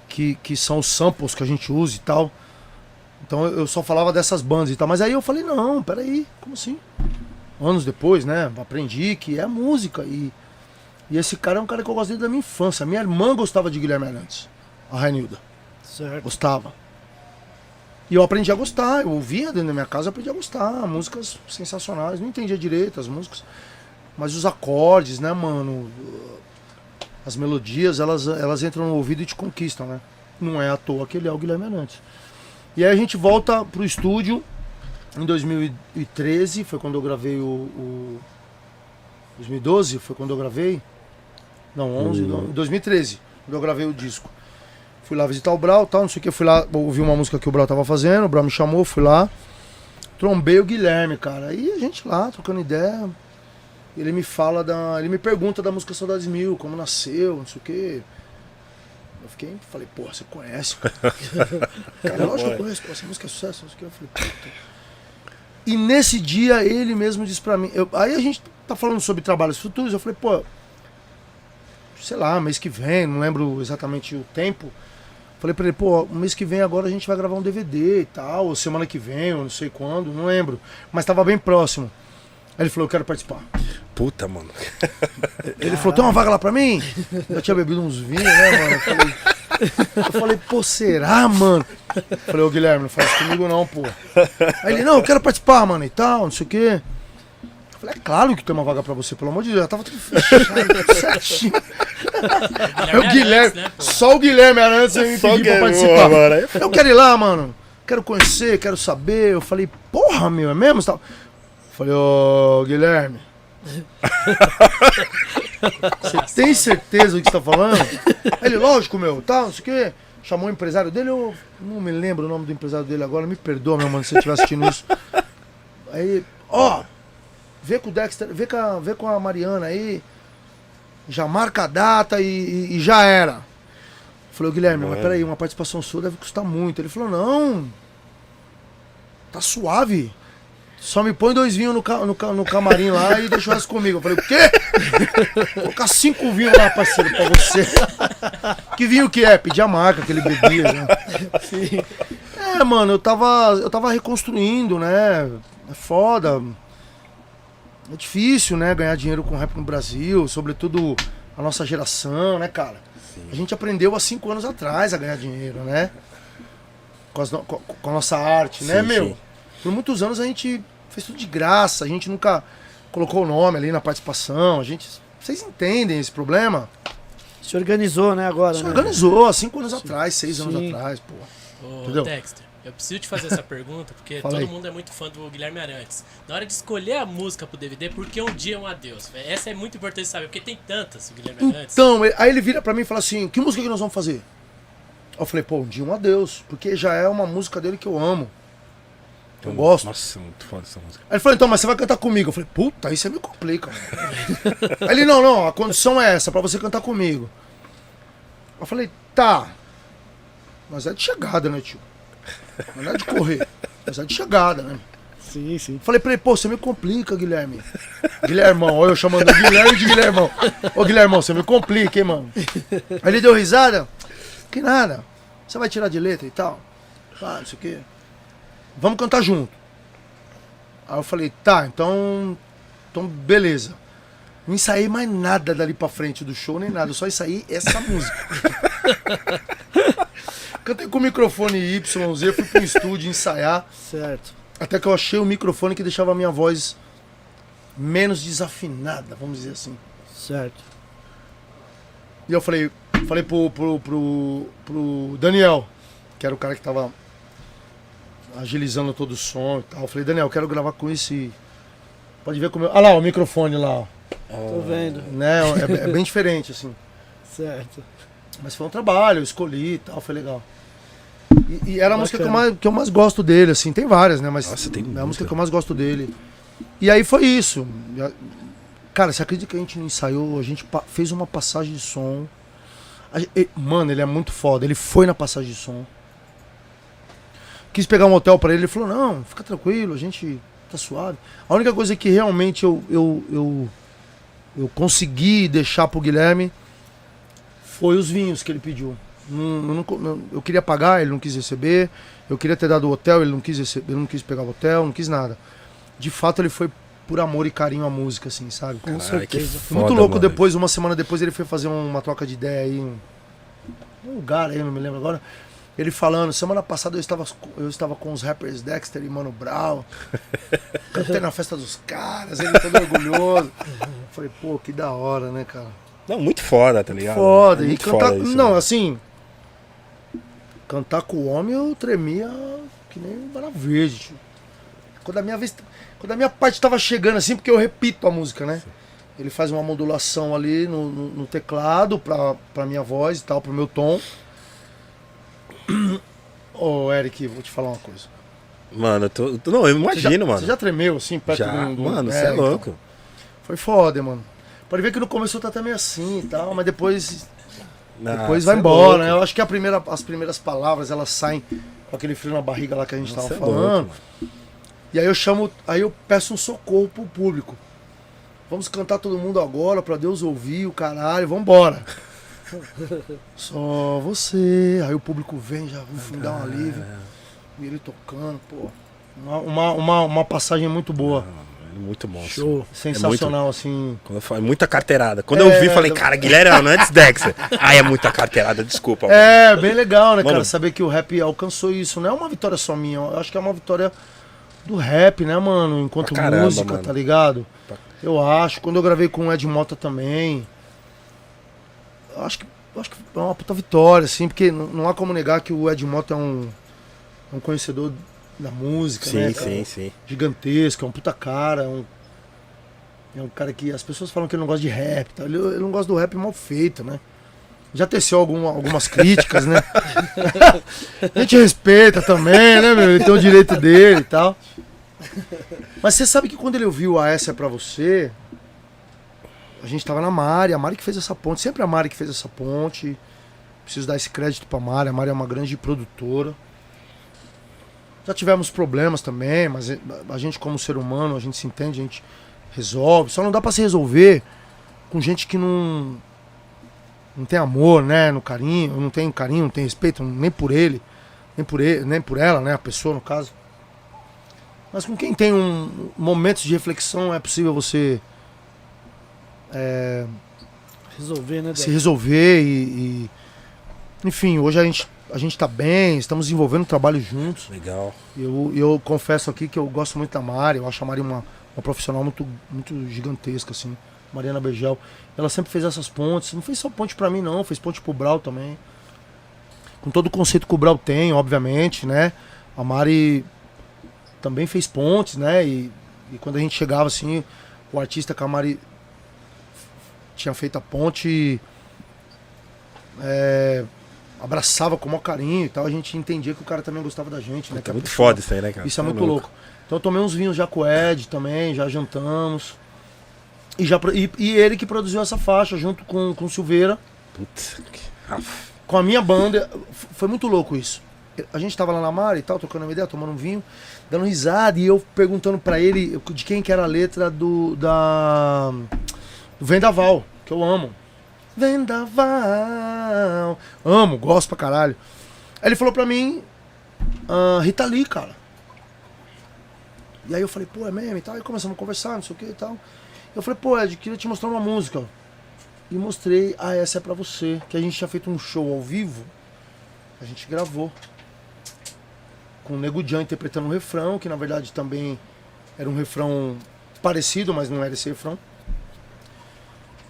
S4: Que, que são os samples que a gente usa e tal. Então eu só falava dessas bandas e tal. Mas aí eu falei, não, peraí, como assim? Anos depois, né? Aprendi que é música. E, e esse cara é um cara que eu gosto desde da minha infância. Minha irmã gostava de Guilherme Arantes, a Rainilda.
S1: Certo.
S4: Gostava. E eu aprendi a gostar, eu ouvia dentro da minha casa, eu aprendi a gostar. Músicas sensacionais, não entendia direito as músicas. Mas os acordes, né, mano? As melodias, elas, elas entram no ouvido e te conquistam, né? Não é à toa que ele é o Guilherme Arantes. E aí a gente volta pro estúdio em 2013, foi quando eu gravei o. o 2012 foi quando eu gravei? Não, 11,
S2: Hum.
S4: não, 2013, quando eu gravei o disco. Fui lá visitar o Brau, tal, não sei o que, fui lá, ouvi uma música que o Brau tava fazendo, o Brau me chamou, fui lá, trombei o Guilherme, cara. E a gente lá, trocando ideia, ele me fala da. Ele me pergunta da música Saudades Mil, como nasceu, não sei o que. Eu fiquei, falei, porra, você conhece? [laughs] cara, lógico que eu conheço, pô, essa música é sucesso, não sei o que. Eu falei, puta. E nesse dia ele mesmo disse pra mim. eu- aí a gente tá falando sobre trabalhos futuros, eu falei, pô, sei lá, mês que vem, não lembro exatamente o tempo. Falei pra ele, pô, mês que vem agora a gente vai gravar um DVD e tal, ou semana que vem, ou não sei quando, não lembro. Mas tava bem próximo. Aí ele falou, eu quero participar.
S2: Puta, mano.
S4: Ele falou, tem uma vaga lá pra mim? Eu tinha bebido uns vinhos, né, mano? Eu falei, Eu falei, pô, será, mano? Eu falei, ô Guilherme, não faz comigo não, pô. Aí ele, não, eu quero participar, mano, e tal, não sei o quê. Eu falei, é claro que tem uma vaga pra você, pelo amor de Deus. Já tava tudo fechado, tudo [laughs] certinho. Aí o Guilherme,
S3: né,
S4: só o Guilherme Arantes me pediu pra
S2: que-
S4: participar.
S2: Aí-
S4: Eu quero ir lá, mano. Quero conhecer, quero saber. Eu falei, porra, meu, é mesmo? Tal. Falei, ô, Guilherme. [laughs] Você tem certeza do que você tá falando? Ele, lógico, meu, tal, não sei o quê. Chamou o empresário dele, eu não me lembro o nome do empresário dele agora, me perdoa, meu mano, se você estiver assistindo isso. Aí, ó, vê com o Dexter, vê com a, vê com a Mariana aí, já marca a data e, e- e já era. Falei, Guilherme, mas
S2: Mano.
S4: peraí, uma participação sua deve custar muito. Ele falou, não, tá suave. Só me põe dois vinhos no, ca- no, ca- no camarim lá e deixa o resto comigo. Eu falei, o quê? [laughs] Vou colocar cinco vinhos lá, parceiro, pra você. [laughs] que vinho que é? Pedi a marca que ele bebia. Né? [laughs] É, mano, eu tava, eu tava reconstruindo, né? É foda. É difícil, né? Ganhar dinheiro com rap no Brasil, sobretudo a nossa geração, né, cara? A gente aprendeu há cinco anos atrás a ganhar dinheiro, né? Com, as com- com a nossa arte, né,
S2: Sim,
S4: meu?
S2: sim.
S4: Por muitos anos a gente fez tudo de graça, a gente nunca colocou o nome ali na participação, a gente. Vocês entendem esse problema?
S1: Se organizou, né, agora,
S4: Se
S1: né?
S4: organizou há cinco anos atrás, seis anos
S1: Sim.
S4: atrás, pô.
S3: Ô,
S4: Entendeu?
S3: Dexter, eu preciso te fazer essa pergunta, porque
S4: Fala
S3: todo
S4: aí.
S3: mundo é muito fã do Guilherme Arantes. Na hora de escolher a música pro DVD, por que um dia é um adeus? Essa é muito importante saber, porque tem tantas, o Guilherme Arantes.
S4: Então, aí ele vira pra mim e fala assim: que música que nós vamos fazer? Eu falei, pô, um dia um adeus, porque já é uma música dele que eu amo. Eu gosto.
S2: Nossa, muito foda essa música.
S4: Aí ele falou, então, mas você vai cantar comigo? Eu falei, puta, aí você me complica, mano. aí ele, não, não, a condição é essa, pra você cantar comigo. Eu falei, tá. Mas é de chegada, né, tio? Não é de correr, mas é de chegada, né?
S1: Sim, sim.
S4: Falei pra ele, pô, você me complica, Guilherme. Guilhermão, olha eu chamando Guilherme de Guilhermão. Ô, Guilhermão, você me complica, hein, mano. Aí ele deu risada. Que nada. Você vai tirar de letra e tal? Ah, não sei o quê. Vamos cantar junto. Aí eu falei, tá, então. Então, beleza. Não ensaiei mais nada dali pra frente do show, nem nada. Eu só ensaiei essa música. [laughs] Cantei com o microfone YZ, fui pro estúdio ensaiar.
S1: Certo.
S4: Até que eu achei o microfone que deixava a minha voz menos desafinada, vamos dizer assim.
S1: Certo.
S4: E eu falei, falei pro, pro, pro, pro Daniel, que era o cara que tava agilizando todo o som e tal. Eu falei, Daniel, eu quero gravar com esse. Pode ver como eu. Olha lá, o microfone lá, ó.
S1: Tô vendo.
S4: Né? É, é bem diferente, assim.
S1: Certo.
S4: Mas foi um trabalho, eu escolhi e tal, foi legal. E, e era a música que eu, mais, que eu mais gosto dele, assim, tem várias, né? Mas
S2: Nossa, tem
S4: é a música que eu mais gosto dele. E aí foi isso. Cara, você acredita que a gente não ensaiou? A gente fez uma passagem de som. Mano, ele é muito foda. Ele foi na passagem de som. Quis pegar um hotel pra ele. Ele falou: Não, fica tranquilo, a gente tá suave. A única coisa que realmente eu, eu, eu, eu consegui deixar pro Guilherme foi os vinhos que ele pediu. Não- eu, não não- eu queria pagar, ele não quis receber. Eu queria ter dado o hotel, ele não quis receber, ele não quis pegar o hotel, não quis nada. De fato, ele foi por amor e carinho à música, assim, sabe?
S1: Com certeza.
S4: Foi muito
S2: foda,
S4: louco
S2: mano.
S4: depois, uma semana depois, ele foi fazer uma troca de ideia aí. Um lugar aí, não me lembro agora. Ele falando, semana passada eu estava, eu estava com os rappers Dexter e Mano Brown. [laughs] Cantei na festa dos caras, ele todo orgulhoso. Falei, pô, que da hora, né, cara?
S2: Não, muito foda, tá ligado?
S4: Foda.
S2: É
S4: e cantar.
S2: foda isso,
S4: não,
S2: né?
S4: assim. Cantar com o homem eu tremia que nem vara verde. tio. Quando a minha vez. Quando a minha parte tava chegando assim, porque eu repito a música, né? Ele faz uma modulação ali no, no, no teclado pra, pra minha voz e tal, pro meu tom. [clears throat] Ô, Eric, vou te falar uma coisa.
S2: Mano, eu tô. Não, eu
S4: Você já-
S2: imagino, mano.
S4: Você já tremeu assim, perto
S2: Já,
S4: do,
S2: Mano, você
S4: é,
S2: é,
S4: então.
S2: louco.
S4: Foi foda, mano. Pode ver que no começo tá meio assim e tal, mas depois
S2: Ah,
S4: Depois vai
S2: é
S4: embora,
S2: louco.
S4: né? Eu acho que a primeira, as primeiras palavras elas saem com aquele frio na barriga lá que a gente tava
S2: é louco,
S4: falando.
S2: mano.
S4: e aí eu chamo, aí eu peço um socorro pro público. Vamos cantar todo mundo agora pra Deus ouvir o caralho, vambora. [laughs] Só você. Aí o público vem, já me dá um alívio. E ele tocando, pô. Uma, uma, uma, uma passagem muito boa.
S2: Muito monstro.
S1: Show.
S4: Sensacional, assim.
S2: Quando eu falo, é muita carteirada. Quando
S4: É,
S2: eu vi, falei, cara, Guilherme Hernandes Dexter. Aí é muita carteirada, desculpa. mano.
S4: É, bem legal, né,
S2: Mano.
S4: cara? Saber que o rap alcançou isso. Não é uma vitória só minha, eu acho que é uma vitória do rap, né, mano? Enquanto
S2: caramba,
S4: música,
S2: mano.
S4: tá ligado? Eu acho. Quando eu gravei com o Ed Mota também. Eu acho que, eu acho que é uma puta vitória, assim, porque não, não há como negar que o Ed Mota é um, é um conhecedor da música,
S2: Sim,
S4: né? cara?
S2: sim, sim.
S4: Gigantesco, é um puta cara, é um. É um cara que as pessoas falam que ele não gosta de rap, tá? ele, ele não gosta do rap mal feito, né? Já teceu algum, algumas [laughs] críticas, né? A gente respeita também, né, meu? Ele tem o direito dele e tal. Mas você sabe que quando ele ouviu a Essa é Pra Você, a gente tava na Mari, a Mari que fez essa ponte, sempre a Mari que fez essa ponte. Preciso dar esse crédito pra Mari, a Mari é uma grande produtora. Já tivemos problemas também, mas a gente como ser humano, a gente se entende, a gente resolve. Só não dá pra se resolver com gente que não não tem amor, né, no carinho, não tem carinho, não tem respeito nem por ele, nem por ele, nem por ela, né, a pessoa no caso. Mas com quem tem um momentos de reflexão é possível você é,
S1: Resolver, né?
S4: se resolver e, e- enfim, hoje a gente a gente tá bem, estamos desenvolvendo trabalho juntos.
S2: Legal.
S4: Eu, eu confesso aqui que eu gosto muito da Mari, eu acho a Mari uma, uma profissional muito, muito gigantesca, assim. Mariana Begel. Ela sempre fez essas pontes. Não fez só ponte pra mim, não, fez ponte pro Brau também. Com todo o conceito que o Brau tem, obviamente, né? A Mari também fez pontes, né? E, e quando a gente chegava assim, o artista que a Mari tinha feito a ponte. é, abraçava com o maior carinho e tal, a gente entendia que o cara também gostava da gente, né?
S2: É muito
S4: pessoa-
S2: foda isso aí, né, cara?
S4: isso é
S2: Tá
S4: muito louco. Então eu tomei uns vinhos já com o Ed também, já jantamos. E, já, e, e ele que produziu essa faixa junto com, com o Silveira,
S2: Putz. que-
S4: com a minha banda. Foi muito louco isso. A gente tava lá na Mara e tal, trocando uma ideia, tomando um vinho, dando risada, e eu perguntando pra ele de quem que era a letra do. da. do Vendaval, que eu amo. Vendaval. Amo, gosto pra caralho. Aí ele falou pra mim, ah, Rita Lee, cara. E aí eu falei, pô, é mesmo e tal. Aí começamos a conversar, não sei o que e tal. Eu falei, pô, Ed, queria te mostrar uma música. E mostrei, ah, essa é pra você. Que a gente tinha feito um show ao vivo. A gente gravou. Com o Nego Jan interpretando um refrão, que na verdade também era um refrão parecido, mas não era esse refrão.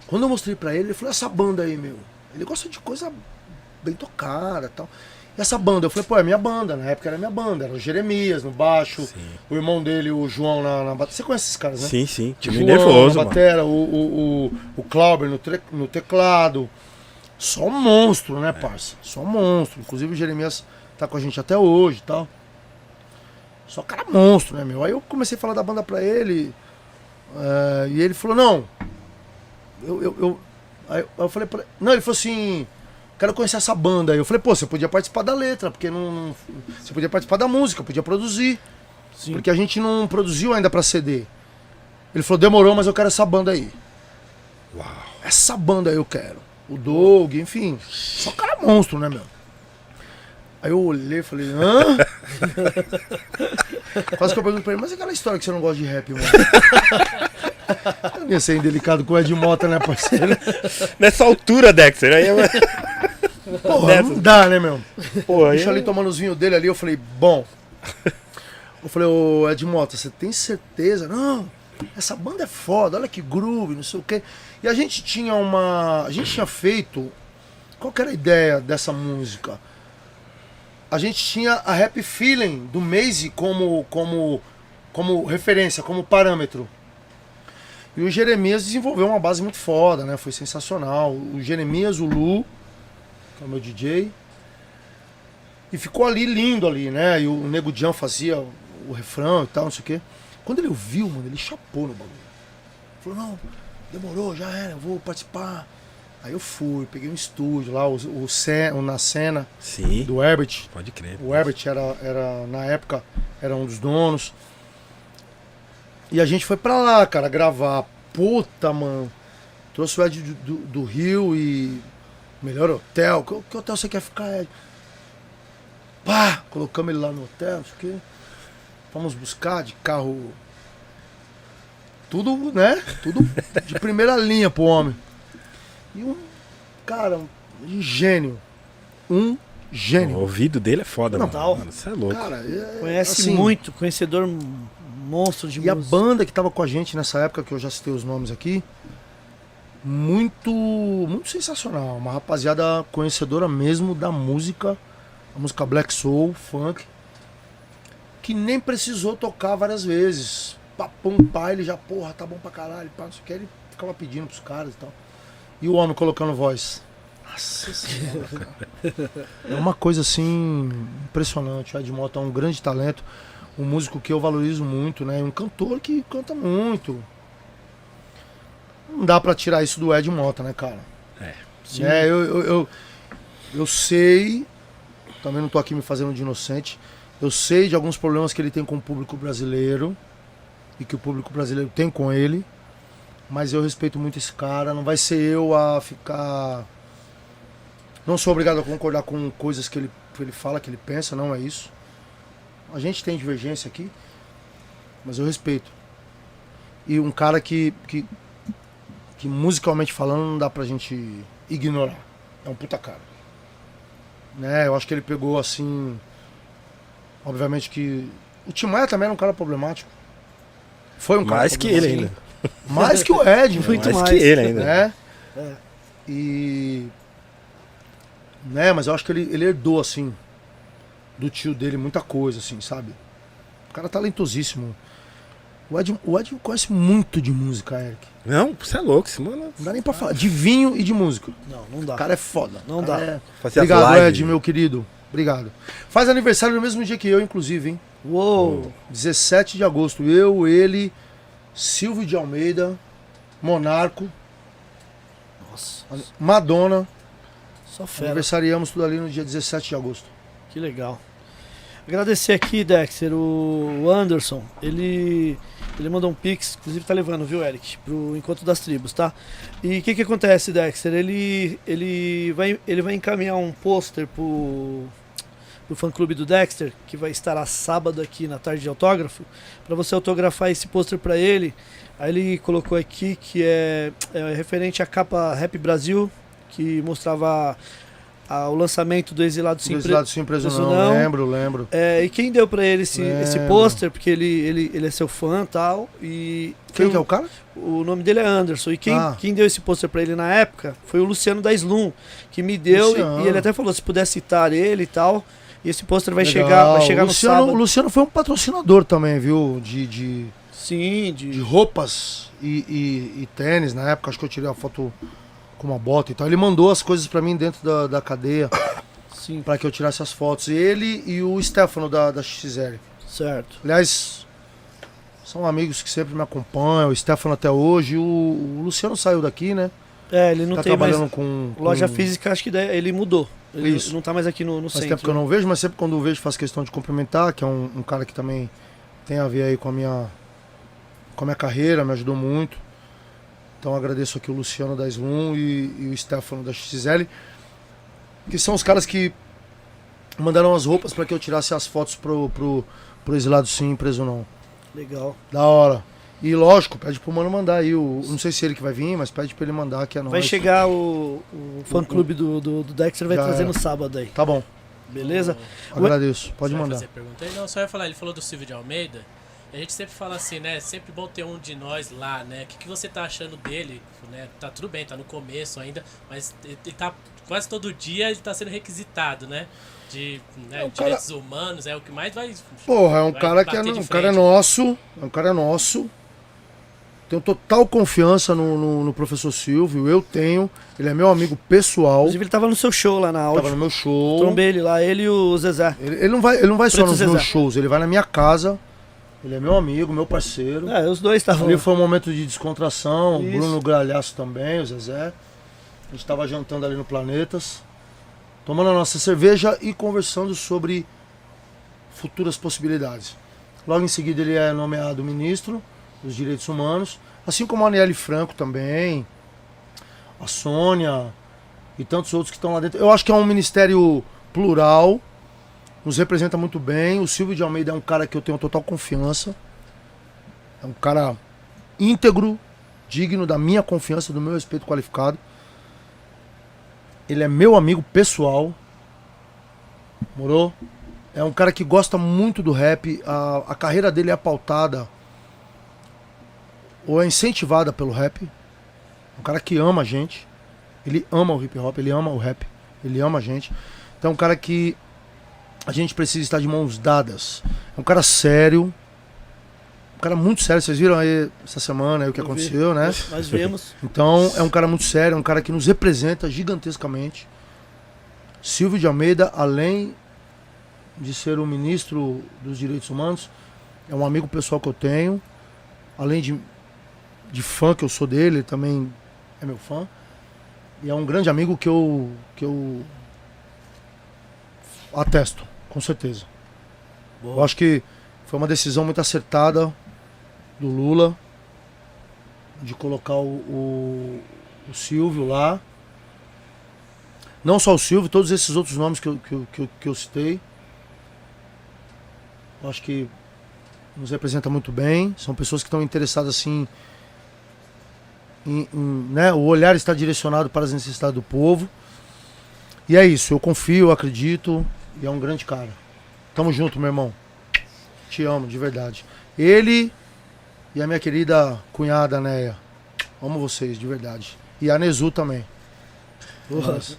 S4: Quando eu mostrei pra ele, ele falou, essa banda aí, meu. Ele gosta de coisa bem tocada e tal. E essa banda, eu falei, pô, é minha banda, na época era minha banda, era o Jeremias no baixo,
S2: Sim.
S4: o irmão dele, o João na, na bateria. Você conhece esses caras, né?
S2: Sim, sim. Time
S4: João
S2: nervoso,
S4: na
S2: mano.
S4: batera, o, o, o, o Clauber no, tre- no teclado. Só um monstro,
S2: É.
S4: né, parça? Só um monstro. Inclusive o Jeremias tá com a gente até hoje e tal. Só cara monstro, né, meu? Aí eu comecei a falar da banda pra ele. eh, e ele falou, não. Eu, eu, eu, aí eu falei pra Não, ele falou assim. Quero conhecer essa banda aí. Eu falei, pô, você podia participar da letra, porque não. Você podia participar da música, podia produzir.
S1: Sim.
S4: Porque a gente não produziu ainda pra CD. Ele falou, demorou, mas eu quero essa banda aí.
S2: Uau.
S4: Essa banda aí eu quero. O Doug, enfim. Só cara monstro, né, meu? Aí eu olhei e falei, hã? [laughs] Quase que eu pergunto pra ele, mas e aquela história que você não gosta de rap, mano? [laughs] Eu [laughs] não ia ser indelicado com o Ed Mota, né, parceiro? [laughs]
S2: Nessa altura, Dexter. Aí eu... [laughs]
S4: Porra,
S2: Nessa-
S4: não dá, né, meu?
S2: Aí
S4: Deixa ali
S2: eu...
S4: tomando os vinhos dele ali, eu falei, bom. Eu falei, ô Ed Mota, você tem certeza? Não, essa banda é foda, olha que groove, não sei o quê. E a gente tinha uma. A gente tinha feito. Qual que era a ideia dessa música? A gente tinha a Happy Feeling do Maze como, como, como referência, como parâmetro. E o Jeremias desenvolveu uma base muito foda, né? Foi sensacional. O Jeremias, o Lu, que é o meu DJ, e ficou ali lindo ali, né? E o Nego Jan fazia o, o refrão e tal, não sei o quê. Quando ele ouviu, mano, ele chapou no bagulho. Falou, não, demorou, já era, eu vou participar. Aí eu fui, peguei um estúdio lá, o, o, o Na Cena,
S2: Sim,
S4: do Herbert.
S2: pode crer.
S4: O Herbert era, era, na época, era um dos donos. E a gente foi pra lá, cara, gravar. Puta, mano. Trouxe o Ed do, do, do Rio e. Melhor hotel. Que, que hotel você quer ficar, Ed? Pá! Colocamos ele lá no hotel, não sei o quê. Fomos buscar de carro. Tudo, né? Tudo de primeira [laughs] linha pro homem. E um, cara, um gênio. Um
S2: O
S4: gênio.
S2: ouvido dele é foda,
S1: Não,
S2: mano.
S1: tal.
S2: Mano, Você é louco.
S4: Cara, é,
S1: Conhece
S4: assim,
S1: muito, conhecedor monstro de
S4: E a
S1: música.
S4: banda que tava com a gente nessa época, que eu já citei os nomes aqui, muito, muito sensacional. Uma rapaziada conhecedora mesmo da música, a música black soul, funk, que nem precisou tocar várias vezes. Papum, pá, ele já, porra, tá bom pra caralho, pá, não sei o que, ele ficava pedindo pros caras e tal. E o homem colocando voz. Nossa senhora, cara. [laughs] É uma coisa assim impressionante. O Ed Mota é um grande talento um músico que eu valorizo muito, né? Um cantor que canta muito. Não dá pra tirar isso do Ed Mota, né, cara?
S1: Sim.
S4: É, eu, eu, eu, eu sei, também não tô aqui me fazendo de inocente, eu sei de alguns problemas que ele tem com o público brasileiro e que o público brasileiro tem com ele, mas eu respeito muito esse cara, não vai ser eu a ficar... Não sou obrigado a concordar com coisas que ele, que ele fala, que ele pensa, não é isso. A gente tem divergência aqui, mas eu respeito. E um cara que, que, que musicalmente falando não dá pra gente ignorar. É um puta cara. Né? Eu acho que ele pegou assim. Obviamente que. O Tim Maia também era um cara problemático. Foi um cara
S2: Mais que ele ainda.
S4: Mais que o Ed, [laughs]
S1: Muito
S2: mais,
S1: mais.
S2: que ele ainda.
S4: Né?
S1: É.
S4: E. Né, mas eu acho que ele, ele herdou, assim, do tio dele muita coisa, assim, sabe? O cara é talentosíssimo. O Ed, o Ed conhece muito de música, Eric.
S2: Não, você é louco, esse mano.
S4: Não dá nem pra falar. De vinho e de música.
S1: Não, não dá.
S4: O cara é foda.
S1: Não dá.
S4: é-
S2: Fazia
S4: Obrigado. Ed, meu querido. Obrigado. Faz aniversário no mesmo dia que eu, inclusive, hein?
S1: Uou!
S4: 17 de agosto. Eu, ele, Silvio de Almeida, Monarco,
S1: Nossa,
S4: Madonna.
S1: só fera.
S4: Aniversariamos tudo ali no dia 17 de agosto.
S1: Que legal. Agradecer aqui, Dexter, o Anderson. Ele, ele mandou um pix, inclusive tá levando, viu, Eric? Pro Encontro das Tribos, tá? E o que que acontece, Dexter? Ele, ele, vai, ele vai encaminhar um pôster pro, pro fã-clube do Dexter, que vai estar a sábado aqui na tarde de autógrafo, para você autografar esse pôster para ele. Aí ele colocou aqui que é, é referente à capa Rap Brasil, que mostrava a- o lançamento do Exilado Sim
S4: Dois
S1: Pre-
S4: lados sem preso
S1: preso
S4: não,
S1: não.
S4: lembro, lembro.
S1: é, e quem deu pra ele esse, esse pôster, porque ele, ele, ele é seu fã e tal, e
S4: Quem que é o, cara?
S1: o nome dele é Anderson, e quem,
S4: Ah.
S1: quem deu esse pôster pra ele na época foi o Luciano da Slum, que me deu, e,
S4: Luciano.
S1: e ele até falou se puder citar ele e tal, e esse pôster vai
S4: Legal.
S1: chegar, vai chegar
S4: o
S1: no
S4: Luciano,
S1: sábado.
S4: O Luciano foi um patrocinador também, viu? De, de,
S1: Sim,
S4: de
S1: de,
S4: roupas e, e- e tênis na época. Acho que eu tirei a foto com uma bota e tal. Ele mandou as coisas pra mim dentro da, da cadeia [coughs]
S1: sim,
S4: pra que eu tirasse as fotos. Ele e o Stefano da, da XL.
S1: certo.
S4: Aliás, são amigos que sempre me acompanham. O Stefano até hoje. O, o Luciano saiu daqui, né?
S1: É, ele não
S4: tá
S1: tem mais
S4: trabalhando com, com.
S1: loja física, acho que ele mudou. Ele
S4: Isso.
S1: não tá mais aqui no, no
S4: Faz
S1: centro.
S4: tempo que eu não vejo, mas sempre quando eu vejo faço questão de cumprimentar, que é um, um cara que também tem a ver aí com a minha com a minha carreira, me ajudou muito. Então agradeço aqui o Luciano da Slum e, e o Stefano da XL, que são os caras que mandaram as roupas para que eu tirasse as fotos pro, pro, pro Exilado Sim, preso não.
S1: Legal.
S4: Da hora. E lógico, pede pro mano mandar aí. O, não sei se ele que vai vir, mas pede pra ele mandar que é nóis.
S1: Vai chegar o, o fã-clube do, do, do Dexter, vai
S4: Já
S1: trazer
S4: era.
S1: no sábado aí,
S4: Tá bom,
S1: beleza?
S4: agradeço. Pode
S3: Você vai
S4: mandar.
S3: fazer pergunta aí? Não, só ia falar, ele falou do Silvio de Almeida. A gente sempre fala assim, né? Sempre bom ter um de nós lá, né? O que, que você tá achando dele? Né? Tá tudo bem, tá no começo ainda, mas ele ele tá quase todo dia ele tá sendo requisitado, né? De né,
S4: É, cara-
S3: direitos humanos, é o que mais vai.
S4: Porra, é um cara que é, um cara é nosso, é um cara nosso. Tenho total confiança no, no- no professor Silvio, eu tenho. Ele é meu amigo pessoal.
S1: Inclusive ele tava no seu show lá na
S4: Tava
S1: áudio.
S4: no meu show.
S1: Trombei ele lá, ele e o Zezé.
S4: Ele, ele não vai, ele não vai só nos
S1: Zezé.
S4: meus shows, ele vai na minha casa. Ele é meu amigo, meu parceiro.
S1: É, os dois estavam.
S4: Ali foi um momento de descontração. O
S1: Isso.
S4: Bruno Gralhaço também, o Zezé. A gente tava jantando ali no Planetas, tomando a nossa cerveja e conversando sobre futuras possibilidades. Logo em seguida ele é nomeado ministro dos Direitos Humanos, assim como a Aniele Franco também, a Sônia e tantos outros que estão lá dentro. Eu acho que é um ministério plural, nos representa muito bem. O Silvio de Almeida é um cara que eu tenho total confiança. É um cara íntegro, digno da minha confiança, do meu respeito qualificado. Ele é meu amigo pessoal. Morou? É um cara que gosta muito do rap. A, a carreira dele é pautada ou é incentivada pelo rap. Um cara que ama a gente. Ele ama o hip hop, ele ama o rap, ele ama a gente. Então um cara que a gente precisa estar de mãos dadas. É um cara sério. Um cara muito sério. Vocês viram aí essa semana aí o que
S1: Eu vi.
S4: aconteceu, né?
S1: Nós vemos.
S4: Então é um cara muito sério, é um cara que nos representa gigantescamente. Silvio de Almeida, além de ser o ministro dos direitos humanos, é um amigo pessoal que eu tenho. Além de, de fã que eu sou dele, ele também é meu fã. E é um grande amigo que eu, que eu atesto, com certeza. Eu acho que foi uma decisão muito acertada do Lula de colocar o, o, o Silvio lá. Não só o Silvio, todos esses outros nomes que eu, que, eu- que, eu- que eu citei. Eu acho que nos representa muito bem. São pessoas que estão interessadas assim. Em, em, né? O olhar está direcionado para as necessidades do povo. E é isso, eu confio, eu acredito. E é um grande cara. Tamo junto, meu irmão. Te amo, de verdade. Ele e a minha querida cunhada Neia. Amo vocês, de verdade. E a Nezu também. Mas-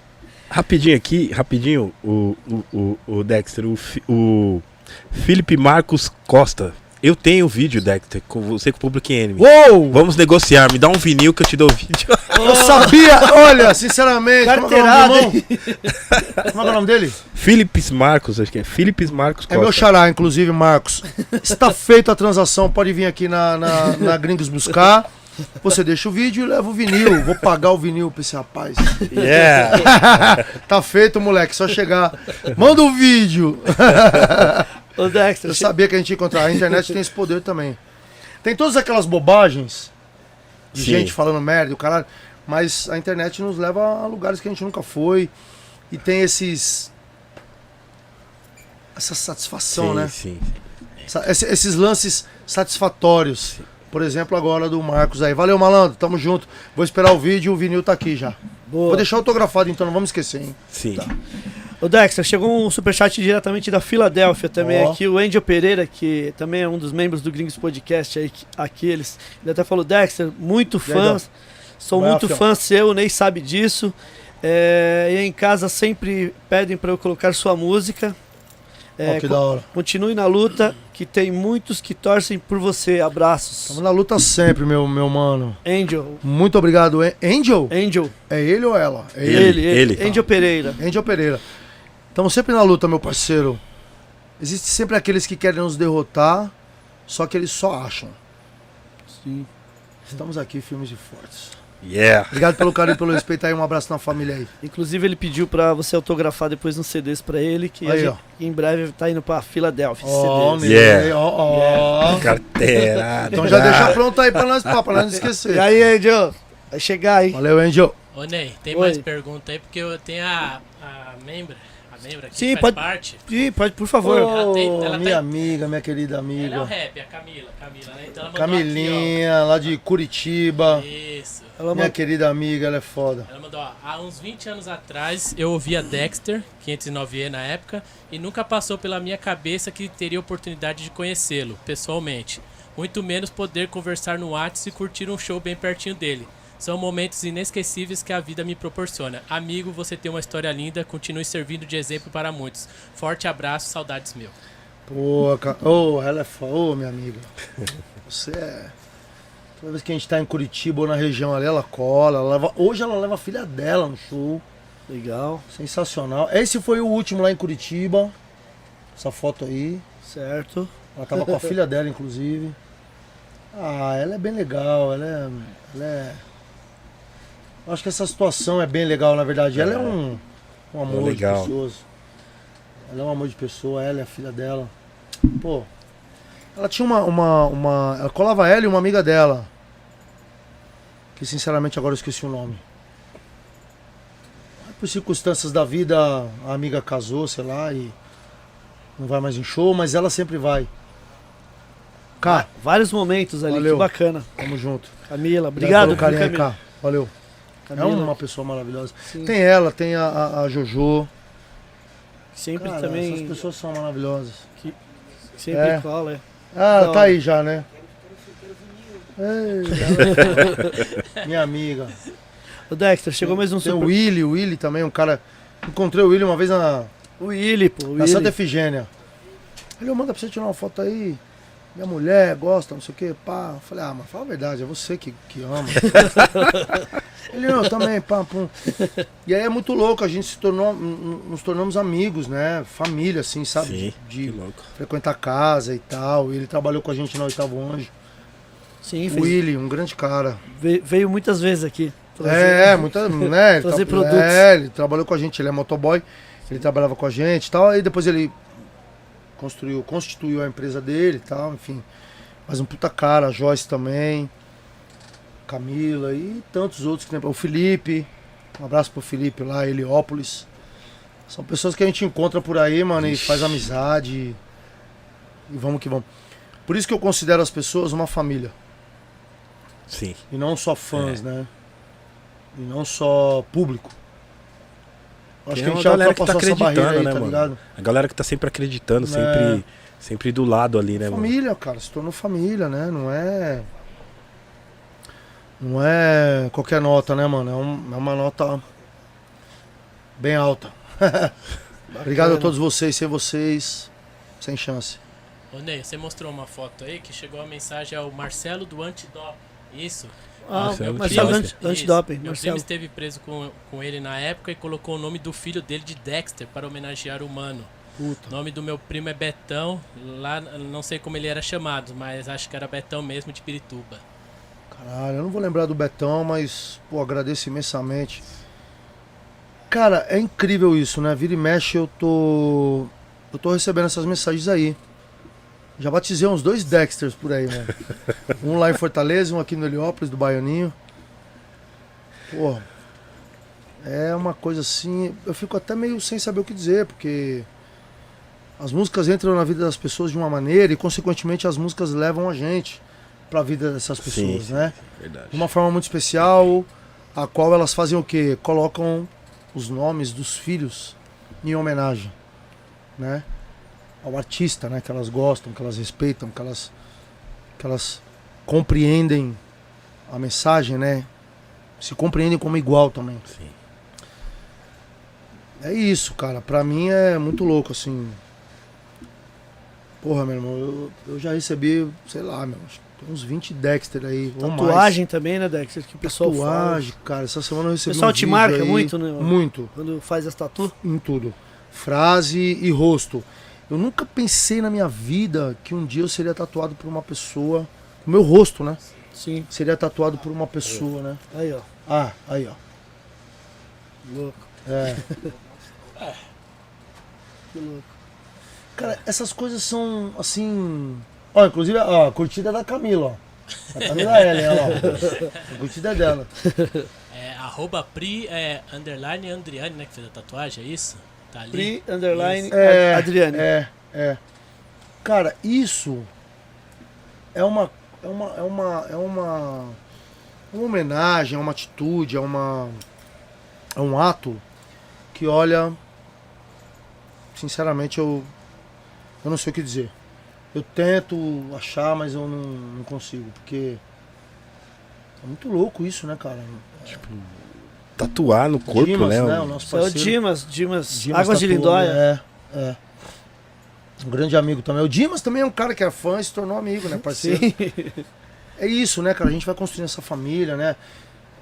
S2: Rapidinho aqui, rapidinho, o, o, o, o Dexter, o, o Felipe Marcos Costa. Eu tenho o vídeo, Dexter, com você com o Public Enemy.
S4: Uou!
S2: Vamos negociar, me dá um vinil que eu te dou o vídeo. [laughs]
S4: Eu sabia! Olha, sinceramente, como é, que é
S1: Carteirada,
S4: como é é o nome dele?
S2: Philips Marcos, acho que é. Philips Marcos
S4: É
S2: Costa.
S4: meu xará, inclusive, Marcos. Está feita a transação, pode vir aqui na, na, na Gringos buscar. Você deixa o vídeo e leva o vinil. Vou pagar o vinil pra esse rapaz.
S2: Yeah. [laughs]
S4: Tá feito, moleque. Só chegar. Manda o vídeo.
S1: Ô, Dexter,
S4: Eu sabia que a gente ia encontrar. A internet tem esse poder também. Tem todas aquelas bobagens de
S2: Sim.
S4: gente falando merda, o caralho. Mas a internet nos leva a lugares que a gente nunca foi. E tem esses. Essa satisfação,
S2: sim,
S4: né?
S2: sim.
S4: Essa- esse- esses lances satisfatórios. Por exemplo, agora do Marcos aí. Valeu, malandro. Tamo junto. Vou esperar o vídeo o vinil tá aqui já.
S1: boa.
S4: Vou deixar autografado então, não vamos esquecer, hein?
S2: Sim.
S1: Ô Dexter, chegou um superchat diretamente da Filadélfia também
S4: Ó.
S1: aqui, o Angel Pereira, que também é um dos membros do Gringos Podcast aí, que- aqui, eles, ele até falou, Dexter, muito
S4: aí,
S1: fã, sou
S4: Vai
S1: muito fã seu, nem sabe disso, é, e em casa sempre pedem para eu colocar sua música, É, co-
S4: da hora.
S1: continue na luta, que tem muitos que torcem por você, abraços.
S4: Estamos na luta sempre, meu, meu mano.
S1: Angel,
S4: Muito obrigado. An- Angel?
S1: Angel,
S4: É ele ou ela? É
S1: ele,
S4: ele.
S1: ele,
S2: ele.
S1: Angel Pereira.
S4: Angel Pereira. Estamos sempre na luta, meu parceiro. Existem sempre aqueles que querem nos derrotar, só que eles só acham.
S1: Sim.
S4: Estamos aqui, filmes de fortes.
S2: Yeah.
S4: Obrigado pelo carinho, pelo [laughs] respeito aí. Um abraço na família aí.
S1: Inclusive ele pediu pra você autografar depois uns CDs pra ele, que a
S4: Aí,
S1: gente,
S4: ó.
S1: em breve tá indo pra Filadélfia.
S4: Ó,
S1: CDs.
S2: Yeah.
S4: ó, ó.
S2: Carteira.
S4: Então já deixa pronto aí pra nós, pá, pra nós não [laughs] esquecer.
S1: E aí, Angel? Vai chegar aí.
S4: Valeu, Angel.
S3: Ô Ney, tem
S1: Oi.
S3: mais pergunta aí, porque eu tenho a, a membra, a membra aqui
S1: Sim, pode-
S3: parte.
S1: Ih, pode, por favor.
S3: Ela tem- ela
S4: minha
S3: tem-
S4: amiga, minha querida
S3: Ela é o
S4: amiga.
S3: rap, a Camila, Camila, né? Então
S4: Camilinha, lá de Curitiba.
S3: aqui. Isso.
S1: Ela
S4: Minha
S1: mandou-
S4: querida amiga, ela é foda.
S3: Ela mandou, ó, há uns 20 anos atrás eu ouvia Dexter, 509E na época, e nunca passou pela minha cabeça que teria oportunidade de conhecê-lo, pessoalmente. Muito menos poder conversar no WhatsApp e curtir um show bem pertinho dele. São momentos inesquecíveis que a vida me proporciona. Amigo, você tem uma história linda, continue servindo de exemplo para muitos. Forte abraço, saudades meu.
S4: Pô, ca- ô, ela é foda. Ô, minha amiga. [laughs] Você é. Toda vez que a gente tá em Curitiba ou na região ali, ela cola. Ela leva... Hoje ela leva a filha dela no show.
S1: Legal,
S4: Sensacional. Esse foi o último lá em Curitiba. Essa foto aí.
S1: certo.
S4: Ela tava com a filha dela, inclusive. Ah, ela é bem legal. Ela é. Ela é... Acho que essa situação é bem legal, na verdade. Ela é um, um amor
S2: legal.
S4: de pessoas. Ela é um amor de pessoa, ela é a filha dela. Pô. Ela tinha uma, uma, uma. Ela colava ela e uma amiga dela. Que sinceramente agora eu esqueci o nome. Por circunstâncias da vida, a amiga casou, sei lá, e não vai mais em show, mas ela sempre vai. Cá,
S1: Vários momentos ali,
S4: Valeu.
S1: que bacana.
S4: tamo junto.
S1: Camila, obrigado,
S4: pelo carinho,
S1: viu, Camila.
S4: cá. Valeu.
S1: Camila,
S4: É uma pessoa maravilhosa.
S1: sim,
S4: Tem ela, tem a, a, a Jojo.
S1: sempre
S4: Cara,
S1: também,
S4: Essas pessoas são maravilhosas.
S1: sempre
S4: É.
S1: cola, é.
S4: Ah, tá
S1: hora.
S4: aí já, né? Ei, [laughs] Minha amiga.
S1: O Dexter, chegou mais um
S4: Tem o
S1: super...
S4: Willy, o Willy também, um cara. Encontrei o Willy uma vez na,
S1: O Willy, pô, o
S4: na
S1: Willy.
S4: Santa Efigênia. Ele, manda pra você tirar uma foto aí. Minha mulher gosta, não sei o que, pá. Eu falei, ah, mas fala a verdade, é você que, que ama. [laughs] Ele, não, eu também, pá, pum. E aí é muito louco, a gente se tornou, nos tornamos amigos, né? Família, assim, sabe?
S2: Sim,
S4: De,
S2: que
S4: de
S2: louco.
S4: frequentar casa e tal. Ele trabalhou com a gente no Oitavo Anjo.
S1: Sim,
S4: O
S1: fez,
S4: Willy, um grande cara.
S1: veio, veio muitas vezes aqui. trazer-
S4: É, muita, né? ele [laughs]
S1: Trazer
S4: tra-
S1: produtos.
S4: É, ele trabalhou com a gente, ele é motoboy, ele trabalhava com a gente e tal, aí depois ele construiu, constituiu a empresa dele e tal, enfim. Mas um puta cara, a Joyce também, Camila e tantos outros que tem. O Felipe, um abraço pro Felipe lá, Heliópolis. São pessoas que a gente encontra por aí, mano, e
S2: Ixi.
S4: faz amizade. E, e vamos que vamos. Por isso que eu considero as pessoas uma família.
S2: Sim.
S4: E não só fãs, né? E não só público. Acho que a gente já
S2: galera que tá
S4: barreira aí,
S2: acreditando, né,
S4: tá
S2: mano?
S4: ligado?
S2: A galera que tá sempre acreditando,
S4: É.
S2: sempre, sempre do lado ali, né, mano?
S4: família, cara, se tornou família, né? Não é. Não é qualquer nota, né, mano? É, um- é uma nota bem alta. [laughs] Obrigado a todos vocês, sem vocês, sem chance.
S3: Ô Ney, você mostrou uma foto aí que chegou a mensagem ao Marcelo do Antidop. Isso.
S1: Ah,
S2: Marcelo
S1: Marcelo
S2: Dexter.
S1: Anti-
S3: Isso.
S1: Antidoping,
S3: Meu
S1: Marcelo.
S3: primo esteve preso com, com ele na época e colocou o nome do filho dele de Dexter para homenagear o mano.
S4: Puta.
S3: O nome do meu primo é Betão. Lá, não sei como ele era chamado, mas acho que era Betão mesmo de Pirituba.
S4: Caralho, eu não vou lembrar do Betão, mas, pô, agradeço imensamente. Cara, é incrível isso, né? Vira e mexe, eu tô. Eu tô recebendo essas mensagens aí. Já batizei uns dois Dexters por aí, mano. [laughs] um lá em Fortaleza, um aqui no Heliópolis, do Baianinho. Pô. É uma coisa assim. Eu fico até meio sem saber o que dizer, porque. As músicas entram na vida das pessoas de uma maneira e, consequentemente, as músicas levam a gente pra vida dessas pessoas,
S2: Sim.
S4: né?
S2: Verdade.
S4: de uma forma muito especial, a qual elas fazem o quê? Colocam os nomes dos filhos em homenagem, né? Ao artista, né? Que elas gostam, que elas respeitam, que elas, que elas compreendem a mensagem, né? Se compreendem como igual também.
S2: Sim.
S4: É isso, cara. Pra mim é muito louco, assim. Porra, meu irmão, eu, eu já recebi, sei lá, meu, uns 20 Dexter aí.
S1: Tatuagem também, né, Dexter? Que o pessoal fala.
S4: Tatuagem, cara. Essa semana eu
S1: O
S4: recebi
S1: pessoal
S4: um
S1: te
S4: vídeo
S1: marca
S4: aí,
S1: muito, né?
S4: Muito,
S1: Quando faz as tatu.
S4: em tudo. Frase e rosto. Eu nunca pensei na minha vida que um dia eu seria tatuado por uma pessoa. O meu rosto, né?
S1: Sim.
S4: Seria tatuado por uma pessoa, né?
S1: Aí, ó.
S4: Ah, aí, ó.
S1: Louco.
S4: É. [laughs]
S1: Que louco.
S4: Cara, essas coisas são assim. Ó, inclusive, ó, a curtida é da Camila, ó. A Camila Ellen, ó. lá. A curtida é dela.
S3: É arroba Pri é, underline Andriane, né? Que fez a tatuagem, é isso? Tá ali.
S1: Pri, underline,
S4: É,
S1: Adriane.
S4: É, é. Cara, isso é uma é uma é uma é uma, uma homenagem, é uma atitude, é uma é um ato que olha sinceramente eu eu não sei o que dizer. Eu tento achar, mas eu não, não consigo, porque é muito louco isso, né, cara?
S2: Tatuar no corpo,
S4: Dimas,
S2: né?
S4: né,
S2: o-
S4: nosso
S1: Isso é o
S4: parceiro.
S1: Dimas, Dimas,
S4: Dimas
S1: Águas de
S4: Tatu,
S1: Lindóia.
S4: É, é. Um grande amigo também. O Dimas também é um cara que é fã e se tornou amigo, né, parceiro?
S1: Sim.
S4: É isso, né, cara? A gente vai construindo essa família, né?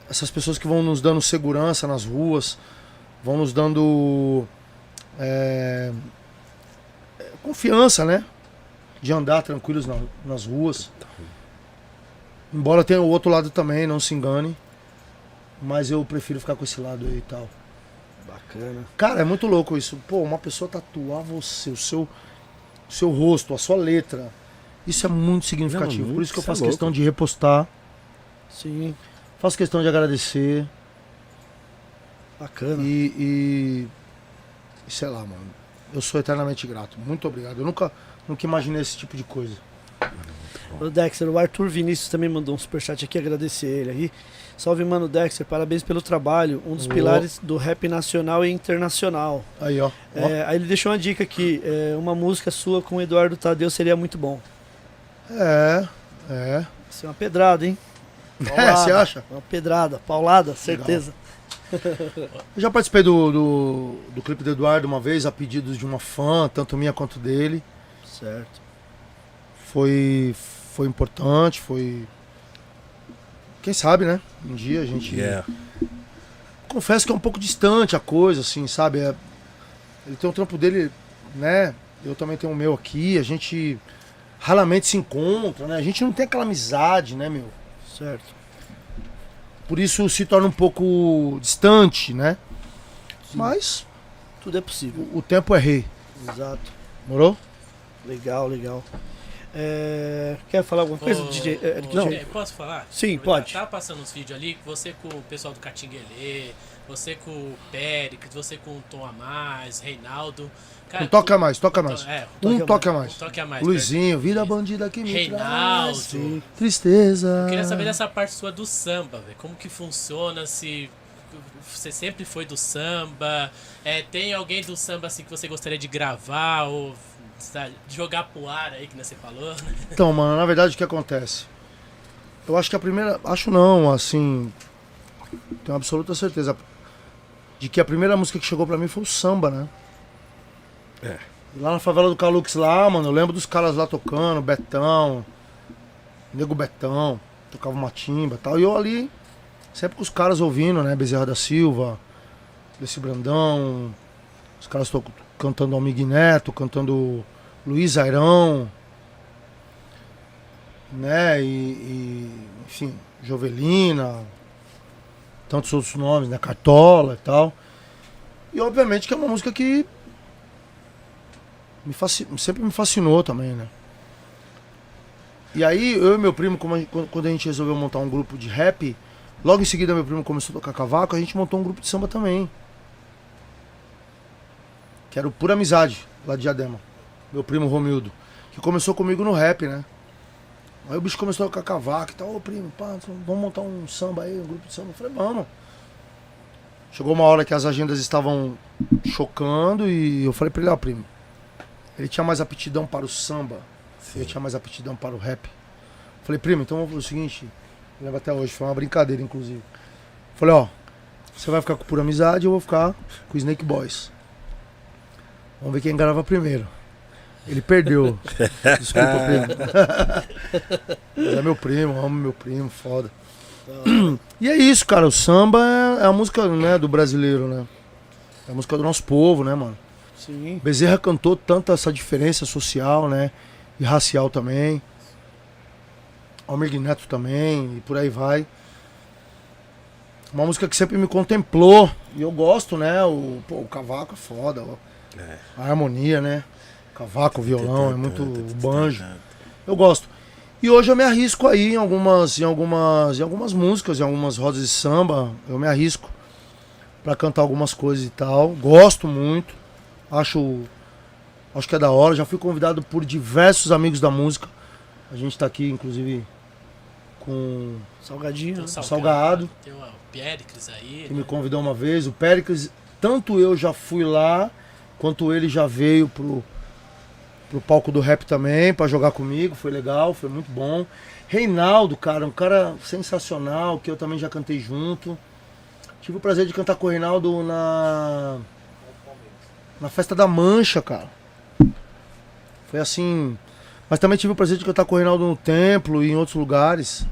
S4: Essas pessoas que vão nos dando segurança nas ruas, vão nos dando é, confiança, né? De andar tranquilos na- nas ruas. Embora tenha o outro lado também, não se engane. Mas eu prefiro ficar com esse lado aí e tal.
S1: Bacana.
S4: Cara, é muito louco isso. Pô, uma pessoa tatuar você, o seu, o seu rosto, a sua letra. Isso é muito significativo.
S2: Não,
S4: Por isso que eu
S2: é
S4: faço
S2: louco.
S4: questão de repostar,
S1: Sim.
S4: faço questão de agradecer
S1: Bacana.
S4: e, e, e sei lá, mano. Eu sou eternamente grato. Muito obrigado. Eu nunca, nunca imaginei esse tipo de coisa.
S1: O Dexter, o Arthur Vinícius também mandou um superchat aqui, agradecer ele aí. Salve, mano Dexter, parabéns pelo trabalho. Um dos
S4: Ô.
S1: pilares do rap nacional e internacional.
S4: Aí, ó.
S1: É, aí ele deixou uma dica aqui: é, uma música sua com o Eduardo Tadeu seria muito bom.
S4: É, é.
S1: Isso é uma pedrada, hein? [laughs]
S4: É, você acha?
S1: Uma pedrada, paulada, certeza.
S4: Eu já participei do, do, do clipe do Eduardo uma vez, a pedidos de uma fã, tanto minha quanto dele.
S1: Certo.
S4: Foi, foi importante, foi. Quem sabe, né? Um dia a gente.
S2: Yeah.
S4: Confesso que é um pouco distante a coisa, assim, sabe? É- Ele tem um trampo dele, né? Eu também tenho o meu aqui, a gente raramente se encontra, né? A gente não tem aquela amizade, né, meu?
S1: Certo.
S4: Por isso se torna um pouco distante, né? Mas
S1: Tudo é possível.
S4: o, o tempo é rei,
S1: Exato.
S4: morou?
S1: Legal, legal. É, Quer falar alguma coisa,
S3: Ô,
S1: DJ? É,
S3: ô?
S1: DJ,
S3: Posso falar?
S1: Sim, pode.
S3: Tava passando uns vídeos ali, você com o pessoal do Catinguelê, você com o Péricles, você com o Tom a mais, Reinaldo. Cara,
S4: Um toque a mais, toca mais.
S3: É,
S4: Um
S1: toque
S4: toque a
S3: um
S4: mais.
S3: toque a mais.
S4: Luizinho, vida bandida que me
S3: Reinaldo.
S4: traz tristeza.
S3: Eu queria saber dessa parte sua do samba, velho. Como que funciona, se você sempre foi do samba, é, tem alguém do samba assim que você gostaria de gravar ou jogar pro ar aí, que nem você falou, né?
S4: Então, mano, na verdade o que acontece? Eu acho que a primeira. Acho não, assim. Tenho absoluta certeza. De que a primeira música que chegou pra mim foi o samba, né?
S2: É.
S4: Lá na favela do Calux lá, mano, eu lembro dos caras lá tocando, Betão, Nego Betão, tocava uma timba e tal. E eu ali, sempre com os caras ouvindo, né? Bezerra da Silva, Desse Brandão, os caras to- cantando Almig Neto, cantando Luiz Airão, né? E, e, enfim, Jovelina, tantos outros nomes, né? Cartola e tal. E obviamente que é uma música que me sempre me fascinou também, né? E aí, eu e meu primo, quando a gente resolveu montar um grupo de rap, logo em seguida meu primo começou a tocar cavaco, a gente montou um grupo de samba também. Que era o Pura Amizade, lá de Diadema. Meu primo Romildo. Que começou comigo no rap, né? Aí o bicho começou a tocar cavaco e tal, ô primo, pá, vamos montar um samba aí, um grupo de samba. Eu falei, vamos. Chegou uma hora que as agendas estavam chocando e eu falei pra ele, ó, primo, ele tinha mais aptidão para o samba, eu tinha mais aptidão para o rap. Falei, primo, então vamos fazer o seguinte, lembro até hoje, foi uma brincadeira, inclusive. Falei, ó, você vai ficar com pura amizade, eu vou ficar com o Snake Boys. Vamos ver quem grava primeiro. Ele perdeu. [laughs] Desculpa, primo. Mas é meu primo, amo meu primo, foda. [clears throat] E é isso, cara. O samba é é a música né, do brasileiro, né? É a música do nosso povo, né, mano?
S1: Sim.
S4: Bezerra cantou tanto essa diferença social, né? E racial também. Almir Neto também, e por aí vai. Uma música que sempre me contemplou. E eu gosto, né? O, pô, o cavaco é foda.
S2: É.
S4: A harmonia, né? Cavaco, violão, é muito o banjo. Eu gosto. E hoje eu me arrisco aí em algumas, em algumas, em algumas músicas, em algumas rodas de samba, eu me arrisco pra cantar algumas coisas e tal. Gosto muito. Acho acho que é da hora. Já fui convidado por diversos amigos da música. A gente tá aqui inclusive com
S1: Salgadinho. Né?
S3: o
S4: Salgado.
S3: Tem o Péricles aí.
S4: que
S3: né?
S4: me convidou uma vez, o Péricles, tanto eu já fui lá, quanto ele já veio pro, pro palco do rap também, pra jogar comigo, foi legal, foi muito bom. Reinaldo, cara, um cara sensacional, que eu também já cantei junto. Tive o prazer de cantar com o Reinaldo na. Na festa da Mancha, cara. Foi assim. Mas também tive o prazer de cantar com o Reinaldo no templo e em outros lugares.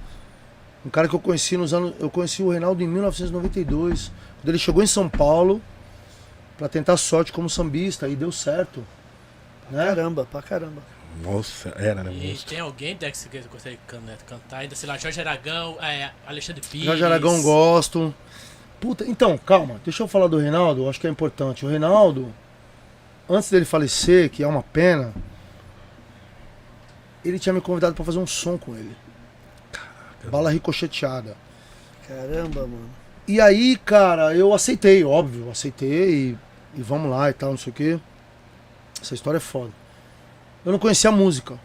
S4: Um cara que eu conheci nos anos. Eu conheci o Reinaldo em 1992. Quando ele chegou em São Paulo pra tentar sorte como sambista e deu certo. Né?
S1: Caramba, pra caramba.
S2: Nossa, era, né?
S3: E tem alguém Dex, que você gostaria de can- né, cantar ainda, sei lá, Jorge Aragão, é, Alexandre Pires.
S4: Jorge Aragão gosto. Puta, então, calma, deixa eu falar do Reinaldo, eu acho que é importante. O Reinaldo, antes dele falecer, que é uma pena, ele tinha me convidado pra fazer um som com ele. Bala ricocheteada.
S1: Caramba, mano.
S4: E aí, cara, eu aceitei, óbvio, aceitei e, vamos lá e tal, não sei o quê. Essa história é foda. Eu não conhecia a música.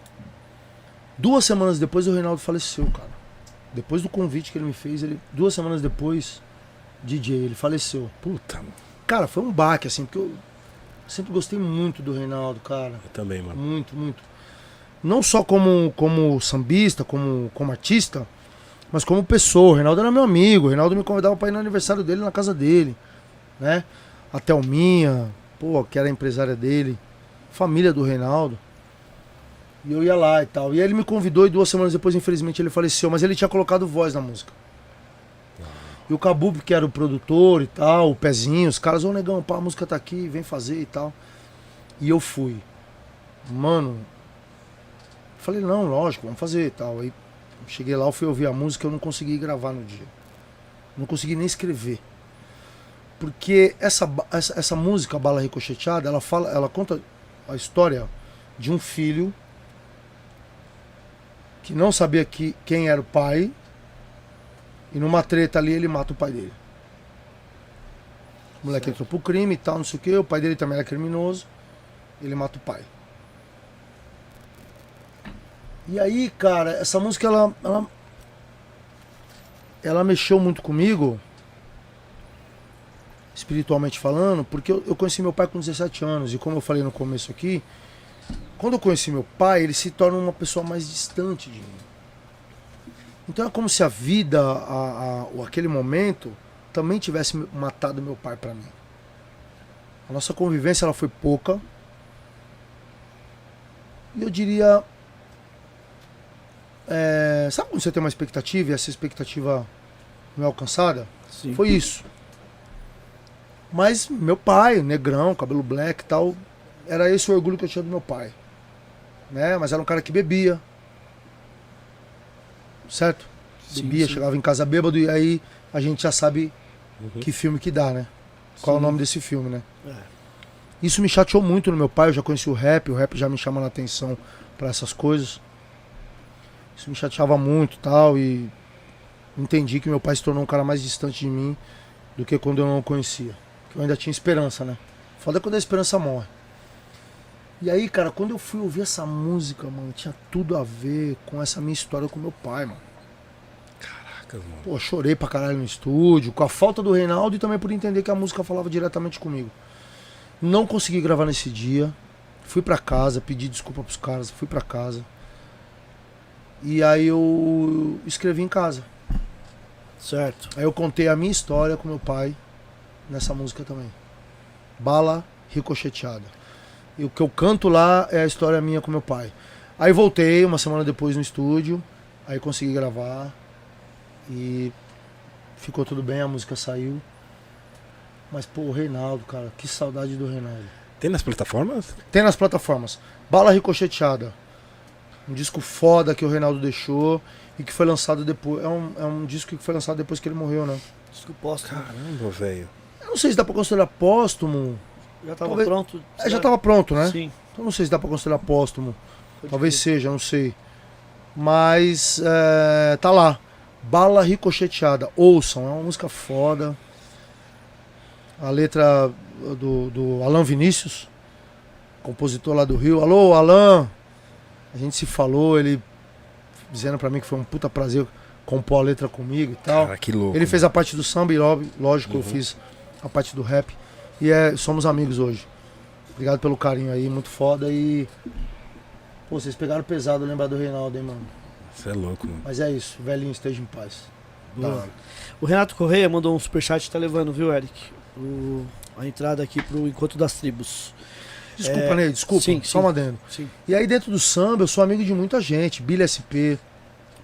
S4: Duas semanas depois o Reinaldo faleceu, cara. Depois do convite que ele me fez, ele duas semanas depois, DJ, ele faleceu.
S2: Puta, mano.
S4: Cara, foi um baque, assim, porque eu sempre gostei muito do Reinaldo, cara.
S2: Eu também, mano.
S4: Muito, muito. Não só como, como sambista, como, como artista, mas como pessoa. O Reinaldo era meu amigo. O Reinaldo me convidava para ir no aniversário dele na casa dele, né? A Thelminha, pô, que era empresária dele, família do Reinaldo. E eu ia lá e tal. E aí ele me convidou e duas semanas depois, infelizmente, ele faleceu. Mas ele tinha colocado voz na música. E o Cabub, que era o produtor e tal, o Pezinho, os caras, ô negão, pá, a música tá aqui, vem fazer e tal. E eu fui. Mano, falei, não, lógico, vamos fazer e tal. Aí cheguei lá, eu fui ouvir a música, eu não consegui gravar no dia. Não consegui nem escrever. Porque essa, essa, essa música, Bala Ricocheteada, ela fala, ela conta a história de um filho que não sabia que, quem era o pai e numa treta ali ele mata o pai dele. O moleque entrou pro crime e tal, não sei o que, o pai dele também era criminoso, ele mata o pai. E aí, cara, essa música ela, ela, ela mexeu muito comigo, espiritualmente falando, porque eu, eu conheci meu pai com 17 anos, e como eu falei no começo aqui, quando eu conheci meu pai, ele se torna uma pessoa mais distante de mim. Então é como se a vida, a, a, ou aquele momento, também tivesse matado meu pai pra mim. A nossa convivência ela foi pouca. E eu diria. é, sabe quando você tem uma expectativa e essa expectativa não é alcançada?
S1: Sim.
S4: Foi isso. Mas meu pai, negrão, cabelo black e tal, era esse o orgulho que eu tinha do meu pai. Né? Mas era um cara que bebia. Certo?
S1: Sim,
S4: Bebia,
S1: sim.
S4: chegava em casa bêbado e aí a gente já sabe
S2: Uhum.
S4: que filme que dá, né? Qual é o
S1: Sim.
S4: nome desse filme, né?
S1: É.
S4: Isso me chateou muito no meu pai, eu já conheci o rap, o rap já me chama a atenção pra essas coisas. Isso me chateava muito e tal, e entendi que meu pai se tornou um cara mais distante de mim do que quando eu não o conhecia. Que eu ainda tinha esperança, né? Foda é quando a esperança morre. E aí, cara, quando eu fui ouvir essa música, mano, tinha tudo a ver com essa minha história com meu pai, mano.
S2: Caracas, mano.
S4: Pô, chorei pra caralho no estúdio, com a falta do Reinaldo e também por entender que a música falava diretamente comigo. Não consegui gravar nesse dia. Fui pra casa, pedi desculpa pros caras, fui pra casa. E aí eu escrevi em casa.
S1: Certo.
S4: Aí eu contei a minha história com meu pai nessa música também. Bala ricocheteada. E o que eu canto lá é a história minha com meu pai. Aí voltei uma semana depois no estúdio, aí consegui gravar e ficou tudo bem, a música saiu. Mas pô, o Reinaldo, cara, que saudade do Reinaldo.
S2: Tem nas plataformas?
S4: Tem nas plataformas. Bala ricocheteada. Um disco foda que o Reinaldo deixou e que foi lançado depois. É um, é um disco que foi lançado depois que ele morreu, né?
S1: Disco póstumo.
S2: Caramba, velho.
S4: Eu não sei se dá pra considerar póstumo.
S1: Já tava
S4: Talvez-
S1: pronto?
S4: É, já tava pronto, né?
S1: Sim.
S4: Então não sei se dá pra considerar póstumo.
S1: Pode
S4: Talvez seja, não sei. Mas é, tá lá. Bala ricocheteada. Ouçam, é uma música foda. A letra do, do Alan Vinícius, compositor lá do Rio. Alô, Alan! A gente se falou, ele dizendo pra mim que foi um puta prazer compor a letra comigo e tal.
S2: Cara, que louco.
S4: Ele fez a parte do samba e lógico, eu
S2: Uhum.
S4: fiz a parte do rap. E é, somos amigos hoje. Obrigado pelo carinho aí, muito foda. E. Pô, vocês pegaram pesado lembrar do Reinaldo, hein, mano.
S2: Você é louco, mano.
S4: Mas é isso, velhinho, esteja em paz.
S1: Boa. O Renato Correia mandou um superchat, tá levando, viu, Eric? O- a entrada aqui pro Encontro das Tribos.
S4: Desculpa,
S1: É,
S4: Ney, desculpa.
S1: sim,
S4: só
S1: sim.
S4: um adendo.
S1: Sim.
S4: E aí dentro do samba eu sou amigo de muita gente. Billy SP,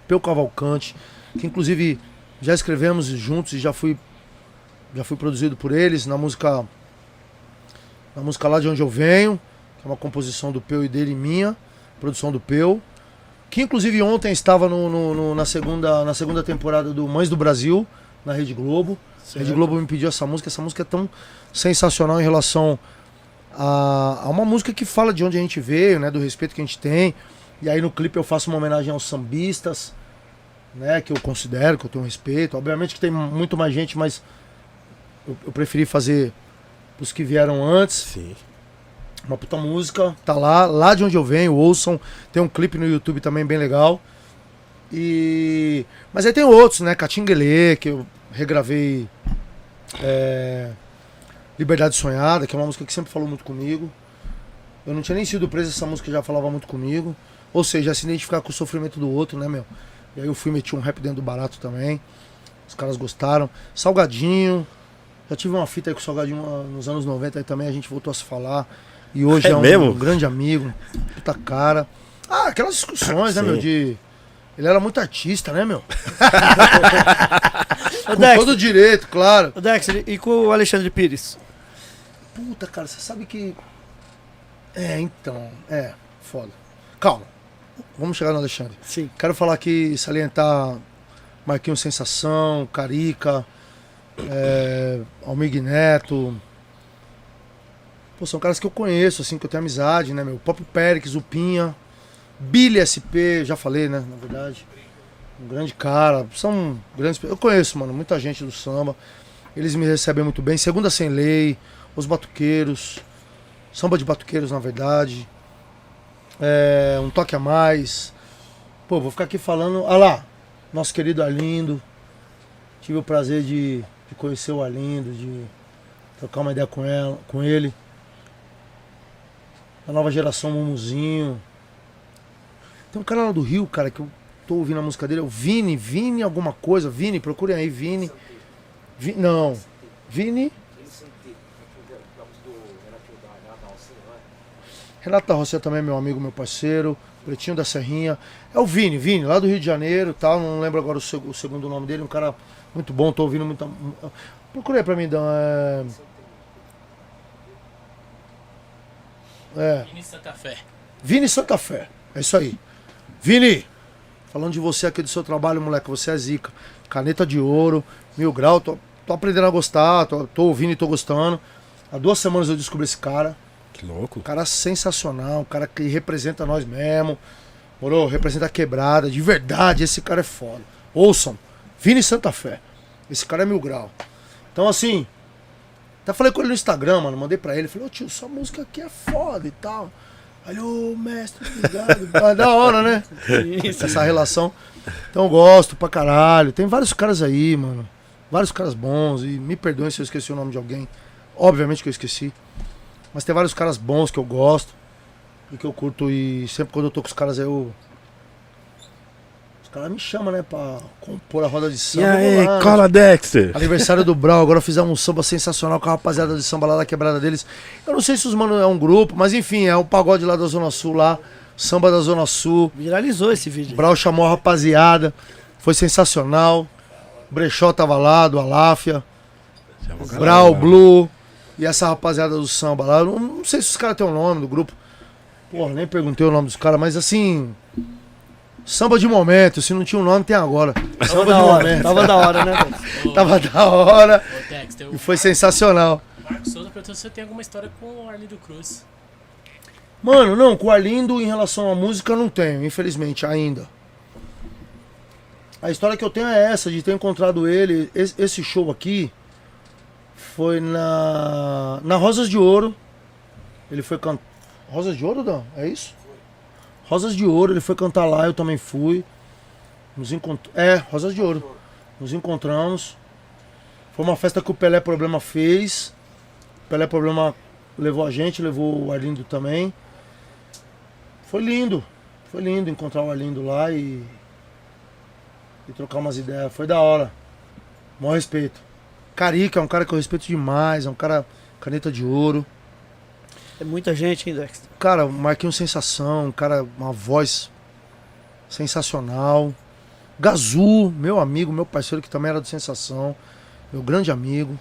S4: Peu Cavalcante, que inclusive já escrevemos juntos e já fui já fui produzido por eles na música na música lá de onde eu venho, que é uma composição do Peu e dele e minha, produção do Peu, que inclusive ontem estava no, no- no- na segunda na segunda temporada do Mães do Brasil na Rede Globo. A Rede Globo me pediu essa música, essa música é tão sensacional em relação a, a uma música que fala de onde a gente veio, né, do respeito que a gente tem. E aí no clipe eu faço uma homenagem aos sambistas, né, que eu considero, que eu tenho respeito. Obviamente que tem muito mais gente, mas eu, eu preferi fazer os que vieram antes.
S2: Sim.
S4: Uma puta música, tá lá, lá de onde eu venho, ouçam. Tem um clipe no YouTube também bem legal. E. Mas aí tem outros, né? Catinguelê, que eu regravei. é, Liberdade Sonhada, que é uma música que sempre falou muito comigo. Eu não tinha nem sido preso, essa música já falava muito comigo. Ou seja, se identificar com o sofrimento do outro, né, meu? E aí eu fui meti um rap dentro do barato também. Os caras gostaram. Salgadinho. Já tive uma fita aí com o Salgadinho nos anos 90 aí também, a gente voltou a se falar. E hoje
S2: É
S4: é, um,
S2: mesmo?
S4: grande amigo, puta cara. Ah, aquelas discussões, né,
S2: Sim.
S4: meu? De. Ele era muito artista, né, meu? [laughs] Com
S1: Dex,
S4: todo direito, claro.
S1: ô, Dex, e com o Alexandre Pires?
S4: Puta, cara, você sabe que. É, então. É, foda. Calma. Vamos chegar no Alexandre.
S1: Sim.
S4: Quero falar aqui, salientar Marquinhos Sensação, Carica, é, Almig Neto. Pô, são caras que eu conheço, assim, que eu tenho amizade, né, meu? O próprio Périx, o Pinha, Billy SP, já falei, né, na verdade. Um grande cara, são grandes... Eu conheço, mano, muita gente do samba. Eles me recebem muito bem. Segunda Sem Lei, Os Batuqueiros, Samba de Batuqueiros, na verdade. É, um Toque a Mais. Pô, vou ficar aqui falando. Ah lá, nosso querido Arlindo. Tive o prazer de, de conhecer o Arlindo, de trocar uma ideia com, ela, com ele. A nova geração Mumuzinho. Tem um cara lá do Rio, cara, que eu tô ouvindo a música dele. É o Vini, Vini alguma coisa. Vini, procurem aí, Vini. Vi- não. Vini. Renato da Roça também é meu amigo, meu parceiro. Pretinho da Serrinha. É o Vini, Vini, lá do Rio de Janeiro tal. Não lembro agora o, seg- o segundo nome dele. Um cara muito bom, tô ouvindo muita. Procurei pra mim, Dan. É... é.
S3: Vini Santa Fé.
S4: Vini Santa Fé. É isso aí. Vini, falando de você aqui do seu trabalho, moleque, você é zica. Caneta de ouro, mil grau, tô, tô aprendendo a gostar, tô, tô ouvindo e tô gostando. Há duas semanas eu descobri esse cara.
S2: Que louco.
S4: Um cara sensacional, um cara que representa nós mesmo. Moro, representa a quebrada, de verdade, esse cara é foda. Ouçam, Vini Santa Fé. Esse cara é mil grau. Então assim, até falei com ele no Instagram, mano, mandei pra ele, falei, ô tio, sua música aqui é foda e tal. Aí, ô mestre, obrigado. [laughs] Ah, da hora, né? Essa relação. Então eu gosto pra caralho. Tem vários caras aí, mano. Vários caras bons. E me perdoem se eu esqueci o nome de alguém. Obviamente que eu esqueci. Mas tem vários caras bons que eu gosto. E que eu curto. E sempre quando eu tô com os caras eu. Os caras me chamam, né? Pra compor a roda de
S2: E
S4: samba. vou
S2: aí,
S4: lá, né?
S2: cola Dexter.
S4: Aniversário do Brau, agora fizemos um samba sensacional com a rapaziada de samba lá da quebrada deles. Eu não sei se os mano é um grupo, mas enfim, é um pagode lá da Zona Sul lá. Samba da Zona Sul.
S1: Viralizou esse vídeo.
S4: Brau chamou a rapaziada. Foi sensacional. Brechó tava lá, do Aláfia. Brau, Blue. E essa rapaziada do samba lá. Eu Não, não sei se os caras têm o nome do grupo. Porra, nem perguntei o nome dos caras, mas assim. Samba de momento. Se não tinha um nome, tem agora.
S1: Tava
S4: Samba
S1: da
S4: de
S1: hora,
S4: momento.
S1: tava da hora, né? Dex?
S3: Ô, [laughs]
S4: Tava da hora.
S3: ô, Dexter,
S4: E foi sensacional.
S3: Marcos Souza perguntou se você tem alguma história com o Arlindo Cruz.
S4: Mano, não, com o Arlindo em relação à música eu não tenho, infelizmente, ainda. A história que eu tenho é essa, de ter encontrado ele. Esse, esse show aqui foi na. Na Rosas de Ouro. Ele foi cantar. Rosas de Ouro, Dan? É isso? Rosas de Ouro, ele foi cantar lá, eu também fui. Nos encontramos. É, Rosas de Ouro. Nos encontramos. Foi uma festa que o Pelé Problema fez. O Pelé Problema levou a gente, levou o Arlindo também. Foi lindo. Foi lindo encontrar o Arlindo lá e. E trocar umas ideias. Foi da hora. Maior respeito. Carica é um cara que eu respeito demais. É um cara caneta de ouro.
S1: É muita gente, hein, Dex?
S4: Cara, o Marquinhos Sensação. Cara, uma voz sensacional. Gazu, meu amigo, meu parceiro que também era do Sensação. Meu grande amigo.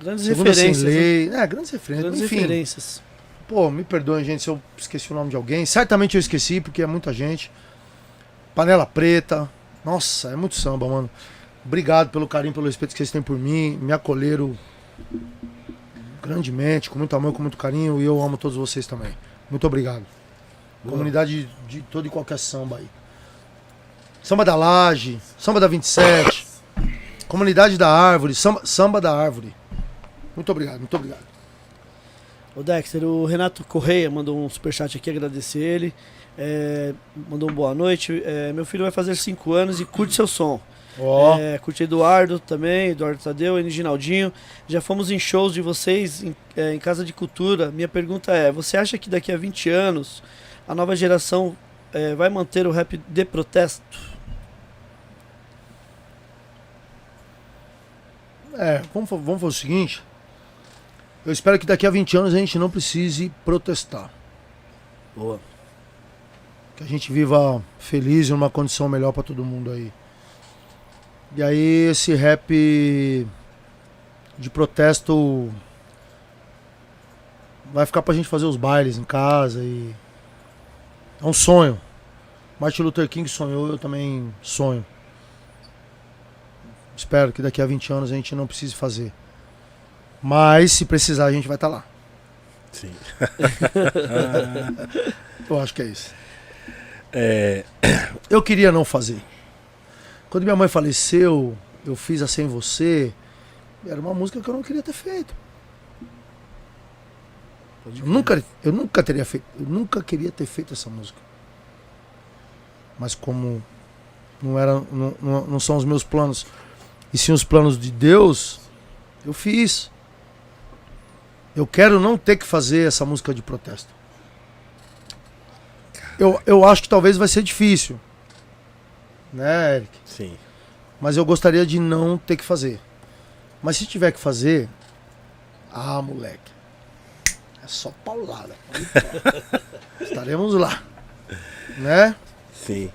S1: Grandes
S4: Segunda sem
S1: referências. né?
S4: lei. É, grandes referências.
S1: Grandes
S4: Enfim,
S1: referências.
S4: Pô, me perdoem, gente, se eu esqueci o nome de alguém. Certamente eu esqueci, porque é muita gente. Panela Preta. Nossa, é muito samba, mano. Obrigado pelo carinho, pelo respeito que vocês têm por mim. Me acolheram grandemente, com muito amor, com muito carinho. E eu amo todos vocês também. Muito obrigado. Comunidade de todo e qualquer samba aí. Samba da Laje, Samba da 27, Comunidade da Árvore, Samba, samba da Árvore. Muito obrigado, muito obrigado.
S1: Ô Dexter, o Renato Correia mandou um superchat aqui, agradecer ele. É, mandou um boa noite. É, meu filho vai fazer 5 anos e curte seu som.
S4: Ó,
S1: É, curte Eduardo também, Eduardo Tadeu, e Ginaldinho. Já fomos em shows de vocês em, é, em Casa de Cultura. Minha pergunta é: você acha que daqui a 20 anos a nova geração é, vai manter o rap de protesto?
S4: é, vamos, vamos fazer o seguinte. Eu espero que daqui a 20 anos a gente não precise protestar.
S1: Boa.
S4: Que a gente viva feliz e numa condição melhor pra todo mundo aí. E aí esse rap de protesto vai ficar pra gente fazer os bailes em casa e é um sonho. Martin Luther King sonhou, eu também sonho. Espero que daqui a 20 anos a gente não precise fazer. Mas se precisar a gente vai estar lá.
S2: Sim. [laughs]
S4: Eu acho que é isso.
S2: É,
S4: Eu queria não fazer. Quando minha mãe faleceu, eu fiz a Sem Você. Era uma música que eu não queria ter feito. Eu nunca, eu nunca teria feito. Eu nunca queria ter feito essa música. Mas como não, era, não, não, não são os meus planos, e sim os planos de Deus, eu fiz. Eu quero não ter que fazer essa música de protesto. Eu, eu acho que talvez vai ser difícil. Né, Eric?
S2: Sim.
S4: Mas eu gostaria de não ter que fazer. Mas se tiver que fazer, ah, moleque. É só paulada. [laughs] Estaremos lá. Né?
S2: Sim.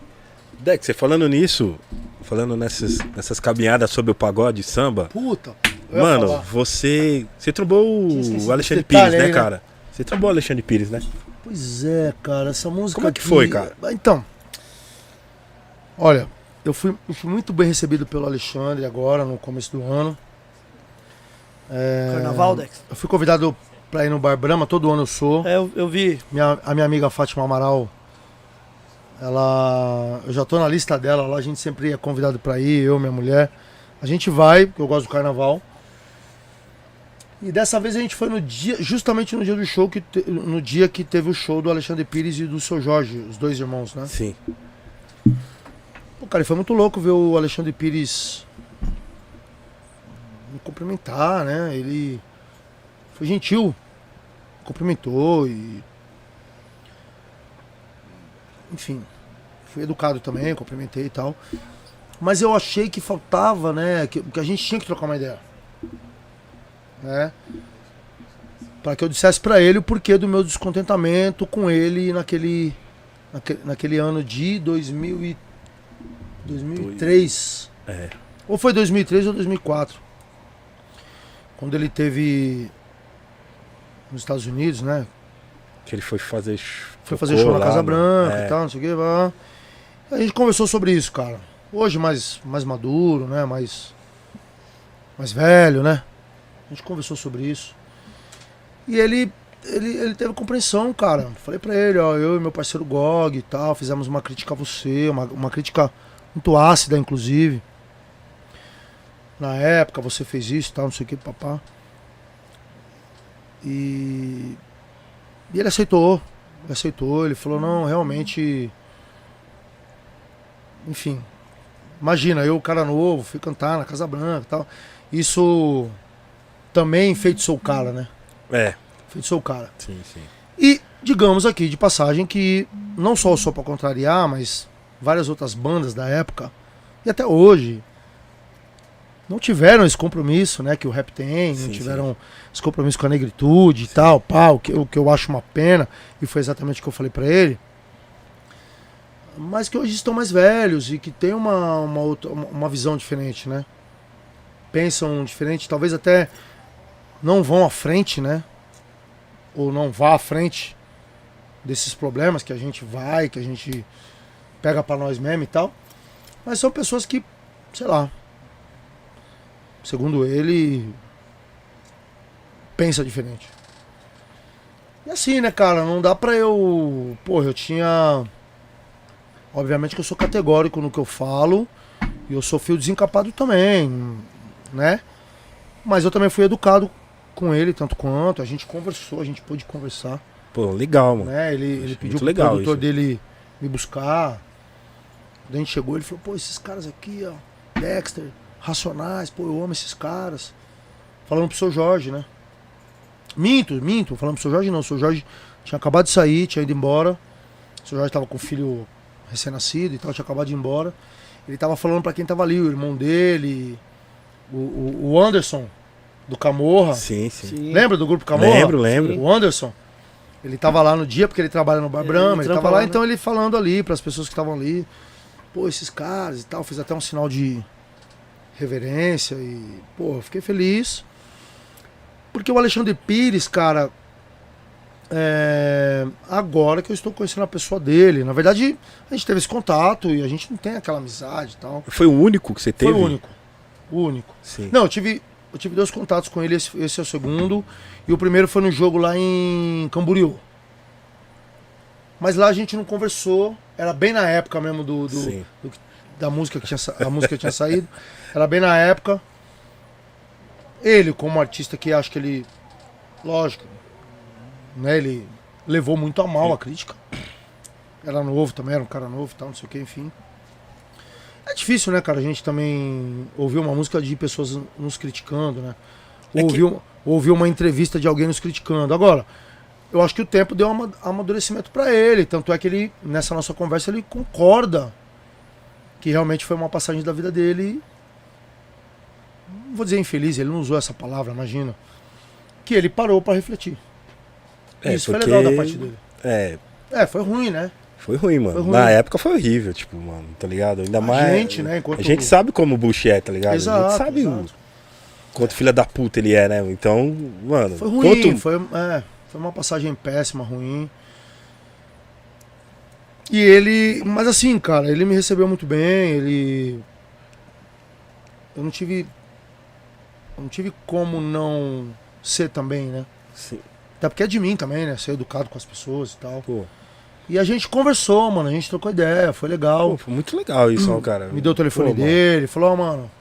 S2: Dex, você falando nisso, falando nessas, nessas caminhadas sobre o pagode samba,
S4: Puta.
S2: mano,
S4: falar.
S2: você. Você trombou o Alexandre Pires, né,
S4: aí, né?
S2: cara? Você trombou o Alexandre Pires, né?
S4: Pois é, cara, essa música.
S2: Como é que
S4: aqui-
S2: foi, cara?
S4: Então. Olha, eu fui, eu fui muito bem recebido pelo Alexandre agora, no começo do ano. É,
S1: Carnaval, Dex?
S4: Eu fui convidado pra ir no Bar Brahma, todo ano eu sou.
S1: É, eu, eu vi.
S4: Minha, a minha amiga Fátima Amaral, ela. Eu já tô na lista dela lá, a gente sempre é convidado pra ir, eu, minha mulher. A gente vai, porque eu gosto do carnaval. E dessa vez a gente foi no dia, justamente no dia do show, que te- no dia que teve o show do Alexandre Pires e do seu Jorge, os dois irmãos, né?
S2: Sim.
S4: Pô, cara, foi muito louco ver o Alexandre Pires me cumprimentar, né? Ele foi gentil, cumprimentou e. Enfim, fui educado também, cumprimentei e tal. Mas eu achei que faltava, né? Que, que a gente tinha que trocar uma ideia. Né? Para que eu dissesse para ele o porquê do meu descontentamento com ele naquele, naquele, naquele ano de 2013. 2003.
S2: É.
S4: Ou foi 2003 ou 2004. Quando ele teve nos Estados Unidos, né?
S2: Que ele foi fazer
S4: foi fazer show na Casa?
S2: Né?
S4: Branca
S2: é.
S4: e tal, não sei o que. A gente conversou sobre isso, cara. Hoje mais mais maduro, né? Mais mais velho, né? A gente conversou sobre isso. E ele ele, ele teve compreensão, cara. Falei para ele, ó, eu e meu parceiro Gog e tal, fizemos uma crítica a você, uma, uma crítica muito ácida, inclusive. Na época você fez isso e tal, não sei o que, papá. E, e ele aceitou. Ele aceitou, ele falou, não, realmente. Enfim. Imagina, eu, cara novo, fui cantar na Casa Branca e tal. Isso também enfeitiçou o cara, né?
S2: É,
S4: Enfeitiçou o cara.
S2: sim, sim.
S4: E digamos aqui de passagem que não só o Só Pra Contrariar, mas várias outras bandas da época e até hoje não tiveram esse compromisso, né, que o rap tem,
S2: Sim,
S4: não tiveram esse compromisso com a negritude e tal, o que, o que eu acho uma pena, e foi exatamente o que eu falei pra ele. Mas que hoje estão mais velhos e que tem uma, uma, outra, uma visão diferente, né? Pensam diferente, talvez até não vão à frente, né? ou não vá à frente desses problemas que a gente vai, que a gente pega pra nós mesmo e tal. Mas são pessoas que, sei lá, segundo ele, pensa diferente. E assim, né, cara, não dá pra eu. Porra, eu tinha. Obviamente que eu sou categórico no que eu falo. E eu sou fio desencapado também, né? Mas eu também fui educado com ele, tanto quanto. A gente conversou, a gente pôde conversar.
S2: Pô, legal, mano.
S4: Né? Ele, ele pediu pro
S2: legal
S4: produtor
S2: isso.
S4: dele me buscar. Quando a gente chegou, ele falou, pô, esses caras aqui, ó, Dexter, Racionais, pô, eu amo esses caras. Falando pro seu Jorge, né? Minto, minto, falando pro seu Jorge não, o seu Jorge tinha acabado de sair, tinha ido embora. O seu Jorge tava com o filho recém-nascido e tal, tinha acabado de ir embora. Ele tava falando pra quem tava ali, o irmão dele, o, o, o Anderson, do Camorra.
S2: Sim, sim.
S1: Sim.
S4: Lembra do grupo Camorra?
S2: Lembro, lembro.
S4: O Anderson. Ele tava lá no dia, porque ele trabalha no Bar
S1: Ele
S4: Brahma, ele,
S1: trampa
S4: tava lá,
S1: lá, né?
S4: então ele falando ali para as pessoas que estavam ali. Pô, esses caras e tal, fez até um sinal de reverência e, pô, fiquei feliz. Porque o Alexandre Pires, cara, é, agora que eu estou conhecendo a pessoa dele, na verdade, a gente teve esse contato e a gente não tem aquela amizade e tal.
S2: Foi o único que você teve?
S4: Foi o único. O único.
S2: Sim.
S4: Não, eu tive, eu tive dois contatos com ele, esse, esse é o segundo. E o primeiro foi no jogo lá em Camboriú. Mas lá a gente não conversou. Era bem na época mesmo do, do- do que- da música que tinha, a música tinha saído. [laughs] Era bem na época. Ele, como artista que acho que ele. Lógico. Né, ele levou muito a mal a crítica. Era novo também, era um cara novo e tal, não sei o que, enfim. É difícil, né, cara, a gente também ouvir uma música de pessoas nos criticando, né?
S2: É que-
S4: Ouvir, uma- ouvir uma entrevista de alguém nos criticando. Agora, eu acho que o tempo deu um ama- amadurecimento pra ele. Tanto é que ele, nessa nossa conversa, ele concorda que realmente foi uma passagem da vida dele. Não vou dizer infeliz, ele não usou essa palavra, imagina. Que ele parou pra refletir.
S2: É,
S4: Isso
S2: porque-
S4: foi legal da parte dele.
S2: É,
S4: É, foi ruim, né?
S2: foi ruim, mano.
S4: Foi ruim.
S2: Na época foi horrível, tipo, mano, tá ligado? Ainda
S4: A
S2: mais.
S4: gente, né, enquanto-
S2: A gente sabe como o Bush é, tá ligado? a
S4: Exato,
S2: gente sabe o
S4: exato.
S2: quanto filha da puta ele é, né? Então, mano.
S4: Foi ruim,
S2: quanto-
S4: foi, é, foi uma passagem péssima, ruim. E ele. Mas assim, cara, ele me recebeu muito bem, ele. Eu não tive. Eu não tive como não ser também, né?
S2: Sim,
S4: Até porque é de mim também, né? Ser educado com as pessoas e tal.
S2: pô,
S4: E a gente conversou, mano, a gente trocou ideia, foi legal.
S2: pô, foi muito legal isso, ó, cara.
S4: Me deu o telefone
S2: Pô, mano.
S4: dele, falou, ó, mano,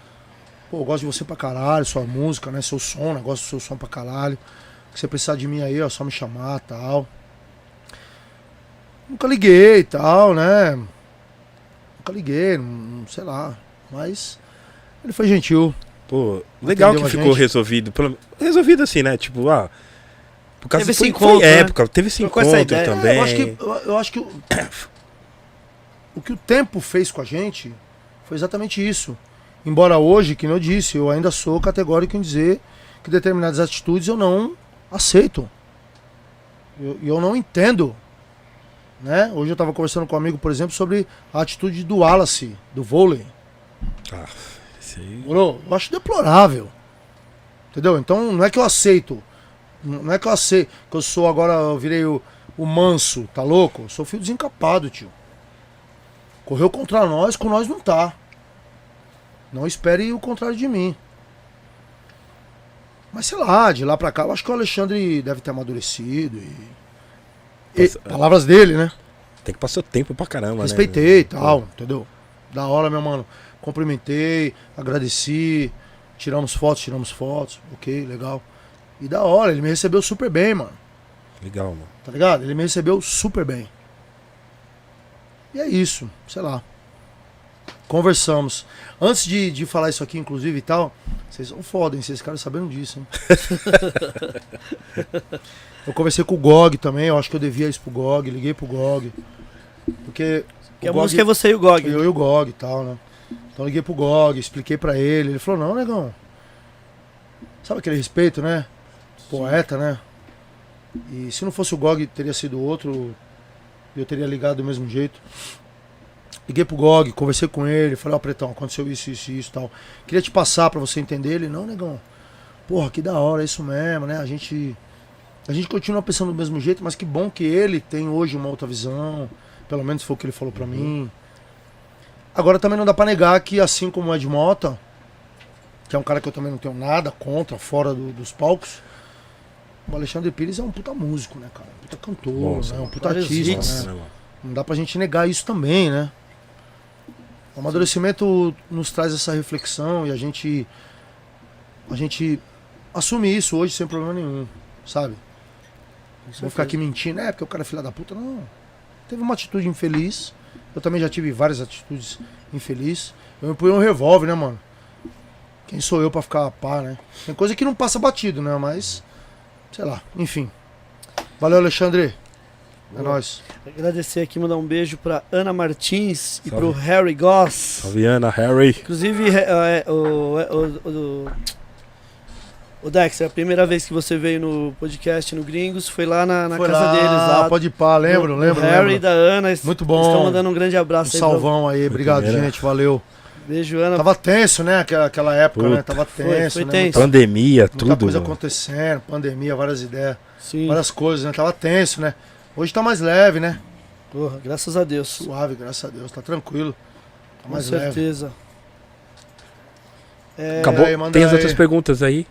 S4: pô, eu gosto de você pra caralho, sua música, né? Seu som, né? Gosto do seu som pra caralho. Se você precisar de mim aí, ó, só me chamar tal. Nunca liguei e tal, né? Nunca liguei, não, sei lá. Mas ele foi gentil.
S2: Pô, legal que
S4: a
S2: ficou
S4: gente.
S2: resolvido. pelo- Resolvido assim, né? Tipo, ah. Por causa
S1: Teve esse encontro,
S2: foi
S1: né?
S2: época, teve esse
S1: Trocou
S2: encontro também.
S4: É, eu acho que, eu, eu acho que o, [coughs] o que o tempo fez com a gente foi exatamente isso. Embora hoje, que eu disse, eu ainda sou categórico em dizer que determinadas atitudes eu não aceito. E eu, eu não entendo. Né? Hoje eu estava conversando com um amigo, por exemplo, sobre a atitude do Wallace, do vôlei.
S2: Ah, isso aí.
S4: Morou? Eu acho deplorável. Entendeu? Então não é que eu aceito. Não é que eu aceito. Que eu sou agora, eu virei o, o manso, tá louco? Eu sou fio desencapado, tio. Correu contra nós, com nós não tá. Não espere o contrário de mim. Mas sei lá, de lá pra cá, eu acho que o Alexandre deve ter amadurecido e. e- palavras dele, né?
S2: Tem que passar tempo pra caramba,
S4: Respeitei e
S2: né?
S4: tal, entendeu? Da hora, meu mano. Cumprimentei, agradeci, tiramos fotos, tiramos fotos, ok, legal. E da hora, ele me recebeu super bem, mano.
S2: Legal, mano.
S4: Tá ligado? Ele me recebeu super bem. E é isso, sei lá. Conversamos. Antes de, de falar isso aqui, inclusive e tal, vocês são foda, hein? Vocês ficaram sabendo disso, hein? [laughs] eu conversei com o GOG também, eu acho que eu devia isso pro GOG, liguei pro GOG. Porque.
S1: Que a
S4: GOG-
S1: música é você e o Gog.
S4: eu e o GOG e tal, né? Então liguei pro GOG, expliquei pra ele. Ele falou, não, negão. Sabe aquele respeito, né? Poeta, né? E se não fosse o GOG, teria sido outro. Eu teria ligado do mesmo jeito. Liguei pro GOG, conversei com ele, falei, ó, Pretão, aconteceu isso, isso, isso e tal. Queria te passar pra você entender. Ele, não, negão. Porra, que da hora, é isso mesmo, né? A gente. A gente continua pensando do mesmo jeito, mas que bom que ele tem hoje uma outra visão. Pelo menos foi o que ele falou pra mim. Agora também não dá pra negar que, assim como o Ed Mota, que é um cara que eu também não tenho nada contra, fora do- dos palcos, o Alexandre Pires é um puta músico, né, cara? Um puta cantor,
S2: Nossa,
S4: né? um puta artista,
S1: hits.
S4: né? Não dá pra gente negar isso também, né? O amadurecimento nos traz essa reflexão e a gente. A gente assumi isso hoje sem problema nenhum, sabe? Vou ficar aqui mentindo, é porque o cara é filho da puta. Não. Teve uma atitude infeliz. Eu também já tive várias atitudes infelizes. Eu me punho um revólver, né, mano? Quem sou eu pra ficar a par, né? Tem coisa que não passa batido, né? Mas, sei lá, enfim. Valeu, Alexandre. É nóis.
S1: Agradecer aqui, mandar um beijo pra Ana Martins e pro Harry Goss.
S2: Salve, Ana, Harry.
S1: Inclusive, é, é, o, é, o, o, o Dexter, a primeira vez que você veio no podcast no Gringos foi lá na, na
S4: Foi
S1: casa
S4: lá,
S1: deles. Lá,
S4: Pode ir pá, lembro,
S1: do-
S4: lembro,
S1: Harry e
S4: lembro.
S1: da Ana.
S4: Muito bom.
S1: estão mandando um grande
S4: Um
S1: abraço aí. pra-
S4: salvão aí, obrigado,
S2: primeira.
S4: gente, valeu.
S1: Beijo, Ana.
S4: Tava tenso, né? Aquela, aquela época, né?
S2: Puta.
S4: Tava
S1: Foi,
S4: tenso,
S1: foi
S4: né?
S1: tenso.
S4: Muita,
S2: Pandemia,
S4: muita
S2: tudo.
S4: coisa
S2: mano.
S4: acontecendo, pandemia, várias ideias,
S1: Sim,
S4: várias coisas, né? Tava tenso, né? Hoje tá mais leve, né?
S1: porra, graças a Deus.
S4: Suave, graças a Deus, tá tranquilo. Tá
S1: Com
S4: mais leve.
S1: certeza. É,
S2: Acabou?
S4: aí,
S2: Tem as
S4: aí.
S2: outras perguntas aí?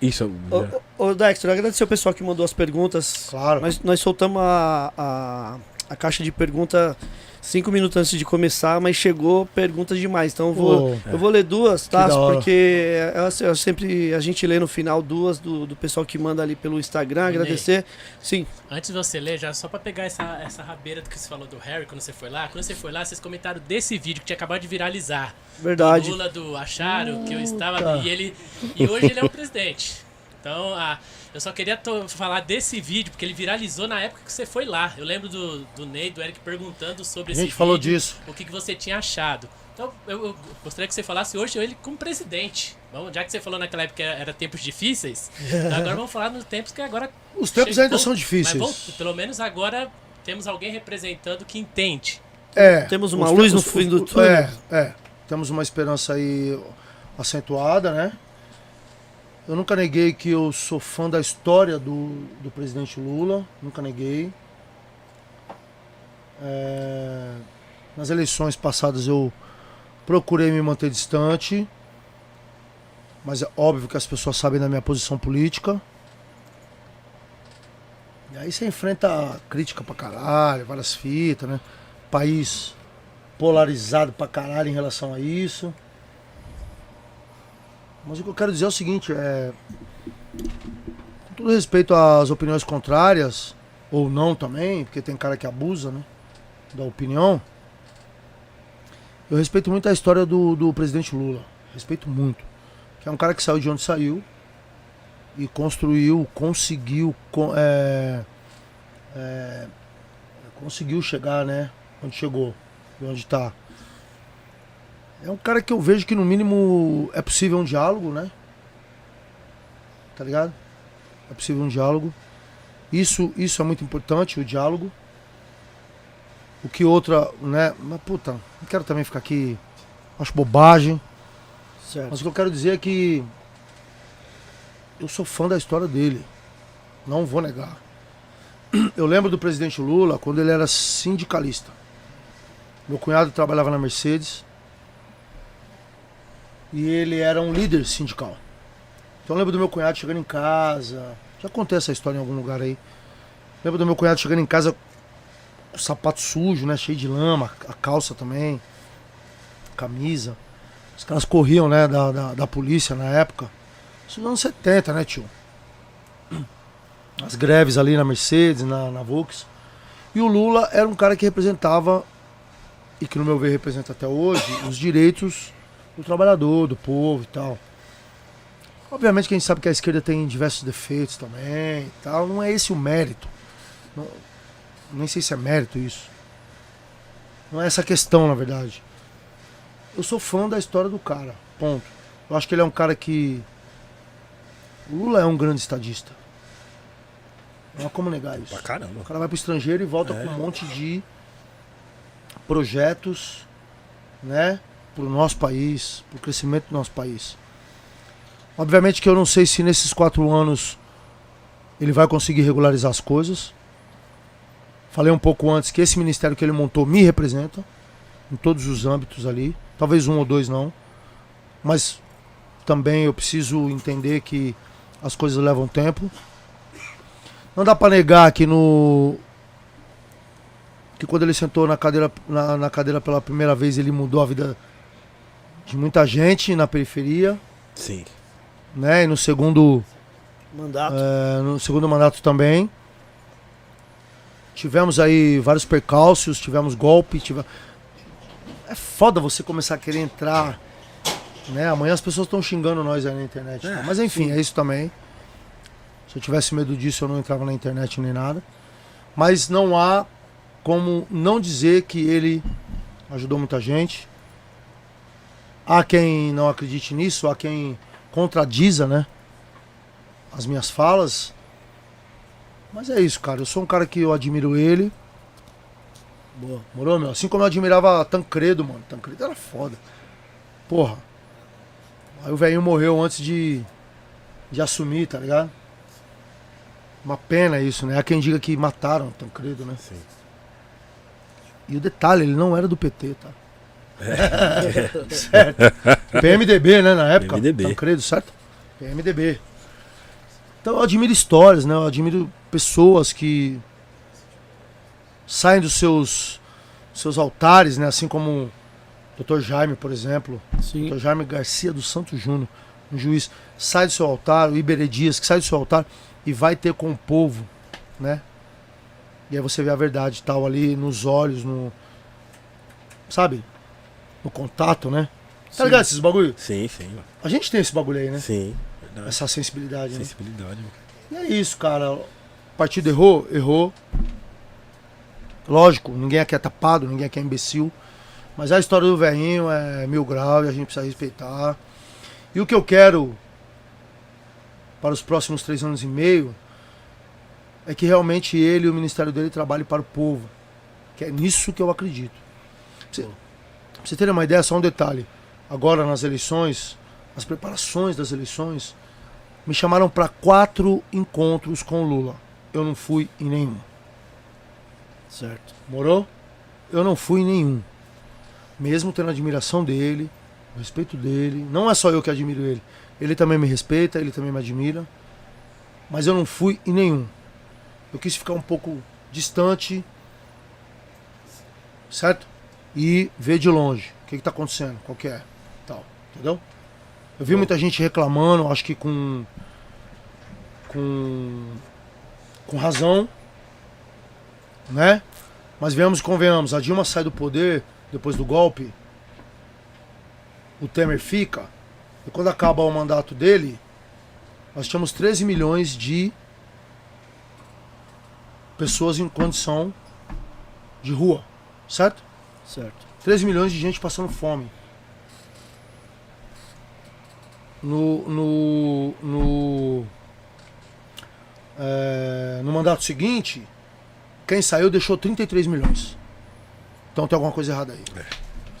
S2: Isso.
S1: Ô, ô, ô, Dexter, agradecer o pessoal que mandou as perguntas.
S4: Claro.
S1: Nós, nós soltamos a, a, a caixa de pergunta cinco minutos antes de começar, mas chegou perguntas demais. Então eu vou,
S4: Pô,
S1: eu vou ler duas, tá? Porque eu, eu sempre a gente lê no final duas do, do pessoal que manda ali pelo Instagram.
S3: Ney.
S1: Agradecer. Sim,
S3: Antes de você ler, já só pra pegar essa, essa rabeira do que você falou do Harry quando você foi lá. Quando você foi lá, vocês comentaram desse vídeo que tinha acabado de viralizar.
S1: verdade.
S3: Lula do acharam que eu estava e ele e hoje ele é o presidente. Então, ah, eu só queria falar desse vídeo porque ele viralizou na época que você foi lá. Eu lembro do, do Ney, do Eric perguntando sobre
S4: a
S3: esse
S4: gente falou
S3: vídeo,
S4: disso.
S3: o que, que você tinha achado. Então, eu, eu gostaria que você falasse hoje ele como presidente. Vamos, já que você falou naquela época que era, era tempos difíceis, então [laughs] agora vamos falar nos tempos que agora
S4: Os tempos
S3: chegou.
S4: ainda são
S3: Mas
S4: difíceis.
S3: vamos- pelo menos agora temos alguém representando que entende.
S4: É.
S1: Temos uma luz no
S4: tempos-
S1: fim do túnel.
S4: É, é. Temos uma esperança aí acentuada, né? Eu nunca neguei que eu sou fã da história do, do presidente Lula. Nunca neguei. É, nas eleições passadas eu procurei me manter distante. Mas é óbvio que as pessoas sabem da minha posição política. E aí você enfrenta crítica pra caralho, várias fitas, né? País polarizado pra caralho em relação a isso. Mas o que eu quero dizer é o seguinte, é. Com todo respeito às opiniões contrárias, ou não também, porque tem cara que abusa, né? Da opinião. Eu respeito muito a história do, do presidente Lula. Respeito muito. Que é um cara que saiu de onde saiu e construiu, conseguiu, con- é, é, conseguiu chegar, né? Onde chegou, e onde está. É um cara que eu vejo que no mínimo é possível um diálogo, né? Tá ligado? É possível um diálogo. Isso, isso é muito importante, o diálogo. O que outra, né? Mas puta, não quero também ficar aqui. Acho bobagem.
S1: Certo.
S4: Mas o que eu quero dizer é que eu sou fã da história dele. Não vou negar. [clears throat] Eu lembro do presidente Lula quando ele era sindicalista. Meu cunhado trabalhava na Mercedes. E ele era um líder sindical. Então eu lembro do meu cunhado chegando em casa. Já contei essa história em algum lugar aí. Lembro do meu cunhado chegando em casa com o sapato sujo, né? Cheio de lama, a calça também, camisa. Os caras corriam, né, da, da, da polícia na época. Isso nos anos 70, né, tio? As greves ali na Mercedes, na, na. E o Lula era um cara que representava, e que no meu ver representa até hoje, os direitos do trabalhador, do povo e tal. Obviamente que a gente sabe que a esquerda tem diversos defeitos também e tal. Não é esse o mérito. Não- nem sei se é mérito isso. Não é essa a questão, na verdade. Eu sou fã da história do cara. Ponto. Eu acho que ele é um cara que. O Lula é um grande estadista. Não há como negar isso.
S2: Pra caramba.
S4: O cara vai pro estrangeiro e volta
S2: É.
S4: com um monte de projetos, né, pro nosso país, pro crescimento do nosso país. Obviamente que eu não sei se nesses quatro anos ele vai conseguir regularizar as coisas. Falei um pouco antes que esse ministério que ele montou me representa em todos os âmbitos ali. Talvez um ou dois não. Mas também eu preciso entender que as coisas levam tempo. Não dá pra negar que no. Que quando ele sentou na cadeira, na, na cadeira pela primeira vez, ele mudou a vida de muita gente na periferia.
S2: Sim.
S4: né? E no segundo,
S1: Mandato.
S4: é, no segundo mandato também. Tivemos aí vários percalços, tivemos golpe, tive... É foda você começar a querer entrar, né? Amanhã as pessoas estão xingando nós aí na internet.
S2: É,
S4: tá? Mas enfim, é isso também. Se eu tivesse medo disso, eu não entrava na internet nem nada. Mas não há como não dizer que ele ajudou muita gente. Há quem não acredite nisso, há quem contradiza, né? As minhas falas. Mas é isso, cara. Eu sou um cara que eu admiro ele.
S1: Boa.
S4: Morou, meu? Assim como eu admirava Tancredo, mano. Tancredo era foda. Porra. Aí o velhinho morreu antes de, de assumir, tá ligado? Uma pena isso, né? Há quem diga que mataram o Tancredo, né?
S2: Sim.
S4: E o detalhe, ele não era do PT, tá? [laughs] certo. PMDB, né, na época.
S2: PMDB.
S4: Tancredo, certo? PMDB. Então eu admiro histórias, né? Eu admiro pessoas que saem dos seus seus altares, né? Assim como o Dr. Jaime, por exemplo.
S1: Sim.
S4: Dr. Jaime Garcia dos Santos Júnior, um juiz, sai do seu altar, o Iberê Dias, que sai do seu altar e vai ter com o povo, né? E aí você vê a verdade tal ali nos olhos, no. Sabe? No contato, né? Tá
S1: Sim.
S4: ligado esses bagulho?
S2: Sim, sim.
S4: A gente tem esse bagulho aí, né?
S2: Sim. Verdade.
S4: Essa sensibilidade, né?
S2: sensibilidade. mano.
S4: E é isso, cara. O partido errou? Errou. Lógico, ninguém aqui é tapado, ninguém aqui é imbecil. Mas a história do velhinho é mil graus e a gente precisa respeitar. E o que eu quero para os próximos três anos e meio é que realmente ele e o ministério dele trabalhem para o povo. Que é nisso que eu acredito. Você, pra você ter uma ideia, só um detalhe. Agora nas eleições, as preparações das eleições, me chamaram para quatro encontros com o Lula. Eu não fui em nenhum.
S1: Certo.
S4: Morou? Eu não fui em nenhum. Mesmo tendo a admiração dele, o respeito dele. Não é só eu que admiro ele. Ele também me respeita, ele também me admira. Mas eu não fui em nenhum. Eu quis ficar um pouco distante, certo? E ver de longe o que está acontecendo, qual que é, tal, entendeu? Eu vi muita gente reclamando, acho que com com com razão, né? Mas venhamos e convenhamos, a Dilma sai do poder depois do golpe, o Temer fica, e quando acaba o mandato dele, nós tínhamos 13 milhões de pessoas em condição de rua, certo?
S1: Certo.
S4: 13 milhões de gente passando fome. No, no, no, é, no mandato seguinte, quem saiu deixou 33 milhões. Então tem alguma coisa errada aí.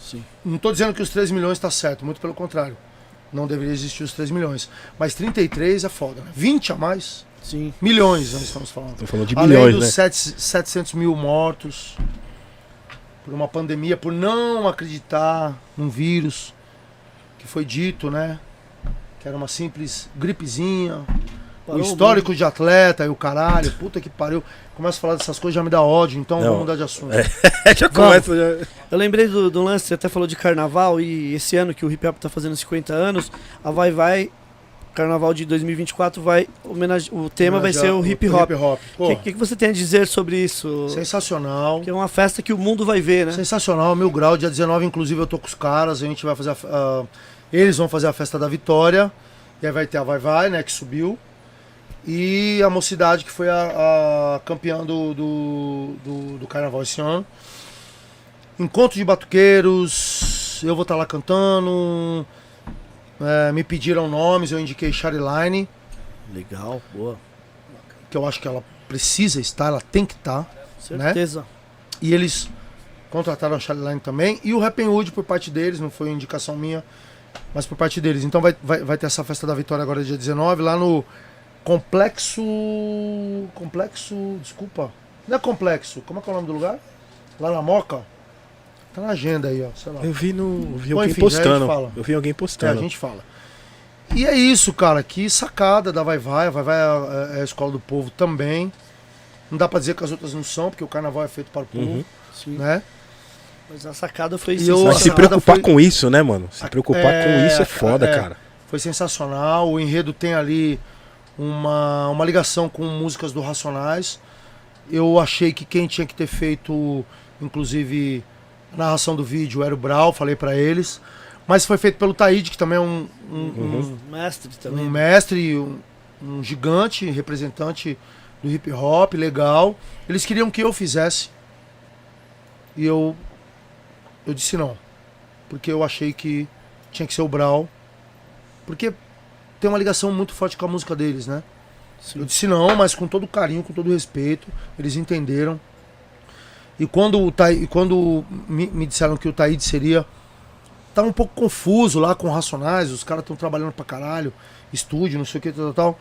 S1: Sim.
S4: Não estou dizendo que os 3 milhões está certo, muito pelo contrário. Não deveria existir os 3 milhões. Mas 33 é foda, né? 20 a mais,
S1: Sim.
S4: milhões nós estamos falando.
S2: Tô falando de
S4: Além
S2: bilhões,
S4: dos
S2: né?
S4: sete- 700 mil mortos por uma pandemia, por não acreditar num vírus que foi dito, né? Que era uma simples gripezinha.
S1: Parou
S4: o histórico de atleta e o caralho, puta que pariu. Começa a falar dessas coisas, já me dá ódio, então
S2: Não.
S4: vamos mudar de assunto. [laughs]
S2: já começa. Já...
S1: Eu lembrei do, do lance, você até falou de carnaval, e esse ano que o hip hop tá fazendo 50 anos, a Vai Vai, carnaval de 2024, vai homenage... o tema vai ser o hip hop. O que, que, que você tem a dizer sobre isso?
S4: sensacional.
S1: Que é uma festa que o mundo vai ver, né?
S4: Sensacional, mil grau. Dia 19, inclusive, eu tô com os caras. A gente vai fazer. A, a- eles vão fazer a festa da vitória. E aí vai ter a Vai Vai, né? Que subiu. E a mocidade, que foi a, a campeã do, do, do, do carnaval esse ano. Encontro de batuqueiros. Eu vou estar lá cantando. É, me pediram nomes, eu indiquei Chariline,
S1: Legal, boa.
S4: que eu acho que ela precisa estar, ela tem que estar.
S1: Certeza.
S4: E eles contrataram a Charline também. E o Happy Hood por parte deles, não foi indicação minha, mas por parte deles. Então vai, vai, vai ter essa festa da vitória agora dia 19, lá no Complexo. Complexo. Desculpa. Não é complexo. Como é que é o nome do lugar? Lá na Moca? Tá na agenda aí, ó. Sei lá.
S2: Eu vi no. Eu vi
S4: Bom,
S2: alguém
S4: enfim,
S2: postando.
S4: fala.
S2: Eu vi alguém
S4: É, a
S2: postando.
S4: gente fala. E é isso, cara. Que sacada da Vai Vai. A Vai Vai é é a escola do povo também. Não dá pra dizer que as outras não são, porque o carnaval é feito para o povo,
S2: Uhum.
S1: Sim.
S4: né?
S1: Mas a sacada foi
S4: E
S1: isso.
S4: eu-
S2: Mas se preocupar
S4: foi-
S2: com isso, né, mano? Se preocupar com
S4: É,
S2: isso é foda,
S4: é.
S2: cara.
S4: foi sensacional. O enredo tem ali uma, uma ligação com músicas do Racionais. Eu achei que quem tinha que ter feito, inclusive, a narração do vídeo era o Brau, falei pra eles. Mas foi feito pelo Taíde, que também é um, um- um-
S1: Mestre
S4: um
S1: também.
S4: mestre, um, um gigante, representante do hip hop, legal. Eles queriam que eu fizesse. E eu eu disse não. Porque eu achei que tinha que ser o Brau. Porque tem uma ligação muito forte com a música deles, né?
S1: Sim.
S4: Eu disse não, mas com todo carinho, com todo respeito. Eles entenderam. E quando, o Tai, e quando me, me disseram que o Taíde seria. Tava um pouco confuso lá com Racionais, os caras estão trabalhando pra caralho, estúdio, não sei o que, tal, tal, tal.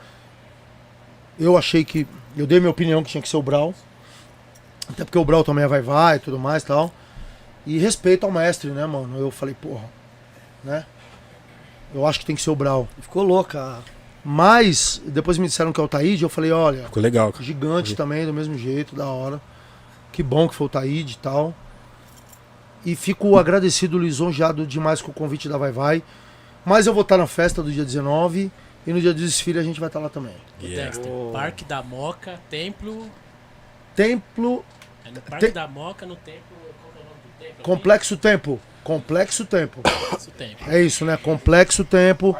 S4: Eu achei que. Eu dei minha opinião que tinha que ser o Brau. Até porque o Brau também é vai-vai e tudo mais e tal. E respeito ao mestre, né, mano? Eu falei, porra, né? Eu acho que tem que ser o Brau.
S1: Ficou louca.
S4: Mas, depois me disseram que é o Taíde, eu falei, olha,
S2: Ficou legal. cara.
S4: Gigante também, do mesmo jeito, da hora. Que bom que foi o Taíde e tal. E fico agradecido, lisonjeado demais com o convite da Vai Vai. Mas eu vou estar na festa do dia 19 e no dia do desfile a gente vai estar lá também.
S2: Yeah.
S3: Dexter, Parque da Moca, Templo.
S4: Templo,
S3: É no Parque
S4: Tem-
S3: da Moca, no Templo. É o nome do templo?
S4: Complexo Tempo. Complexo Tempo.
S3: Complexo Templo.
S4: É isso, né? Complexo Tempo.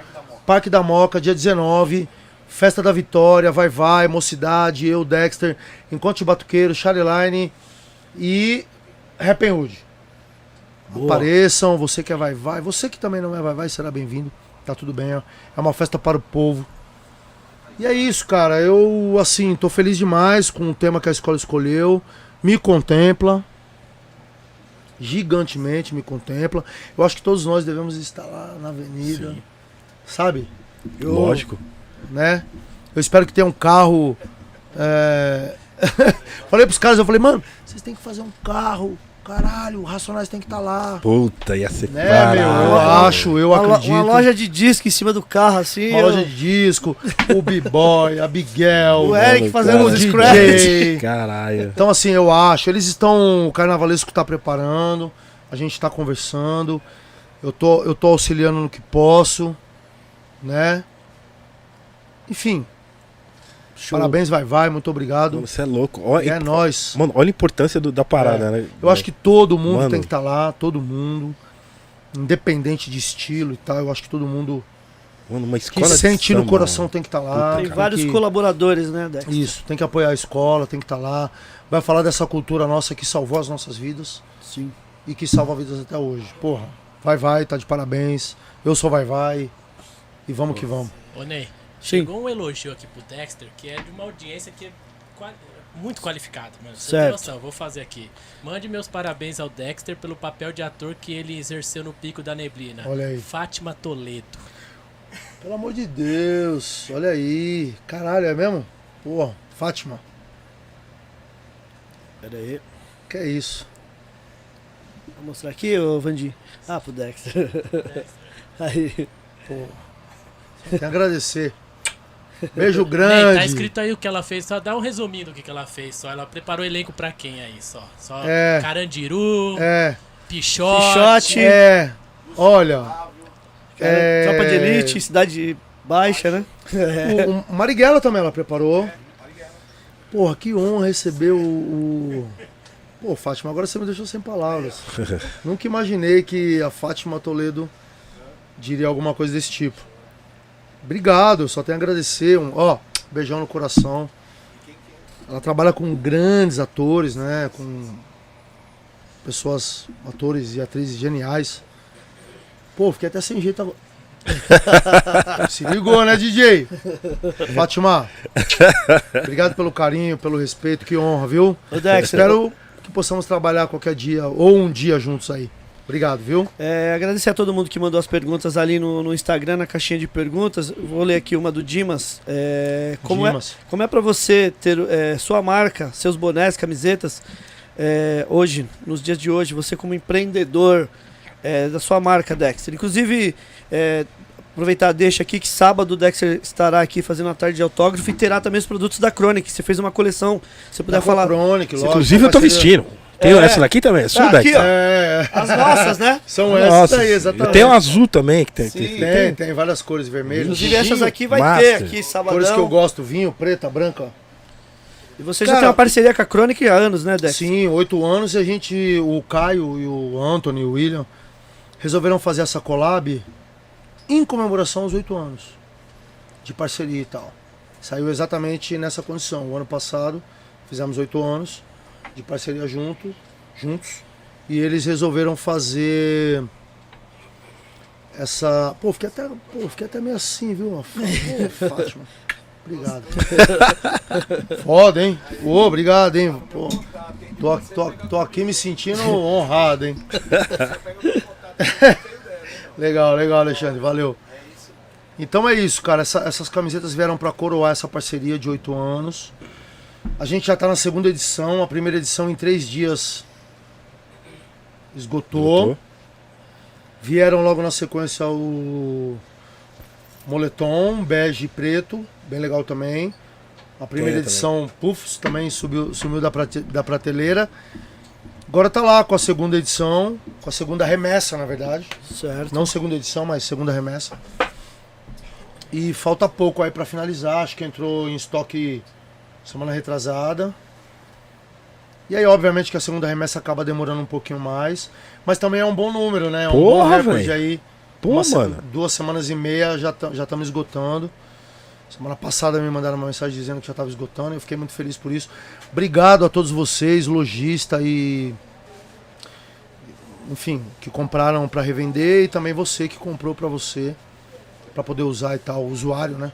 S4: Parque da Moca, dia 19. Festa da Vitória, Vai Vai, Mocidade, eu, Dexter, Encontro de Batuqueiro, Charline e Happy Hood. Apareçam, você que é Vai Vai, você que também não é Vai Vai, será bem-vindo. Tá tudo bem, ó. é uma festa para o povo. E é isso, cara. Eu, assim, tô feliz demais com o tema que a escola escolheu. Me contempla. Gigantemente me contempla. Eu acho que todos nós devemos estar lá na avenida.
S2: Sim.
S4: Sabe? Eu-
S2: Lógico.
S4: né? Eu espero que tenha um carro. é, [laughs] falei pros caras, eu falei, mano, têm que fazer um carro. Caralho, o Racionais tem que estar lá.
S2: Puta, ia ser
S4: Né,
S2: caralho.
S4: meu? Eu acho, eu
S1: uma,
S4: acredito.
S1: uma loja de disco em cima do carro, assim.
S4: Uma
S1: ó.
S4: loja de disco, o B-Boy, a Biguel,
S1: O Eric
S2: Mano,
S1: fazendo os
S4: DJ.
S1: scratch.
S2: Caralho.
S4: Então, assim, eu acho. Eles estão. O carnavalesco tá preparando. A gente tá conversando. Eu tô, eu tô auxiliando no que posso. Né? Enfim.
S1: Show.
S4: Parabéns, vai, vai. Muito obrigado.
S2: Você é louco. Olha,
S4: É nóis.
S2: Mano, olha a importância do- da parada, né?
S4: Eu acho que todo mundo
S2: Mano.
S4: tem que estar lá, todo mundo. Independente de estilo e tal. Eu acho que todo mundo
S2: Mano, uma
S4: que
S2: escola de
S4: sente no coração
S2: mano.
S4: tem que estar lá.
S1: Tem
S4: tem
S1: vários
S4: que-
S1: colaboradores, né, Dex?
S4: Isso, tem que apoiar a escola, tem que estar lá. Vai falar dessa cultura nossa que salvou as nossas vidas.
S1: Sim.
S4: e que salva vidas até hoje. Porra, vai, vai, tá de parabéns. Eu sou vai, vai. E vamos que vamos.
S3: Ô, Ney,
S1: Sim.
S3: chegou um elogio aqui pro Dexter que é de uma audiência que é muito qualificada, mano. Você
S1: Certo.
S3: tem noção, vou fazer aqui. Mande meus parabéns ao Dexter pelo papel de ator que ele exerceu no Pico da Neblina.
S4: Olha aí.
S3: Fátima Toledo.
S4: Pelo amor de Deus, olha aí. Caralho, é mesmo? Porra, Fátima,
S1: Pera aí.
S4: que é isso?
S1: Vou mostrar aqui, ô Vandi. Ah, pro Dexter. [laughs] aí.
S4: Porra. Só tenho a agradecer. Beijo
S3: Ney,
S4: grande.
S3: tá escrito aí o que ela fez, só dá um resuminho do que, que ela fez. Só ela preparou elenco pra quem aí, só. Só
S4: É.
S3: Carandiru,
S4: É,
S3: Pichote.
S1: Pichote.
S4: é. Olha, É.
S1: Tropa de Elite, Cidade Baixa, né? [laughs]
S4: o, o Marighella também ela preparou. Porra, que honra receber o, o. Pô, Fátima, agora você me deixou sem palavras. [laughs] Nunca imaginei que a Fátima Toledo diria alguma coisa desse tipo. Obrigado, só tenho a agradecer. Um, ó, beijão no coração. Ela trabalha com grandes atores, né? Com pessoas, atores e atrizes geniais. Pô, fiquei até sem jeito agora. [laughs] Se ligou, né, DJ? Fátima, obrigado pelo carinho, pelo respeito, que honra, viu?
S1: Ô
S4: Espero que possamos trabalhar qualquer dia ou um dia juntos aí. Obrigado, viu?
S1: É, agradecer a todo mundo que mandou as perguntas ali no, no Instagram, na caixinha de perguntas. Vou ler aqui uma do Dimas. É, como,
S4: Dimas.
S1: É, como é pra você ter é, sua marca, seus bonés, camisetas, é, hoje, nos dias de hoje, você como empreendedor é, da sua marca, Dexter? Inclusive, é, aproveitar, deixa aqui que sábado o Dexter estará aqui fazendo a tarde de autógrafo e terá também os produtos da Chronic. Você fez uma coleção, se você puder
S4: Tá com a
S1: falar.
S4: Chronic, lógico,
S2: Inclusive, eu tô vestindo. Tem
S1: É.
S2: essa daqui também? É sua,
S1: Tá, aqui,
S2: Dex?
S1: ó.
S4: É,
S1: As nossas, né?
S4: são essas
S2: Nossa,
S4: aí,
S2: e
S4: exatamente.
S2: tem um azul também que tem.
S1: Sim.
S2: tem-
S4: Tem, tem várias cores vermelhas.
S1: Inclusive essas aqui vai
S2: Master.
S1: ter aqui, sabadão.
S4: Cores que eu gosto, vinho, preta, branca.
S1: E você já
S4: Cara,
S1: tem uma parceria com a Crônica há anos, né, Dex?
S4: Sim, oito anos e a gente, o Caio e o Anthony e o William, resolveram fazer essa collab em comemoração aos oito anos de parceria e tal. Saiu exatamente nessa condição. O ano passado fizemos oito anos de parceria junto, juntos e eles resolveram fazer essa. Pô, fiquei até, pô, fiquei até meio assim, viu? Pô, [laughs] Fátima. Obrigado. [laughs] Foda, hein? Ô, obrigado, hein? Pô, tô, tô, tô aqui me sentindo honrado, hein? [laughs] legal, legal, Alexandre, valeu. Então é isso, cara. Essa- essas camisetas vieram pra coroar essa parceria de oito anos. A gente já tá na segunda edição. A primeira edição em três dias esgotou.
S2: Esgotou.
S4: Vieram logo na sequência o moletom, bege e preto, bem legal também. A primeira
S2: Tem
S4: edição, Puffs, também subiu, sumiu da, prate- da prateleira. Agora tá lá com a segunda edição, com a segunda remessa, na verdade.
S1: Certo.
S4: Não segunda edição, mas segunda remessa. E falta pouco aí pra finalizar, acho que entrou em estoque semana retrasada. E aí, obviamente, que a segunda remessa acaba demorando um pouquinho mais. Mas também é um bom número, né? É um bom
S2: Porra,
S4: recorde
S2: velho.
S4: aí.
S2: Pô,
S4: Uma
S2: mano.
S4: Duas semanas e meia já ta- já estamos esgotando. Semana passada me mandaram uma mensagem dizendo que já estava esgotando. Eu fiquei muito feliz por isso. Obrigado a todos vocês, lojista e. Enfim, que compraram para revender e também você que comprou para você, para poder usar e tal, o usuário, né?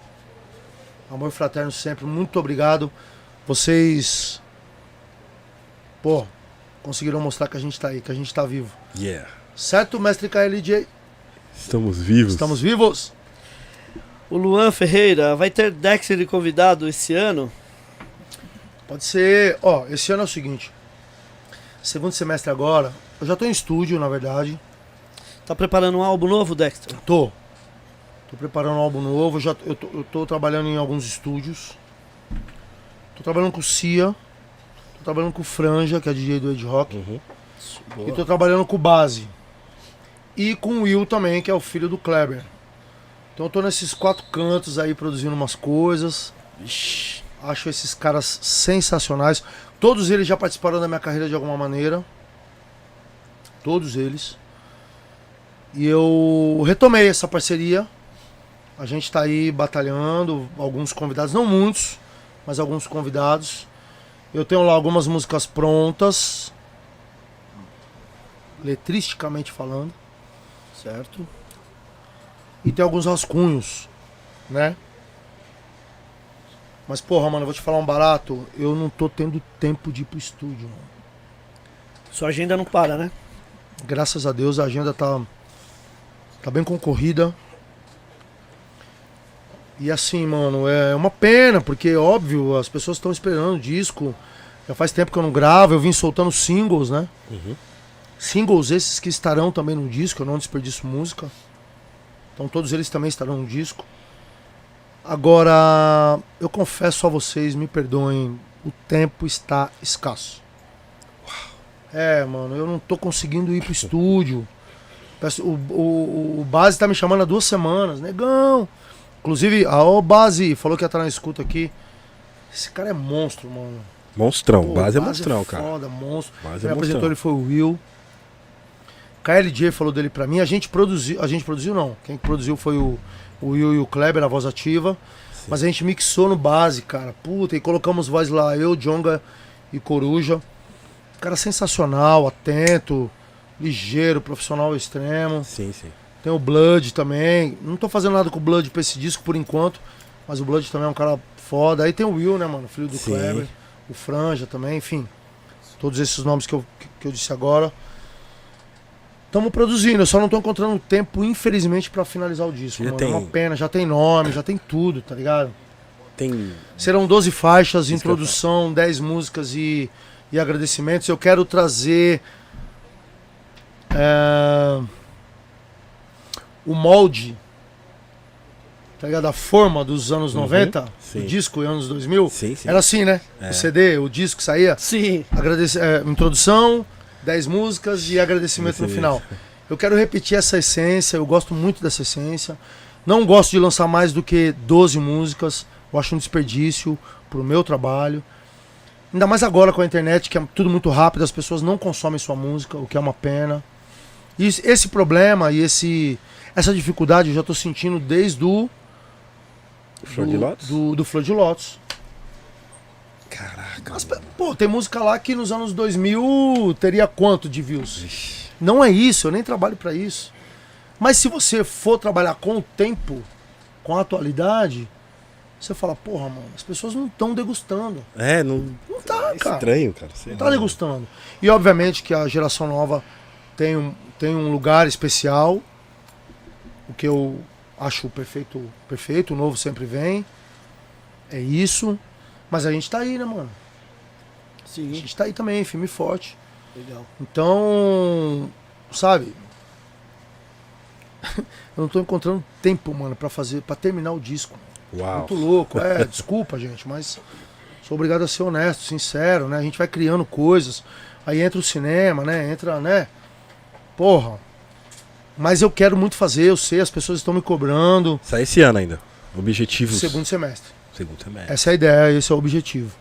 S4: Amor fraterno sempre, muito obrigado. Vocês. Pô, conseguiram mostrar que a gente tá aí, que a gente tá vivo.
S2: Yeah.
S4: Certo, mestre KLJ?
S2: Estamos vivos.
S4: Estamos vivos?
S1: O Luan Ferreira, vai ter Dexter de convidado esse ano?
S4: Pode ser. Ó, esse ano é o seguinte. Segundo semestre agora, eu já tô em estúdio, na verdade.
S1: Tá preparando um álbum novo, Dexter?
S4: Tô. Tô preparando um álbum novo. Já, eu, tô, eu tô trabalhando em alguns estúdios. Tô trabalhando com o Cia. Tô trabalhando com o Franja, que é DJ do Ed Rock.
S2: Uhum.
S4: E tô trabalhando com o Base. E com o Will também, que é o filho do Kleber. Então eu tô nesses quatro cantos aí produzindo umas coisas.
S1: Ixi.
S4: Acho esses caras sensacionais. Todos eles já participaram da minha carreira de alguma maneira. Todos eles. E eu retomei essa parceria. A gente tá aí batalhando, alguns convidados, não muitos, mas alguns convidados. Eu tenho lá algumas músicas prontas, letristicamente falando,
S1: Certo.
S4: e tem alguns rascunhos, né? Mas porra, mano, eu vou te falar um barato, eu não tô tendo tempo de ir pro estúdio, mano.
S1: Sua agenda não para, né?
S4: Graças a Deus a agenda tá, tá bem concorrida. E assim, mano, é uma pena, porque óbvio, as pessoas estão esperando o disco. Já faz tempo que eu não gravo, eu vim soltando singles, né?
S2: Uhum.
S4: Singles esses que estarão também no disco, eu não desperdiço música. Então todos eles também estarão no disco. Agora, eu confesso a vocês, me perdoem, o tempo está escasso. É, mano, eu não tô conseguindo ir pro [laughs] estúdio. O, o, o Base tá me chamando há duas semanas, negão. Inclusive, a o Base falou que ia estar na escuta aqui. Esse cara é monstro, mano.
S2: Monstrão.
S4: Pô,
S2: base é monstrão, cara.
S4: Foda, monstro.
S2: Base
S4: Quem
S2: é
S4: apresentou ele foi o Will. KLJ falou dele pra mim. A gente produziu. A gente produziu não. Quem produziu foi o, o Will e o Kleber, a voz ativa. Mas a gente mixou no base, cara. Puta, e colocamos voz lá, eu, Jonga e Coruja. Cara sensacional, atento, ligeiro, profissional extremo.
S2: Sim, sim.
S4: Tem o Blood também. Não tô fazendo nada com o Blood pra esse disco por enquanto. Mas o Blood também é um cara foda. Aí tem o Will, né, mano? Filho do
S2: Sim.
S4: Kleber. O Franja também, enfim. Todos esses nomes que eu, que, eu disse agora. Estamos produzindo, eu só não tô encontrando tempo, infelizmente, pra finalizar o disco.
S2: Já
S4: mano.
S2: tem-
S4: É uma pena, já tem nome, já tem tudo, tá ligado?
S2: Tem.
S4: Serão 12 faixas, introdução, 10 músicas e, e agradecimentos. Eu quero trazer é, o molde tá ligado? A forma dos anos
S2: Uhum,
S4: 90,
S2: sim.
S4: o disco e anos 2000.
S2: Sim, sim.
S4: Era assim, né?
S2: É.
S4: O CD, o disco que saía.
S1: Sim.
S4: Agradece, é, introdução, 10 músicas e agradecimento no
S2: Agradecimento.
S4: final. Eu quero repetir essa essência, eu gosto muito dessa essência. Não gosto de lançar mais do que 12 músicas. Eu acho um desperdício pro meu trabalho. Ainda mais agora com a internet, que é tudo muito rápido, as pessoas não consomem sua música, o que é uma pena. E esse- esse problema e esse, essa dificuldade eu já tô sentindo desde o
S2: Flor
S4: do,
S2: de Lótus?
S4: do, do Flor de Lótus.
S2: Caraca.
S4: As pe- pô, tem música lá que nos anos 2000 teria quanto de views? Não é isso, eu nem trabalho pra isso. Mas se você for trabalhar com o tempo, com a atualidade, você fala, porra, mano, as pessoas não estão degustando.
S2: É, não.
S4: Não tá,
S2: É
S4: cara.
S2: estranho, cara.
S4: Não tá degustando. E obviamente que a geração nova tem um, tem um lugar especial. O que eu acho perfeito, perfeito, o novo sempre vem. É isso. Mas a gente tá aí, né, mano? A
S1: Sim.
S4: gente tá aí também, firme e forte.
S1: Legal.
S4: Então, sabe? [laughs] Eu não tô encontrando tempo, mano, pra fazer, para terminar o disco.
S2: Uau.
S4: Muito louco. É, [laughs] desculpa, gente, mas sou obrigado a ser honesto, sincero, né? A gente vai criando coisas. Aí entra o cinema, né? Entra, né? Porra. Mas eu quero muito fazer, eu sei, as pessoas estão me cobrando.
S2: Sai esse ano ainda. Objetivos.
S4: Segundo semestre.
S2: Segundo semestre.
S4: Essa é a ideia, esse é o objetivo.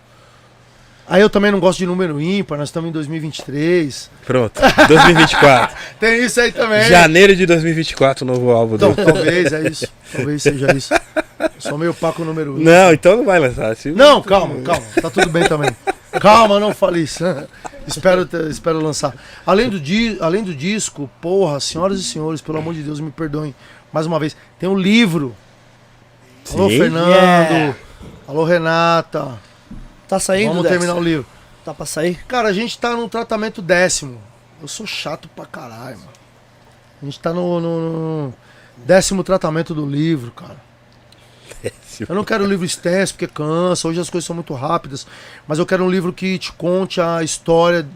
S4: Aí eu também não gosto de número ímpar, nós estamos em 2023.
S2: Pronto. [laughs] 2024.
S4: Tem isso aí também.
S2: Janeiro de 2024, o novo álbum
S4: Então,
S2: dele.
S4: talvez é isso. [laughs] Talvez seja isso. Eu sou meio paco número um.
S2: Não, então não vai lançar. Se-
S4: Não, calma, calma. Tá tudo bem também. Calma, não fale isso. espero, espero lançar. Além do, di, além do disco, porra, senhoras e senhores, pelo amor de Deus, me perdoem mais uma vez. Tem um livro. Alô,
S2: Sim.
S4: Fernando.
S1: Yeah.
S4: Alô, Renata.
S1: Tá saindo,
S4: Vamos
S1: Dex?
S4: terminar o livro.
S1: Tá pra sair?
S4: Cara, a gente tá no tratamento décimo. Eu sou chato pra caralho, mano. A gente tá no, no- no décimo tratamento do livro, cara. Eu não quero um livro extenso porque cansa, hoje as coisas são muito rápidas, mas eu quero um livro que te conte a história,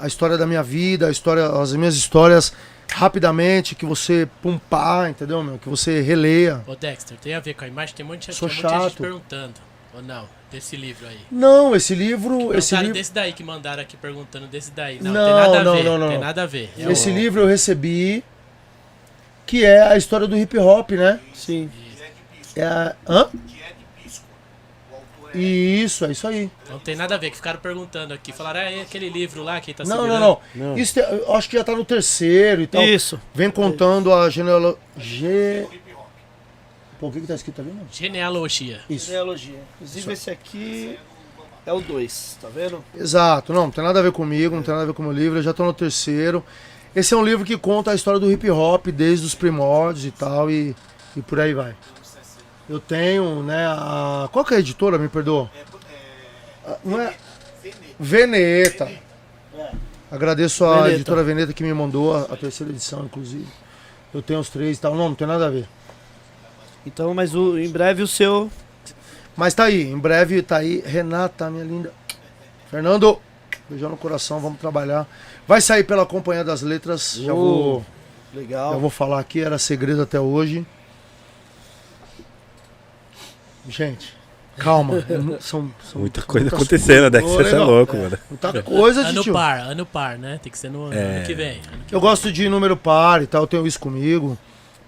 S4: a história da minha vida, a história, as minhas histórias rapidamente, que você pumpar, entendeu, meu? Que você releia.
S3: Ô Dexter, tem a ver com a imagem? Tem muita,
S4: Sou
S3: tinha muita gente perguntando. Ou não? Desse livro aí.
S4: Não, esse livro, esse livro,
S3: desse daí que mandaram aqui perguntando desse daí. Não,
S4: Não,
S3: tem nada a
S4: não,
S3: ver.
S4: não, não.
S3: Tem nada a ver. É
S4: esse
S3: o-
S4: livro eu recebi que é a história do hip hop, né?
S1: Sim.
S4: É a... Hã? Isso, é isso aí.
S3: Não tem nada a ver, que ficaram perguntando aqui. Falaram, ah, é aquele livro lá que tá
S4: não,
S3: segurando.
S4: não, não,
S2: Não.
S4: Isso eu acho que já tá no terceiro e tal.
S1: Isso.
S4: Vem contando a genealogia. Ge... Pô, o que que tá escrito ali, mano?
S3: Genealogia.
S4: Isso.
S1: Genealogia. Inclusive esse aqui é o 2, tá vendo?
S4: Exato, não, não tem nada a ver comigo, não tem nada a ver com o meu livro, eu já tô no terceiro. Esse é um livro que conta a história do hip hop desde os primórdios e tal, e, e por aí vai. Eu tenho, né, a. Qual que é a editora, me perdoa? Ah, Não é. Veneta. Agradeço a
S1: Veneta.
S4: editora Veneta que me mandou a, a terceira edição, inclusive. Eu tenho os três e tal. Não, não tem nada a ver.
S1: Então, mas o, em breve o seu.
S4: Mas tá aí, em breve tá aí. Renata, minha linda. Fernando, beijão no coração, vamos trabalhar. Vai sair pela Companhia das Letras, já,
S1: Oh,
S4: vou,
S1: Legal.
S4: já vou falar aqui, era segredo até hoje. Gente, calma, [laughs] são, são
S2: Muita coisa acontecendo. Dex.
S4: Ô,
S2: Você é
S4: legal.
S2: louco, mano.
S4: Muita coisa,
S3: Ano
S4: tio.
S3: par, ano par, né? Tem que ser no
S2: É.
S3: ano que vem. Ano que
S4: Eu gosto de número par e tal, eu tenho isso comigo.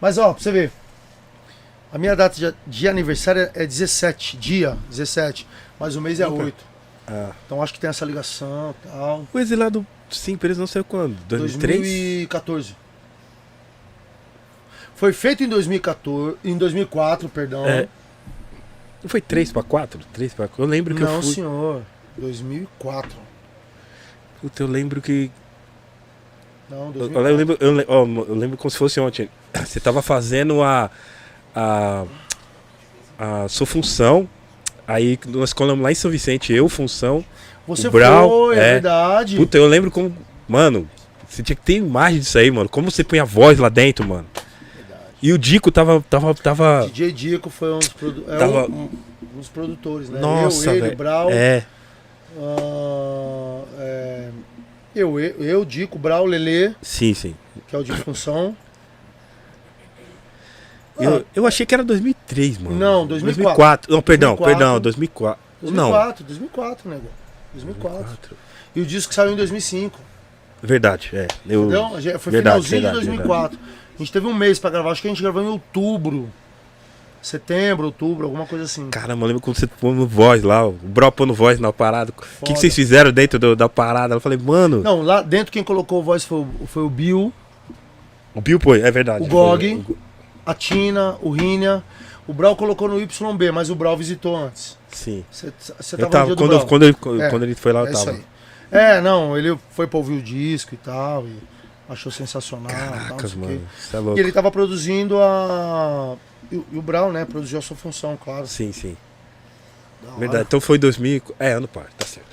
S4: Mas ó, pra você ver. A minha data de, de aniversário é 17, dia 17, mas o mês é
S2: Nunca.
S4: 8.
S2: Ah.
S4: Então acho que tem essa ligação e tal.
S2: O exilado simples não sei quando. 2003?
S4: 2014. Foi feito em 2014, em 2004, perdão.
S2: É. Não foi 3 pra 4? 3 pra 4? Eu lembro que
S4: Não,
S2: eu fui.
S4: senhor. 2004.
S2: Puta, eu lembro que.
S4: Não,
S2: Eu,
S4: 2004.
S2: eu lembro, eu, le- ó, eu lembro como se fosse ontem. [coughs] Você tava fazendo a. a. a sua função. Aí nós colamos lá em São Vicente, eu, função.
S4: Você
S2: o Brau,
S4: foi, é,
S2: é.
S4: verdade.
S2: Puta, eu lembro como. Mano, você tinha que ter imagem disso aí, mano. Como você põe a voz lá dentro, mano. E o Dico tava. tava, tava
S4: DJ Dico foi um dos, produ é
S2: Tava-
S4: um, um dos produtores, né?
S2: Nossa,
S4: eu, ele. Brau.
S2: é.
S4: ah, é, eu, eu, eu, Dico, Brau, Lelê,
S2: Sim, sim.
S4: que é o de função.
S2: Eu, eu achei que era 2003, mano.
S4: Não, 2004.
S2: 2004. Não, perdão,
S4: 2004.
S2: perdão, 2004. Não,
S4: 2004, 2004, nego. 2004.
S2: 2004.
S4: E o disco saiu em 2005.
S2: Verdade, é. Eu,
S4: Entendeu? Foi
S2: Verdade,
S4: finalzinho
S2: verdade,
S4: de 2004. A gente teve um mês pra gravar. Acho que a gente gravou em outubro. Setembro, outubro, alguma coisa assim.
S2: Caramba, eu lembro quando você pondo voz lá, o Bro pondo voz na parada. O que, que vocês fizeram dentro do- da parada? Eu falei, mano,
S4: Não, lá dentro quem colocou o voz foi, o- foi o Bill,
S2: o Bill Poi, é verdade.
S4: O Gog. a Tina, o Rinha. O Brau colocou no YB, mas o Brau visitou antes.
S2: Sim.
S4: Você
S2: Eu
S4: tava no
S2: tava,
S4: do
S2: quando, eu- quando, ele,
S4: É,
S2: quando ele foi lá, eu
S4: É
S2: tava.
S4: É, não, ele foi pra ouvir o disco e tal, e achou sensacional. tal,
S2: Caracas,
S4: quê.
S2: mano. É louco.
S4: E ele tava produzindo a. E, o- e o Brown, né? Produziu a sua função, claro.
S2: Sim, sim. Verdade. Então foi 2000. É, ano par, tá certo.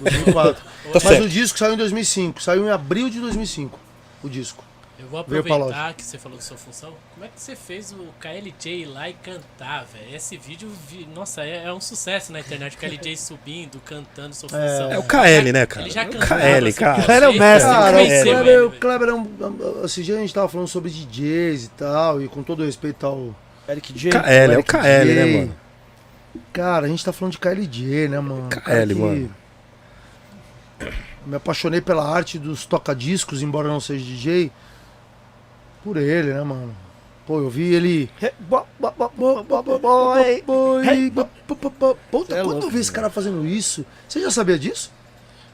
S4: 2004. [laughs]
S2: Tá
S4: Mas
S2: certo.
S4: o disco saiu em 2005. Saiu em abril de 2005. O disco.
S3: Eu vou aproveitar que você falou de sua função. Como é que você fez o KLJ ir lá e cantar, velho? Esse vídeo, vi- nossa, é, é um sucesso na internet. O KLJ [laughs] subindo, cantando sua função.
S2: É o KL, né, cara?
S3: Ele já
S2: É o
S3: cantava,
S2: KL,
S3: assim,
S2: cara.
S3: com
S1: Ele é o mestre,
S3: você
S4: Cara, o
S1: KL,
S3: conheceu
S4: Kleber, o é um. Esse dia a gente tava falando sobre DJs e tal, e com todo respeito ao.
S1: Eric J.
S2: KL, é o KL,
S4: J.
S2: né, mano?
S4: Cara, a gente tá falando de KLJ, né, mano?
S2: KL,
S4: que-
S2: mano.
S4: Me apaixonei pela arte dos toca-discos, embora não seja DJ. Por ele, né, mano? Pô, eu vi ele. Puta,
S1: é
S4: quando eu vi esse cara fazendo isso, você já sabia disso?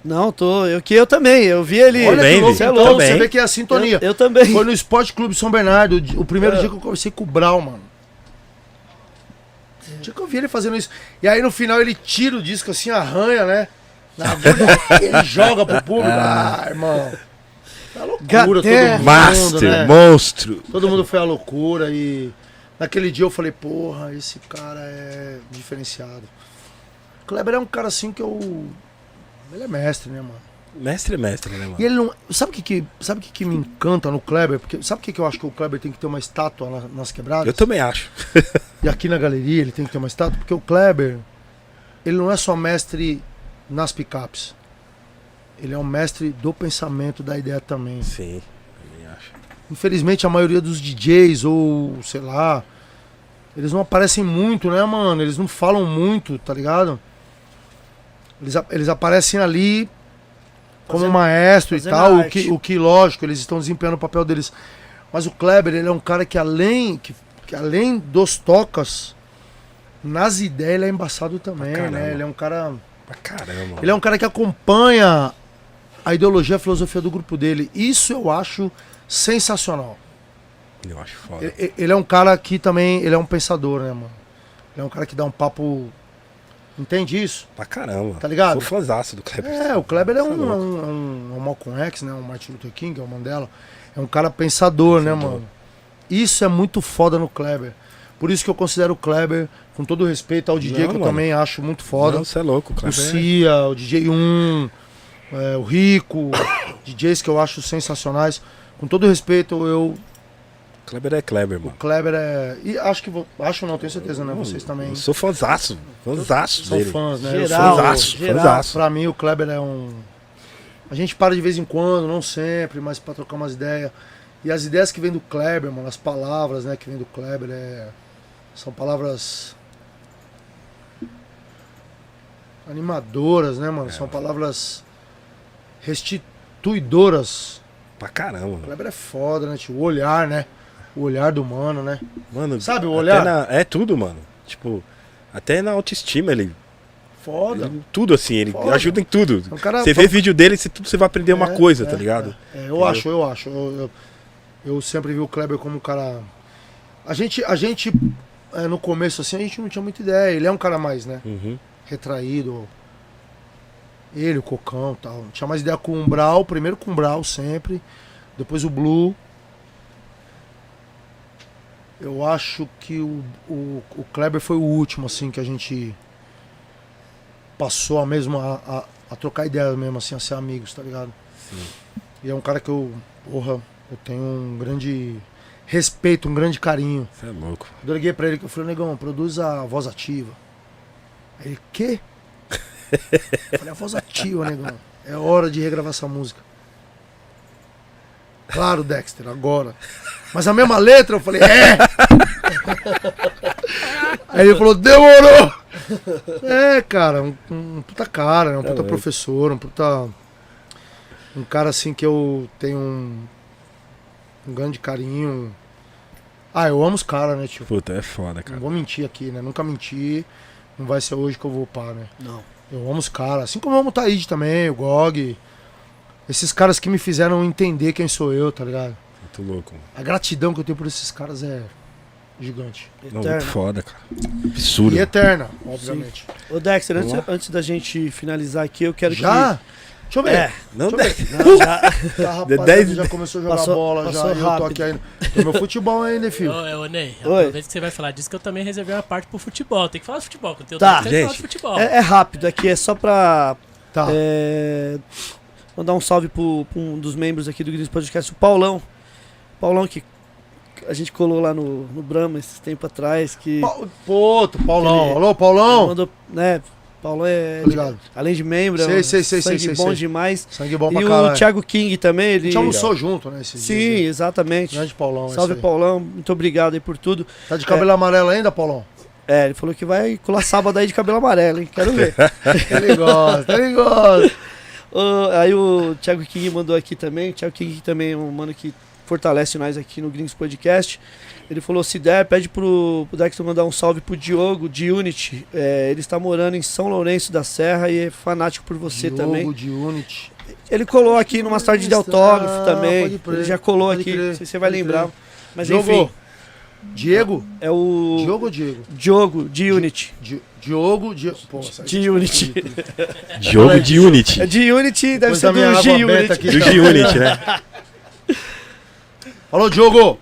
S1: Não, tô. Eu que eu também. Eu vi ele.
S4: Olha
S2: Também,
S4: que louco, então
S2: Também.
S4: você vê que é a sintonia.
S1: Eu, eu também.
S4: Foi no Esporte Clube São Bernardo, o primeiro
S1: É.
S4: dia que eu conversei com o Brau, mano. O dia que eu vi ele fazendo isso. E aí no final ele tira o disco assim, arranha, né? Na agulha, ele joga pro público. Ah, irmão. Tá loucura todo mundo,
S2: Master,
S4: né?
S2: monstro.
S4: Todo mundo foi à loucura e naquele dia eu falei, porra, esse cara é diferenciado. O Kleber é um cara assim que eu. Ele é mestre, né, mano?
S2: Mestre é mestre, né, mano?
S4: E ele não. Sabe o que, que, sabe o que, que me encanta no Kleber? Porque sabe o que, que eu acho que o Kleber tem que ter uma estátua na- nas quebradas?
S2: Eu também acho.
S4: E aqui na galeria ele tem que ter uma estátua, porque o Kleber, ele não é só mestre nas picapes. Ele é um mestre do pensamento, da ideia também.
S2: Sim, também acho.
S4: Infelizmente a maioria dos DJs, ou sei lá, eles não aparecem muito, né, mano? Eles não falam muito, tá ligado? Eles, eles aparecem ali como
S1: Fazendo-
S4: maestro e tal, o que, o que, lógico, eles estão desempenhando o papel deles. Mas o Kleber, ele é um cara que além, que, que além dos tocas, nas ideias ele é embaçado também, né? Ele é um cara.
S2: Pra caramba.
S4: Ele é um cara que acompanha a ideologia, a filosofia do grupo dele. Isso eu acho sensacional.
S2: Eu acho foda.
S4: Ele, ele é um cara que também, ele é um pensador, né, mano? Ele é um cara que dá um papo. Entende isso?
S2: Pra caramba.
S4: Tá ligado?
S2: Sou fãzaço do Kleber.
S4: É, o Kleber é um, um, um, um Malcolm X, né? Um Martin Luther King, é um Mandela. É um cara pensador, né,
S2: Pensador.
S4: mano? Isso é muito foda no Kleber. Por isso que eu considero o Kleber, com todo respeito ao DJ,
S2: Não,
S4: que eu
S2: mano.
S4: também acho muito foda.
S2: Não, você é louco, o
S4: o
S2: Kleber. é-
S4: Cia, o DJ 1, é, o Rico, [coughs] DJs que eu acho sensacionais. Com todo respeito, eu.
S2: Kleber é Kleber,
S4: O
S2: mano.
S4: Kleber é. E acho que. vo- Acho não, tenho certeza, né? Vocês também
S2: Eu sou fãzaço. Fãzaço
S4: são
S2: dele.
S4: fãs, né?
S1: Geral,
S2: Fãzaço,
S1: geral.
S2: fãzaço.
S4: Pra mim, o Kleber é um. A gente para de vez em quando, não sempre, mas pra trocar umas ideias. E as ideias que vêm do Kleber, mano, as palavras, né, que vêm do Kleber, é... são palavras animadoras, né, mano? São palavras restituidoras.
S2: Pra caramba,
S4: O. Kleber é foda, né, tio? O olhar, né? O olhar do mano, né?
S2: Mano,
S4: Sabe o olhar?
S2: na- é tudo, mano. Tipo, até na autoestima ele.
S4: Foda.
S2: ele- tudo assim, ele
S4: Foda.
S2: ajuda em tudo.
S4: O cara
S2: Você vê vídeo dele, você, tudo você vai aprender uma
S4: É,
S2: coisa,
S4: é,
S2: tá ligado?
S4: É, eu
S2: Entendeu?
S4: acho, eu acho. Eu, eu, eu sempre vi o Kleber como um cara. A gente, a gente é, no começo assim, a gente não tinha muita ideia. Ele é um cara mais, né?
S2: Uhum.
S4: Retraído. Ele, o Cocão e tal. Tinha mais ideia com o Brau, primeiro com o Brau sempre. Depois o Blue. Eu acho que o, o, o Kleber foi o último, assim, que a gente passou a mesmo a, a, a trocar ideia mesmo, assim, a ser amigos, tá ligado?
S2: Sim.
S4: E é um cara que eu, porra, eu tenho um grande respeito, um grande carinho.
S2: Você é louco.
S4: Eu liguei pra ele que eu falei, negão, produz a voz ativa. Aí ele, quê? Eu falei, a voz ativa, negão. É hora de regravar essa música. Claro, Dexter, agora. Mas a mesma letra, eu falei, é! Aí ele falou, demorou! É, cara, um, um puta cara, né? um puta
S2: mesmo.
S4: professor, um puta. Um cara assim que eu tenho um, um grande carinho. Ah, eu amo os caras, né, tio?
S2: Puta, é foda,
S4: Não
S2: cara.
S4: vou mentir aqui, né? Nunca menti. Não vai ser hoje que eu vou upar, né?
S1: Não.
S4: Eu amo os caras. Assim como eu amo o Taíde também, o Gog. Esses caras que me fizeram entender quem sou eu, tá ligado?
S2: Muito louco. mano.
S4: A gratidão que eu tenho por esses caras é gigante.
S2: Não, muito foda, cara. Absurdo.
S4: E eterna, obviamente.
S1: Ô Dexter, antes, antes da gente finalizar aqui, eu quero
S4: Já? Deixa eu ver.
S1: É,
S2: Não,
S4: Deixa
S1: não, já.
S4: Rapaziada,
S2: dez-
S4: já começou a jogar
S1: Passou-
S4: bola, já.
S1: passou
S4: e Eu tô
S1: rápido.
S4: aqui ainda. Tô meu futebol ainda, filho.
S3: Ô, ô, Ney, aproveita que você vai falar disso que eu também reservei uma parte pro futebol. Tem que falar de futebol, que eu tenho
S1: Tá.
S3: tempo, tem que falar de
S2: Gente,
S3: futebol.
S1: É, é rápido aqui, é só pra
S4: Tá.
S1: é, mandar um salve pro, pro um dos membros aqui do Gris Podcast, o Paulão. Paulão que a gente colou lá no, no Brahma esses tempos atrás, que
S4: Pô, Paulão.
S1: Ele-
S4: Alô, Paulão?
S1: mandou, né, Paulão é,
S4: Obrigado.
S1: além de membro, é
S4: Sei,
S1: um
S4: sei, sei,
S1: sangue
S4: sei,
S1: bom
S4: sei.
S1: demais.
S4: Sangue bom
S1: E
S4: pra
S1: o
S4: caralho.
S1: Thiago King também,
S4: A
S1: ele...
S4: gente almoçou junto, né, esses
S1: Sim,
S4: dias.
S1: exatamente.
S4: Grande Paulão.
S1: Salve. Paulão. Muito obrigado aí por tudo.
S4: Tá de cabelo amarelo ainda, Paulão?
S1: É, ele falou que vai colar sábado aí de cabelo amarelo, hein? Quero ver. [laughs]
S4: Ele gosta, ele gosta. [laughs]
S1: Aí o Thiago King mandou aqui também. O Thiago King também é um mano que fortalece nós aqui no Gringos Podcast. Ele falou: se der, pede pro, pro Dexter mandar um salve pro Diogo de Unity. É, ele está morando em São Lourenço da Serra e é fanático por você
S4: Diogo
S1: também.
S4: de Unity.
S1: Ele colou aqui numa tarde de
S4: Ah,
S1: autógrafo
S4: pode
S1: também.
S4: crer,
S1: ele já colou
S4: pode
S1: aqui.
S4: crer,
S1: não sei se você vai lembrar.
S4: crer.
S1: Mas
S4: Diogo.
S1: enfim,
S4: Diego?
S1: é o
S4: Diogo ou Diego?
S1: Diogo de Unity.
S4: Di- Diogo, Diego. Pô,
S1: De Unity.
S2: Jogo de Unity.
S1: É de Unity, deve
S4: Depois
S1: ser do
S4: água
S1: G
S4: benta
S1: Unity.
S4: aqui.
S2: Do G Unity, né? [laughs]
S4: Alô, Diogo!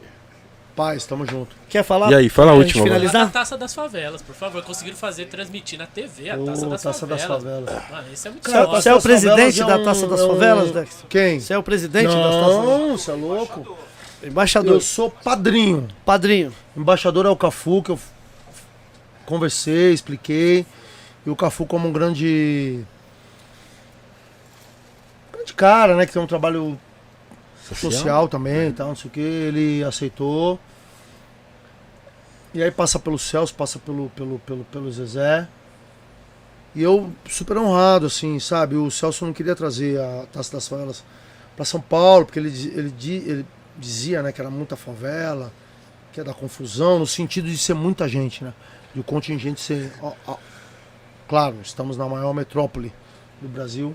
S4: Paz, tamo junto.
S1: Quer falar?
S2: E aí, fala a última
S1: finalizar?
S3: A Taça das Favelas, por favor. Conseguiram fazer, transmitir na TV a Taça das
S4: Taça das
S3: Favelas.
S4: Favelas.
S3: Mano, isso é muito
S1: Você é- você é o
S4: das Favelas
S1: presidente
S4: é
S1: da Taça das
S4: é
S1: Favelas, Dex?
S4: Quem?
S1: Você é o presidente das Taças das
S4: Não, você é louco?
S1: Embaixador,
S4: Eu sou padrinho.
S1: padrinho.
S4: Embaixador é o Cafu, que eu conversei, expliquei. E o Cafu como um grande. grande cara, né? Que tem um trabalho social, também e tal, não sei o que. Ele aceitou. E aí passa pelo Celso, passa pelo, pelo, pelo, pelo Zezé. E eu super honrado, assim, sabe? O Celso não queria trazer a Taça das Favelas para São Paulo, porque ele, ele, ele dizia né, que era muita favela, que é da confusão, no sentido de ser muita gente, né? E o contingente ser. ó, ó, claro, estamos na maior metrópole do Brasil.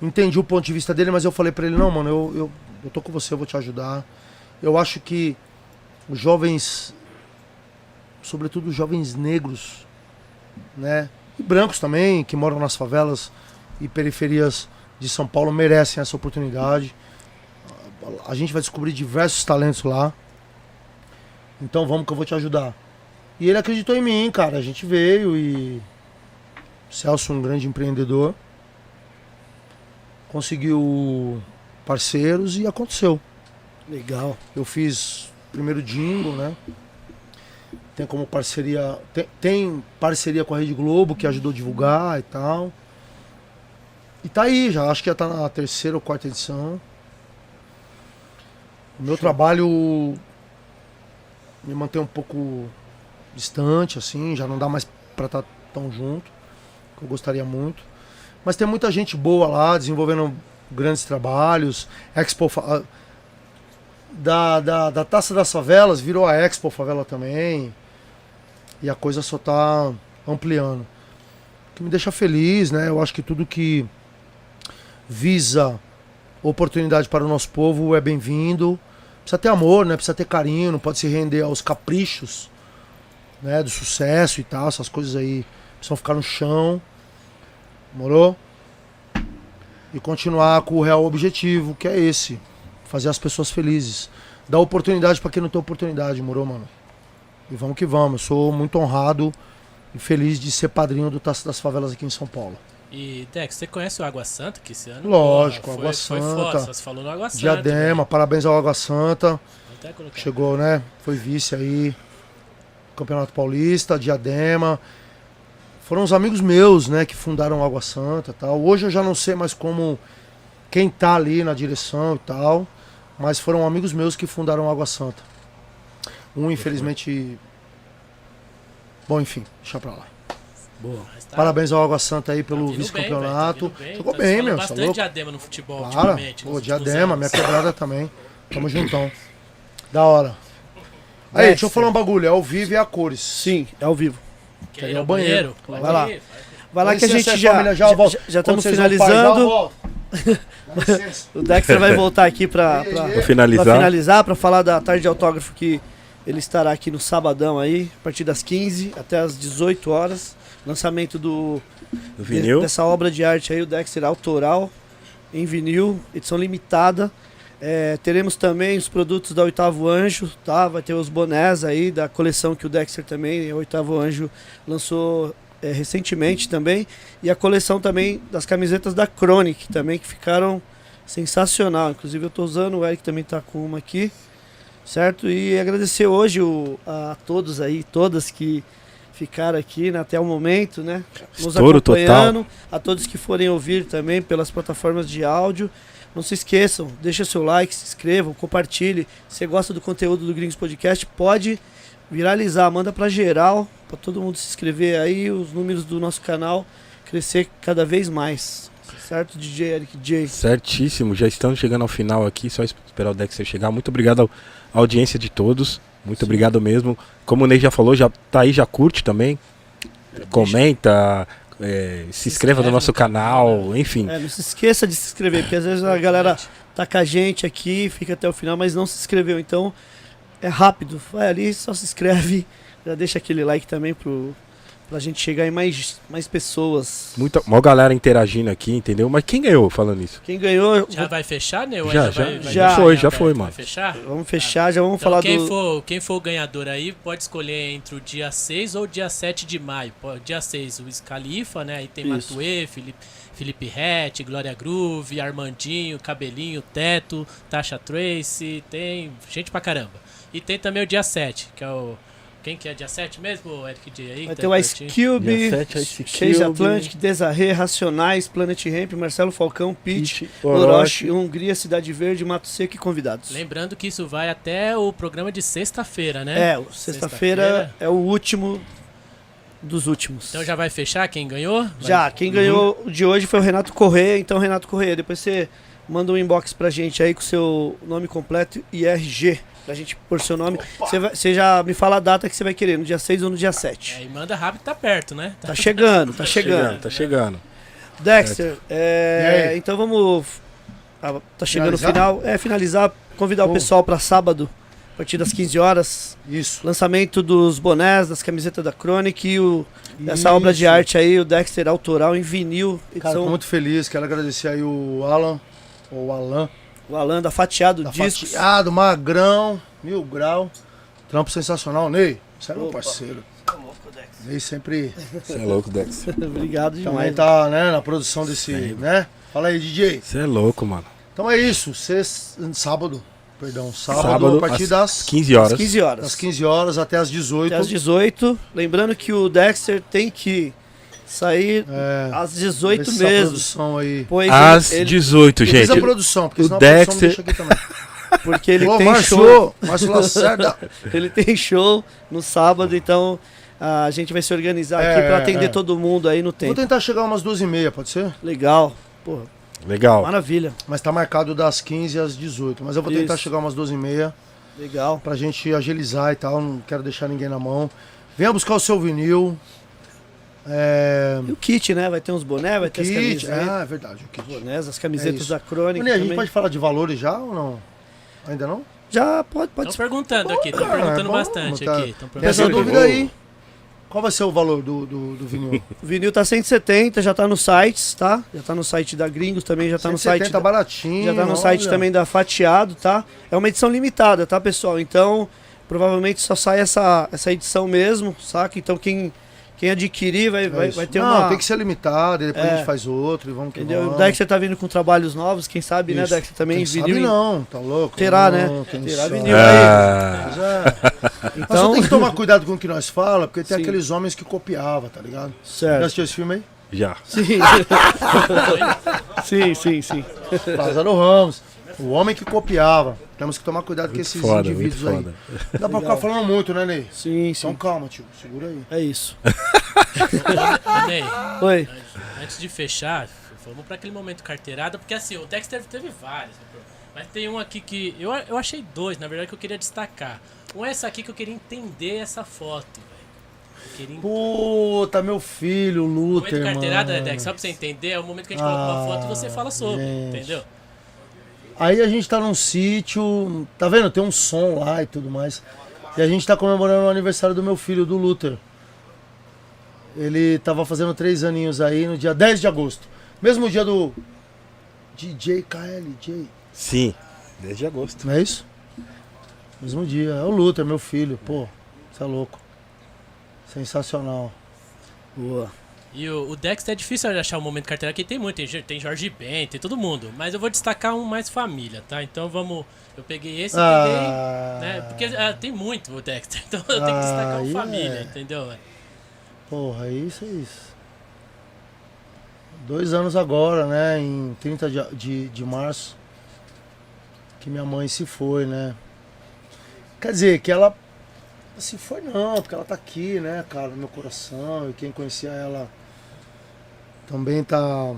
S4: Entendi o ponto de vista dele, mas eu falei pra ele: não, mano, eu, eu, eu tô com você, eu vou te ajudar. Eu acho que os jovens, sobretudo os jovens negros, né? E brancos também, que moram nas favelas e periferias de São Paulo, merecem essa oportunidade. A gente vai descobrir diversos talentos lá. Então vamos que eu vou te ajudar. E ele acreditou em mim, cara. A gente veio e. Celso, um grande empreendedor. Conseguiu parceiros e aconteceu.
S1: Legal.
S4: Eu fiz primeiro jingle, né? Tem como parceria. Tem, tem parceria com a Rede Globo, que ajudou a divulgar e tal. E tá aí, já acho que já tá na terceira ou quarta edição. O meu trabalho me mantém um pouco distante, assim, já não dá mais pra estar tão junto, que eu gostaria muito. Mas tem muita gente boa lá, desenvolvendo grandes trabalhos. Expo ah, da, da, da Taça das Favelas virou a Expo Favela também. E a coisa só tá ampliando. O que me deixa feliz, né? Eu acho que tudo que visa oportunidade para o nosso povo é bem-vindo. Precisa ter amor, né? Precisa ter carinho, não pode se render aos caprichos, né? Do sucesso e tal, essas coisas aí precisam ficar no chão. Morou? E continuar com o real objetivo, que é esse, fazer as pessoas felizes. Dar oportunidade para quem não tem oportunidade, morou, mano? E vamos que vamos. Eu sou muito honrado e feliz de ser padrinho do Taça das Favelas aqui em São Paulo.
S3: E, Dex, você conhece o Água Santa que esse ano?
S4: Lógico,
S3: porra,
S4: Água
S3: foi,
S4: Santa.
S3: Foi foda, você falou no Água Santa.
S4: Diadema, parabéns ao Água Santa. Chegou, né? Foi vice aí. Campeonato Paulista, Diadema. Foram os amigos meus, né, que fundaram Água Santa e tal. Hoje eu já não sei mais como quem tá ali na direção e tal, mas foram amigos meus que fundaram Água Santa. Um, infelizmente. Bom, enfim, deixa pra lá.
S1: Boa.
S3: Tá-
S4: Parabéns ao Água Santa aí
S3: tá
S4: pelo
S3: vindo
S4: vice-campeonato.
S3: tá
S4: Jogou
S3: Tá
S4: bem, meu. Tá
S3: bastante
S4: louco?
S3: diadema no futebol
S4: Para.
S3: ultimamente.
S4: Pô,
S3: últimos
S4: diadema,
S3: anos.
S4: minha quebrada também. Tamo juntão. Da hora. Aí,
S1: Dexter.
S4: deixa eu falar um bagulho. É ao vivo e a cores.
S1: Sim, é ao vivo.
S3: Quer ir
S4: Quer
S3: ao
S4: ir ao banheiro.
S1: Vai lá.
S3: ir,
S1: Vai lá que a gente já
S4: família, já
S1: já- já já estamos finalizando. [laughs] O Dexter vai voltar aqui pra
S2: finalizar.
S1: finalizar, pra falar da tarde de autógrafo que ele estará aqui no sabadão aí, a partir das 15 até as 18 horas. Lançamento do
S2: Do vinil.
S1: de- dessa obra de arte aí, o Dexter autoral, em vinil, edição limitada. É, teremos também os produtos da Oitavo Anjo, tá? Vai ter os bonés aí da coleção que o Dexter também, o Oitavo Anjo, lançou é, recentemente também. E a coleção também das camisetas da Chronic também, que ficaram sensacional. Inclusive eu tô usando, o Eric também tá com uma aqui, certo? E agradecer hoje o- a todos aí, todas que ficaram aqui né, até o momento, né? Nos
S2: Estouro total.
S1: acompanhando, a todos que forem ouvir também pelas plataformas de áudio. Não se esqueçam, deixa seu like, se inscrevam, compartilhe. Se você gosta do conteúdo do Gringos Podcast, pode viralizar, manda pra geral, pra todo mundo se inscrever aí, os números do nosso canal crescer cada vez mais. Certo, DJ Eric J?
S2: Certíssimo, já estamos chegando ao final aqui, só esperar o Dexter chegar. Muito obrigado à audiência de todos. Muito obrigado mesmo. Como o Ney já falou, já tá aí, já curte também. Comenta, é, se inscreva no nosso
S3: no canal,
S2: canal, enfim.
S1: É, não se esqueça de se inscrever, porque às vezes a galera tá com a gente aqui, fica até o final, mas não se inscreveu. Então é rápido, vai ali, só se inscreve, já deixa aquele like também pro, pra gente chegar em mais, mais pessoas.
S2: Muita, maior galera interagindo aqui, entendeu? Mas quem ganhou falando isso?
S1: Quem ganhou,
S3: Já vai fechar, né? Ou
S2: Já,
S3: ainda
S2: já,
S3: vai- vai
S1: já
S2: foi, já foi,
S3: Vai
S2: mano.
S3: fechar?
S1: vamos fechar, já vamos
S3: Então,
S1: falar
S3: quem,
S1: do.
S3: for, quem for o ganhador aí pode escolher entre o dia 6 ou o dia 7 de maio. Dia 6, o Scalifa, né? Aí tem
S1: Isso.
S3: Matuê, Felipe, Felipe Rett, Glória Groove, Armandinho, Cabelinho, Teto, Tasha Tracy, tem gente pra caramba. E tem também o dia 7, que é o. Quem que é dia 7 mesmo, Eric J aí?
S1: Vai
S3: que
S1: ter
S3: tá
S1: o? Ice Cube, Chase. Atlantic, Desarré, Racionais, Planet Ramp, Marcelo Falcão, Pitch, Orochi, Hungria, Cidade Verde, Mato Seco e convidados.
S3: Lembrando que isso vai até o programa de sexta-feira, né?
S1: É, sexta-feira é o último dos últimos.
S3: Então já vai fechar quem ganhou? Vai-
S1: Já, quem ganhou o de hoje foi o Renato Correia. Então, Renato Correia, depois você manda um inbox pra gente aí com seu nome completo e RG. Pra gente pôr seu nome. Você, já me fala a data que você vai querer, no dia 6 ou no dia 7.
S3: É, e manda rápido que tá perto, né?
S1: Tá chegando, tá chegando.
S2: Tá chegando.
S1: Dexter, é, então vamos. ah, Tá chegando
S4: Finalizar?
S1: o final. É, finalizar, convidar o
S4: Bom.
S1: pessoal pra sábado, a partir das 15 horas.
S4: Isso.
S1: Lançamento dos bonés, das camisetas da Chronic e o, essa obra de arte aí, o Dexter autoral em vinil.
S4: Cara,
S1: Edição,
S4: tô muito feliz. Quero agradecer aí o Alan, ou o Alan,
S1: o Alan da Fatiado
S4: da
S1: Discos.
S4: Fatiado, Magrão, Mil Grau. Trampo sensacional, Ney. Você é meu parceiro. Ney sempre
S2: Você é louco, Dexter. [laughs]
S1: Obrigado
S4: também
S1: demais.
S4: tá, né, na produção desse, né? Fala aí, DJ.
S2: Você é louco, mano.
S4: Então é isso, sexta, sábado, perdão, sábado,
S2: Sábado,
S4: a partir das,
S2: 15 horas.
S1: 15 horas.
S4: das 15 horas até as 18.
S1: Até às 18. Lembrando que o Dexter tem que sair
S4: É,
S1: às 18
S4: essa
S1: mesmo.
S4: produção aí.
S1: Pois
S2: Às
S1: ele,
S2: 18,
S4: E diz a
S2: gente.
S4: produção, porque
S2: o
S4: senão a produção
S2: Dexter-
S4: me deixa aqui também. [laughs]
S1: porque ele
S4: Ô,
S1: tem
S4: Márcio,
S1: show.
S4: Márcio Lacerda. [laughs]
S1: Ele tem show no sábado, então a gente vai se organizar
S4: É,
S1: aqui pra atender
S4: é.
S1: todo mundo aí no
S4: Vou
S1: tempo.
S4: tentar chegar umas duas e meia, pode ser?
S1: Legal. Pô,
S2: Legal.
S1: maravilha.
S4: Mas tá marcado das 15 às 18. Mas eu vou tentar
S1: Isso.
S4: chegar umas duas e meia
S1: Legal.
S4: pra gente agilizar e tal. Não quero deixar ninguém na mão. Venha buscar o seu vinil. É...
S1: E o kit, né? Vai ter uns bonés, vai ter as
S4: Kit.
S1: camisetas.
S4: Ah, é verdade, o kit.
S1: bonés, as camisetas
S4: isso.
S1: da Crônica.
S4: Mané, a gente
S1: também.
S4: pode falar de valores já ou não? Ainda não?
S1: Já pode, pode
S3: Estão perguntando aqui, estão perguntando
S4: bom,
S3: bastante
S4: tá.
S3: aqui.
S4: Tem essa
S3: perguntando.
S4: dúvida aí. Qual vai ser o valor do, do, do vinil? [laughs]
S1: O vinil tá 170, já tá no site, tá? Já tá no site da Gringos também, já tá no site.
S4: 170
S1: da-
S4: baratinho.
S1: Já tá no site
S4: olha.
S1: também da Fatiado, tá? É uma edição limitada, tá, pessoal? Então, provavelmente só sai essa, essa edição mesmo, saca? Então, quem, quem adquirir vai,
S4: É
S1: vai, vai ter
S4: não,
S1: uma.
S4: tem que ser limitado, e depois
S1: É.
S4: a gente faz outro e vamos que
S1: Entendeu?
S4: Vamos.
S1: Dexter tá vindo com trabalhos novos, quem sabe, né,
S4: Isso.
S1: Dexter? Também
S4: Quem
S1: vinil.
S4: sabe não, tá louco?
S1: Terá,
S4: Não,
S1: né? Terá vinil.
S2: Ah,
S4: Mas é. Nós só
S1: Então,
S4: tem que tomar cuidado com o que nós falamos, porque tem
S1: Sim.
S4: aqueles homens que copiavam, tá ligado? Já
S1: certo.
S4: assistiu esse filme aí?
S2: já.
S1: Sim. [laughs] sim, sim, sim.
S4: Lázaro Ramos. O homem que copiava. Temos que tomar cuidado com
S2: Muito
S4: esses
S2: foda, muito
S4: indivíduos aí.
S2: foda.
S4: Dá pra ficar falando muito, né, Ney?
S1: Sim,
S4: Então
S1: sim.
S4: calma, tio. Segura aí.
S1: É isso.
S3: Ney,
S1: Oi.
S3: antes de fechar, vamos pra aquele momento carteirada, porque assim, o Dexter teve vários, né, mas tem um aqui que. Eu, eu achei dois, na verdade, que eu queria destacar. Um é essa aqui que eu queria entender essa foto, velho. Eu queria
S4: Puta, meu filho,
S3: O
S4: Luther,
S3: momento carteirada,
S4: mano.
S3: Dex, só pra você entender, é o momento que a gente coloca uma foto e você fala sobre,
S4: gente.
S3: entendeu?
S4: Aí a gente tá num sítio, tá vendo? Tem um som lá e tudo mais. E a gente tá comemorando o aniversário do meu filho, do Luther. Ele tava fazendo três aninhos aí no dia 10 de agosto. Mesmo dia do DJ KLJ.
S2: Sim, desde agosto.
S4: Não é isso? Mesmo dia. É o Luther, meu filho. Pô, você é louco. Sensacional.
S1: Boa.
S3: E o, o Dexter é difícil de achar o momento carteirada, porque tem muito, tem, tem Jorge Ben, tem todo mundo. Mas eu vou destacar um mais família, tá? Então vamos. Eu peguei esse e peguei.
S4: Ah,
S3: Né? Porque ah, tem muito o Dexter, [laughs] então eu tenho que destacar
S4: Aí
S3: o família,
S4: é.
S3: entendeu?
S4: Porra, isso é isso. Dois anos agora, né? Em 30 de, de, de março. Que minha mãe se foi, né? Quer dizer, que ela se foi não, porque ela tá aqui, né, cara, no meu coração. E quem conhecia ela também tá,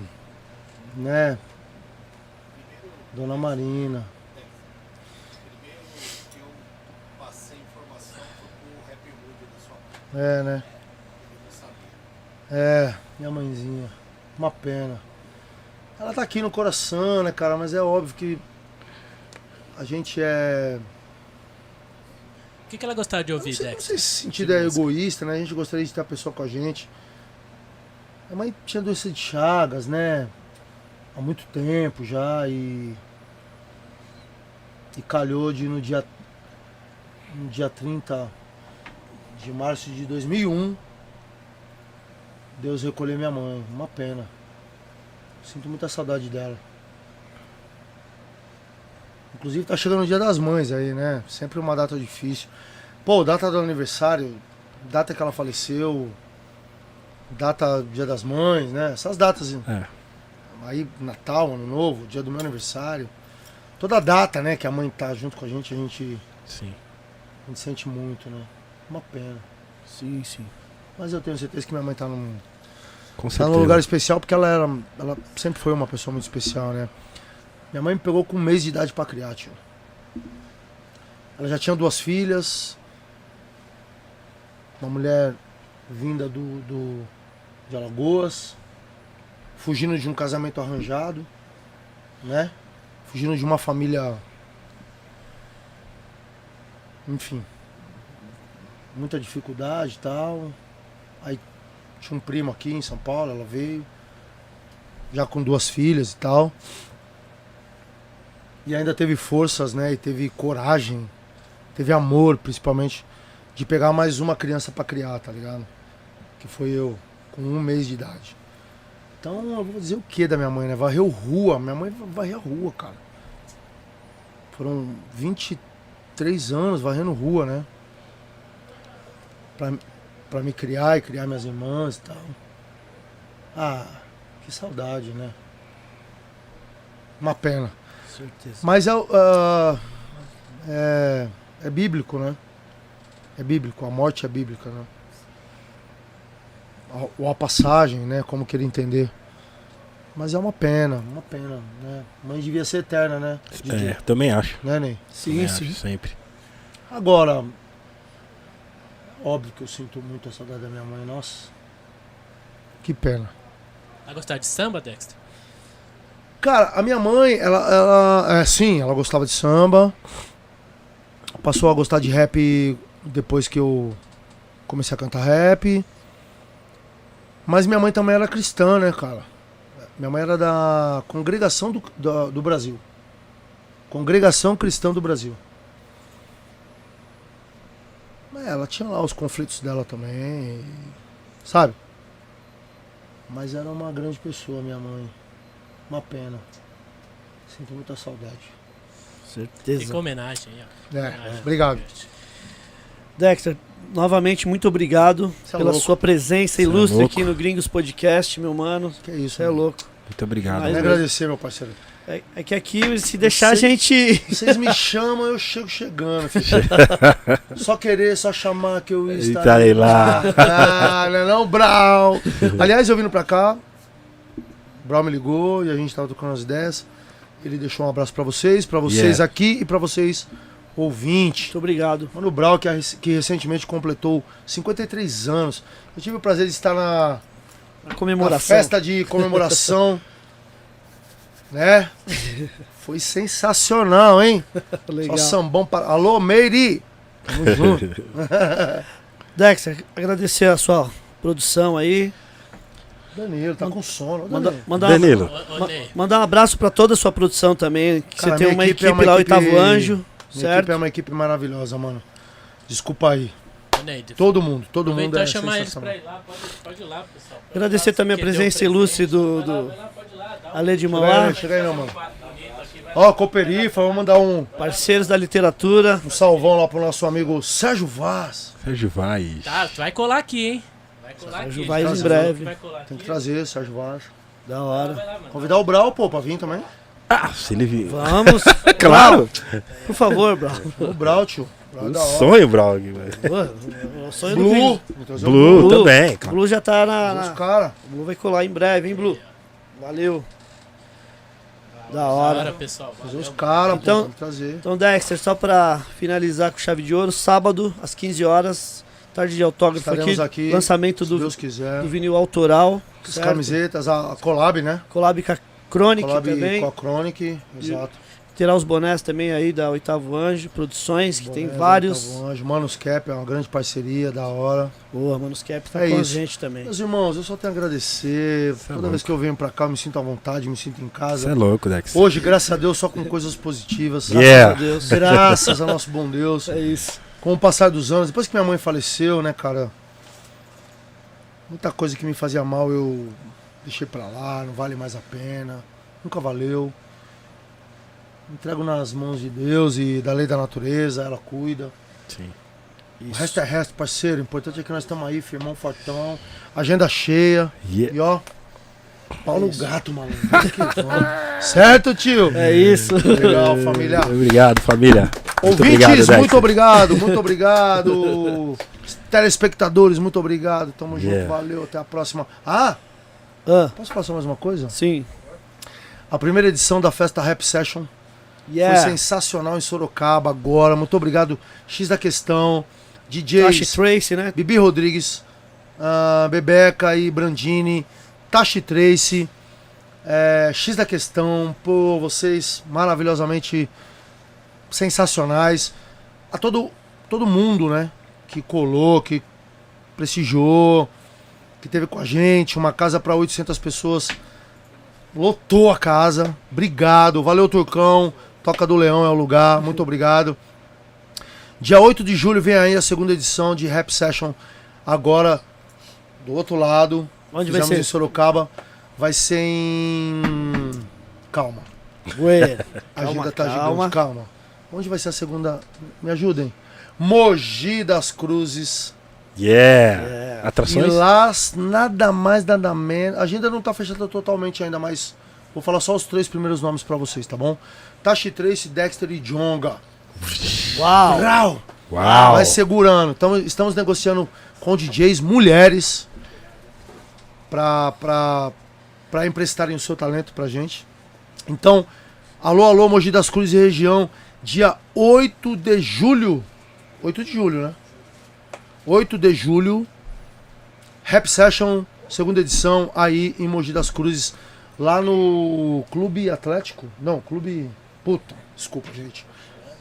S4: né? Dona Marina. É, né? É, minha mãezinha. Uma pena. Ela tá aqui no coração, né, cara? Mas é óbvio que a gente é.
S3: O que, que ela gostava de
S4: Eu
S3: ouvir,
S4: não sei, não
S3: Dexter?
S4: sei se sentido é egoísta, né? A gente gostaria de ter a pessoa com a gente. Minha mãe tinha doença de Chagas, né? Há muito tempo já e. E calhou de no dia. No dia 30 de março de 2001. Deus recolheu minha mãe. Uma pena. Sinto muita saudade dela. Inclusive tá chegando o dia das mães aí, né? Sempre uma data difícil. Pô, data do aniversário, data que ela faleceu, data dia das mães, né? Essas datas.
S2: É.
S4: Aí, Natal, Ano Novo, dia do meu aniversário. Toda data, né, que a mãe tá junto com a gente, a gente,
S2: Sim.
S4: a gente sente muito, né? Uma pena.
S1: Sim, sim.
S4: Mas eu tenho certeza que minha mãe tá num,
S2: Com
S4: Tá num lugar especial porque ela era. Ela sempre foi uma pessoa muito especial, né? Minha mãe me pegou com um mês de idade pra criar, tio. Ela já tinha duas filhas. Uma mulher vinda do, do de Alagoas. Fugindo de um casamento arranjado. Né? Fugindo de uma família. Enfim. Muita dificuldade e tal. Aí tinha um primo aqui em São Paulo, ela veio. Já com duas filhas e tal. E ainda teve forças, né? E teve coragem. Teve amor, principalmente, de pegar mais uma criança pra criar, tá ligado? Que foi eu, com um mês de idade. Então eu vou dizer o que da minha mãe, né? Varreu rua. Minha mãe varreu a rua, cara. Foram 23 anos varrendo rua, né? Pra, pra me criar e criar minhas irmãs e tal. Ah, que saudade, né? Uma pena.
S1: Certeza.
S4: Mas é, ah, é, é bíblico, né? É bíblico, a morte é bíblica, né? Ou a passagem, né? Como querer entender. Mas é uma pena, uma pena, né? Mãe devia ser eterna, né? DJ?
S2: É, também acho.
S4: Né, Ney?
S1: Sim,
S2: Também
S1: sim.
S2: acho, sempre.
S4: Agora, óbvio que eu sinto muito a saudade da minha mãe, nossa. Que pena.
S3: Ela gostava de samba, Dexter?
S4: Cara, a minha mãe, ela, ela é, sim, ela gostava de samba. Passou a gostar de rap depois que eu comecei a cantar rap. Mas minha mãe também era cristã, né, cara? Minha mãe era da Congregação do, da- do Brasil. Congregação Cristã do Brasil. É, ela tinha lá os conflitos dela também, sabe? Mas era uma grande pessoa, minha mãe. Uma pena. Sinto muita saudade.
S1: Certeza.
S3: Fica homenagem aí, ó.
S4: É,
S3: Homenagem.
S4: obrigado.
S1: Dexter, novamente, muito obrigado
S4: é
S1: pela
S4: louco.
S1: sua presença
S2: Cê é
S1: ilustre
S2: louco.
S1: aqui no Gringos Podcast, meu mano.
S4: Que isso,
S1: Você é louco.
S2: Muito obrigado.
S1: Mas
S4: agradecer, meu parceiro.
S1: É, é que aqui, se deixar, a gente.
S4: Vocês me chamam, eu chego chegando. [laughs] só querer, só chamar que eu estarei
S2: Estarei lá.
S4: Ah, não é não, Brau. Aliás, eu vindo pra cá, o Brau me ligou e a gente tava tocando as ideias. Ele deixou um abraço pra vocês, pra vocês
S2: Yeah.
S4: aqui e pra vocês ouvintes.
S1: Muito obrigado.
S4: Mano Brau, que, que recentemente completou 53 anos. Eu tive o prazer de estar na,
S1: A
S4: na
S1: comemoração.
S4: festa de comemoração. [laughs] né? Foi sensacional, hein? [laughs]
S1: Legal.
S4: Só sambão para. Alô, Meire! Tamo [laughs] junto.
S1: Dexter, agradecer a sua produção aí.
S4: Danilo, tá com sono.
S1: Manda,
S4: Danilo.
S1: mandar,
S2: Danilo.
S1: Ma- um abraço pra toda a sua produção também. Que
S4: Cara,
S1: você tem uma
S4: equipe
S1: equipe,
S4: é uma
S1: lá, o
S4: equipe-
S1: Oitavo Anjo,
S4: Minha
S1: certo?
S4: equipe é uma equipe maravilhosa, mano. Desculpa aí.
S3: Ney,
S4: Todo mundo, todo mundo é
S3: chamar eles pra ir lá, pode, pode ir lá, pessoal. Pode
S1: Agradecer
S3: lá,
S1: também a presença ilustre do- do-
S3: vai lá, pode ir lá, dá
S1: Ale de
S4: Chega
S1: Mauá,
S4: aí, chega aí, meu mano. Ó, Cooperifa, vamos mandar um,
S1: parceiros da literatura.
S4: um salvão lá pro nosso amigo Sérgio Vaz.
S2: Sérgio Vaz.
S3: Tá, tu vai colar aqui, hein? Vai colar
S1: Sérgio
S3: aqui.
S1: Vaz
S4: em
S1: breve.
S4: Tem que trazer, Sérgio Vaz.
S1: Da hora.
S3: Lá.
S4: Convidar o Brau, pô, pra vir também.
S2: Ah, se ele vir.
S1: Vamos. [laughs]
S2: Claro!
S1: Por favor, Brau.
S4: O Brau, tio. Brau é
S2: Um sonho, velho.
S1: Pô, o sonho do
S4: Blue.
S1: Blue.
S2: Blue,
S1: Blue.
S2: também,
S1: O
S2: claro.
S1: Blue já tá na. Na...
S4: caras.
S1: O Blue vai colar em breve, hein, Blue? Valeu. Da hora.
S3: hora, pessoal.
S4: Trazer os caras,
S1: Então-
S4: pô.
S1: Então, Dexter, só pra finalizar com chave de ouro, sábado, às 15 horas, tarde de autógrafo
S4: Estaremos
S1: aqui,
S4: aqui,
S1: lançamento do,
S4: Deus quiser.
S1: do vinil autoral,
S4: As
S1: certo?
S4: camisetas, a, a collab, né?
S1: Collab com a Chronic
S4: Collab
S1: também,
S4: com a Chronic. Exato.
S1: terá os bonés também aí da Oitavo Anjo Produções, que tem vários.
S4: Oitavo Anjo, Manos Cap é uma grande parceria, da hora.
S1: Boa, Manus Cap tá
S4: É
S1: com a
S4: isso.
S1: gente também.
S4: Meus irmãos, eu só tenho a agradecer.
S2: Cê é
S4: Toda vez
S2: louco.
S4: que eu venho pra cá, eu me sinto à vontade, me sinto em
S2: Você
S4: casa.
S2: é louco, Dex.
S4: Hoje, graças a Deus, só com coisas positivas.
S2: Yeah.
S1: Graças a Deus. [laughs]
S4: Graças ao nosso bom Deus.
S1: É isso.
S4: Com o passar dos anos, depois que minha mãe faleceu, né, cara? Muita coisa que me fazia mal eu deixei pra lá, não vale mais a pena. Nunca valeu. Entrego nas mãos de Deus e da lei da natureza, ela cuida.
S2: Sim.
S4: O resto é resto, parceiro. O importante é que nós estamos aí, firmão, fortão, agenda cheia.
S2: Yeah.
S4: E ó, pau no gato, maluco. [laughs] Certo, tio?
S1: É isso.
S4: Legal, família.
S2: Obrigado, família. Muito
S4: Ouvintes,
S2: obrigado,
S4: muito obrigado, muito obrigado. [laughs] Telespectadores, muito obrigado. Tamo junto,
S2: Yeah.
S4: valeu, até a próxima. Ah,
S1: Ah,
S4: posso passar mais uma coisa?
S1: sim.
S4: A primeira edição da festa Rap Session
S1: Yeah.
S4: foi sensacional em Sorocaba agora. Muito obrigado, X da Questão,
S1: Tashi Tracy, né?
S4: Bibi Rodrigues, ah, Bebeca e Brandini, Tashi Tracy, é, X da Questão, pô, vocês maravilhosamente sensacionais. A todo, todo mundo, né, que colou, que prestigiou, que teve com a gente, uma casa para 800 pessoas. Lotou a casa. Obrigado. Valeu, Turcão. Toca do Leão é o lugar. Muito obrigado. Dia 8 de julho vem aí a segunda edição de Rap Session. Agora, do outro lado.
S1: Onde vai ser?
S4: em Sorocaba. Vai ser em. Calma.
S1: Ué.
S4: A [laughs]
S1: Calma,
S4: agenda tá
S1: calma.
S4: gigante. Calma. Onde vai ser a segunda? Me ajudem. Mogi das Cruzes.
S2: Yeah.
S1: É.
S4: E
S2: Atrações?
S4: lá, nada mais, nada menos. A agenda não tá fechada totalmente ainda, mas vou falar só os três primeiros nomes pra vocês, tá bom? Tashi Trace, Dexter e Jonga.
S1: Uau.
S4: Rau!
S2: Uau.
S4: Vai segurando. Então, estamos negociando com DJs mulheres pra, pra, pra emprestarem o seu talento pra gente. Então, alô, alô, Mogi das Cruzes e região, dia 8 de julho. 8 de julho, né? 8 de julho, Rap Session, segunda edição, aí em Mogi das Cruzes, lá no Clube Atlético. Não, Clube. Puta, desculpa, gente.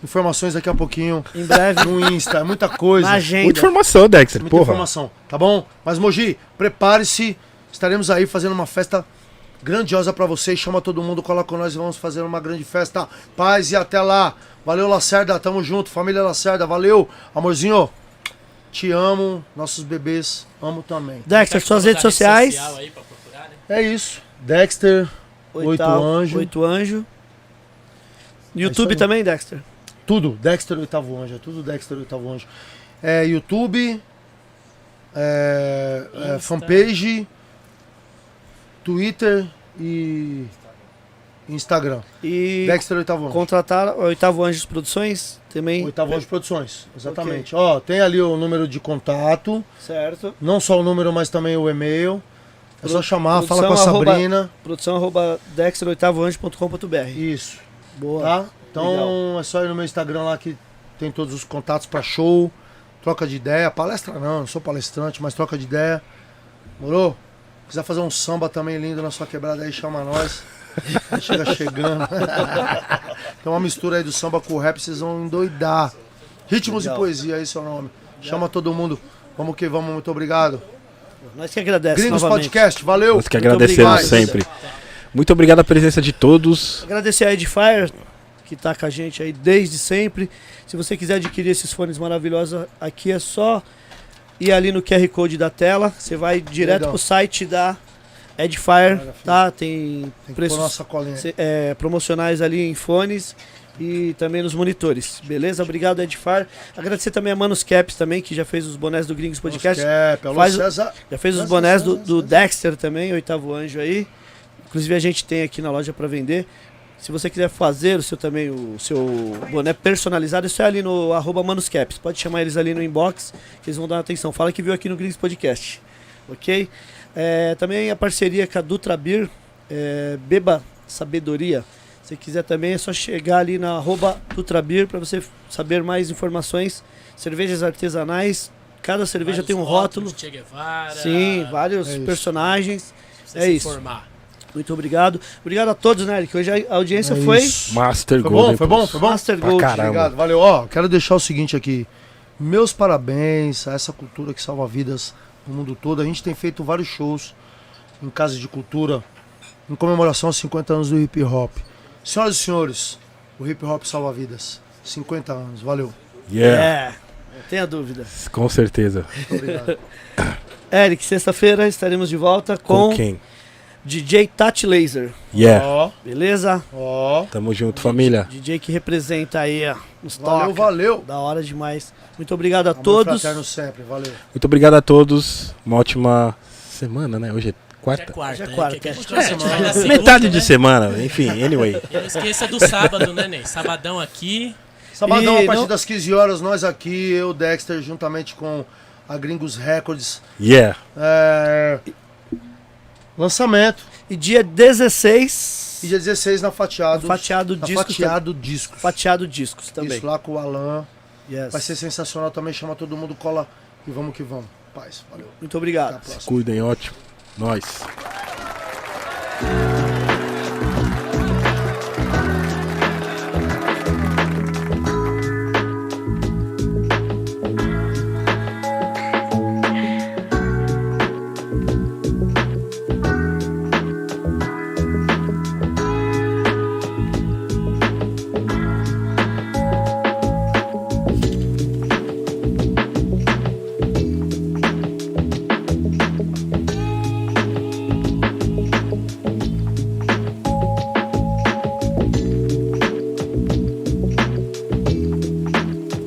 S4: Informações daqui a pouquinho
S1: Em breve,
S4: no Insta, é muita coisa.
S1: na
S2: Muita
S1: agenda.
S2: informação, Dexter.
S4: Muita
S2: Porra.
S4: informação, tá bom? Mas Mogi, prepare-se. Estaremos aí fazendo uma festa grandiosa pra vocês. Chama todo mundo, cola com nós e vamos fazer uma grande festa. Paz e até lá. Valeu, Lacerda. Tamo junto. Família Lacerda, valeu. Amorzinho, te amo. Nossos bebês, amo também.
S1: Dexter, suas redes
S3: rede
S1: sociais.
S3: social aí pra procurar, né?
S4: É isso. Dexter, Oito Anjo.
S1: Oito Anjo. YouTube
S4: aí.
S1: também, Dexter.
S4: tudo. Dexter Oitavo Anjo. É tudo Dexter Oitavo Anjo. É YouTube, é, é, fanpage, Twitter e Instagram.
S1: E
S4: Dexter Oitavo Anjo.
S1: contratar Oitavo Anjos Produções também.
S4: Oitavo Anjo Produções, exatamente. Ó, tem ali o número de contato,
S1: Certo.
S4: não só o número, mas também o e-mail. É só chamar, fala com a
S1: produção arroba-
S4: Sabrina.
S1: Produção arroba dexteroitavoanjo.com.br.
S4: Isso,
S1: Boa.
S4: tá? Então
S1: Legal.
S4: é só ir no meu Instagram lá que tem todos os contatos pra show, troca de ideia, palestra não, não sou palestrante, mas troca de ideia. Morou? Quiser fazer um samba também lindo na sua quebrada aí, chama nós. Chega chegando. [laughs] tem uma mistura aí do samba com o rap, vocês vão endoidar. Ritmos
S1: Legal.
S4: e poesia, esse é o nome. Chama todo mundo. Vamos que vamos, muito obrigado.
S1: Nós que agradecemos
S4: Gringos
S1: novamente.
S4: Podcast, valeu.
S2: Nós que
S1: Muito
S2: agradecemos sempre. Muito obrigado a presença de todos.
S1: Agradecer a Edifier, que tá com a gente aí desde sempre. Se você quiser adquirir esses fones maravilhosos, aqui é só ir ali no QR Code da tela. Você vai direto
S4: Legal.
S1: pro site da Edifier,
S4: Maravilha.
S1: tá? Tem
S4: Tem
S1: preços é, promocionais ali em fones e também nos monitores. Beleza? Obrigado, Edifier. Agradecer também a Manos Caps também, que já fez os bonés do Gringos Podcast.
S4: Cap, alô,
S1: Faz
S4: César.
S1: Já fez os bonés do, do. Dexter também, oitavo anjo aí. Inclusive a gente tem aqui na loja para vender. Se você quiser fazer o seu também o seu boné personalizado, isso é ali no arroba Manuscaps. Pode chamar eles ali no inbox, que eles vão dar atenção. Fala que viu aqui no Gringos Podcast. Ok? É, também a parceria com a Dutra Beer, é, Beba Sabedoria. Se quiser também é só chegar ali na arroba Dutra Beer para você saber mais informações. Cervejas artesanais. Cada cerveja
S3: Vários
S1: tem um rótulo.
S3: Che Guevara,
S1: Sim, vários
S4: É isso.
S1: personagens. é
S3: se
S1: isso.
S3: informar.
S1: Muito obrigado. Obrigado a todos, né, Eric? Hoje a audiência
S4: É
S1: foi
S4: isso.
S2: Master
S4: Foi
S2: Golden
S4: bom, foi bom, foi bom.
S1: Master
S2: Pra
S1: Gold.
S2: caramba.
S4: Obrigado, valeu. Ó, quero deixar o seguinte aqui. Meus parabéns a essa cultura que salva vidas no mundo todo. A gente tem feito vários shows em casas de cultura em comemoração aos 50 anos do hip hop. Senhoras e senhores, o hip hop salva vidas. 50 anos, valeu.
S2: Yeah,
S1: É, não tenha dúvida.
S2: com certeza.
S4: Muito obrigado. [laughs]
S1: Eric, sexta-feira estaremos de volta
S2: Com,
S1: com
S2: quem?
S1: DJ Tati Laser.
S2: Yeah.
S4: Ó,
S1: Beleza?
S4: ó.
S2: Tamo junto, família.
S1: DJ que representa aí ó, os
S4: Valeu,
S1: toca.
S4: valeu.
S1: Da hora demais. Muito obrigado a
S4: Amor
S1: todos.
S4: fraterno sempre, valeu.
S2: Muito obrigado a todos. Uma ótima semana, né? Hoje é
S3: é
S2: quarta.
S1: Já é quarta, é.
S3: na segunda,
S2: Metade de
S3: né?
S2: semana, enfim, anyway. [laughs]
S3: Não esqueça do sábado, né, Ney? Sabadão aqui.
S4: Sabadão,
S1: E
S4: a partir
S1: não-
S4: das 15 horas, nós aqui, eu, Dexter, juntamente com a Gringos Records.
S2: Yeah.
S4: É... Lançamento.
S1: E dia 16,
S4: E dia 16 na Fatiado.
S1: Fatiado
S4: na
S1: Discos.
S4: Fatiado Discos.
S1: Fatiado Discos também.
S4: Isso lá com o Alan.
S1: Yes.
S4: Vai ser sensacional também. Chama todo mundo, cola e vamos que vamos. Paz, valeu.
S1: Muito obrigado.
S4: próxima.
S2: Cuidem, ótimo. Nós.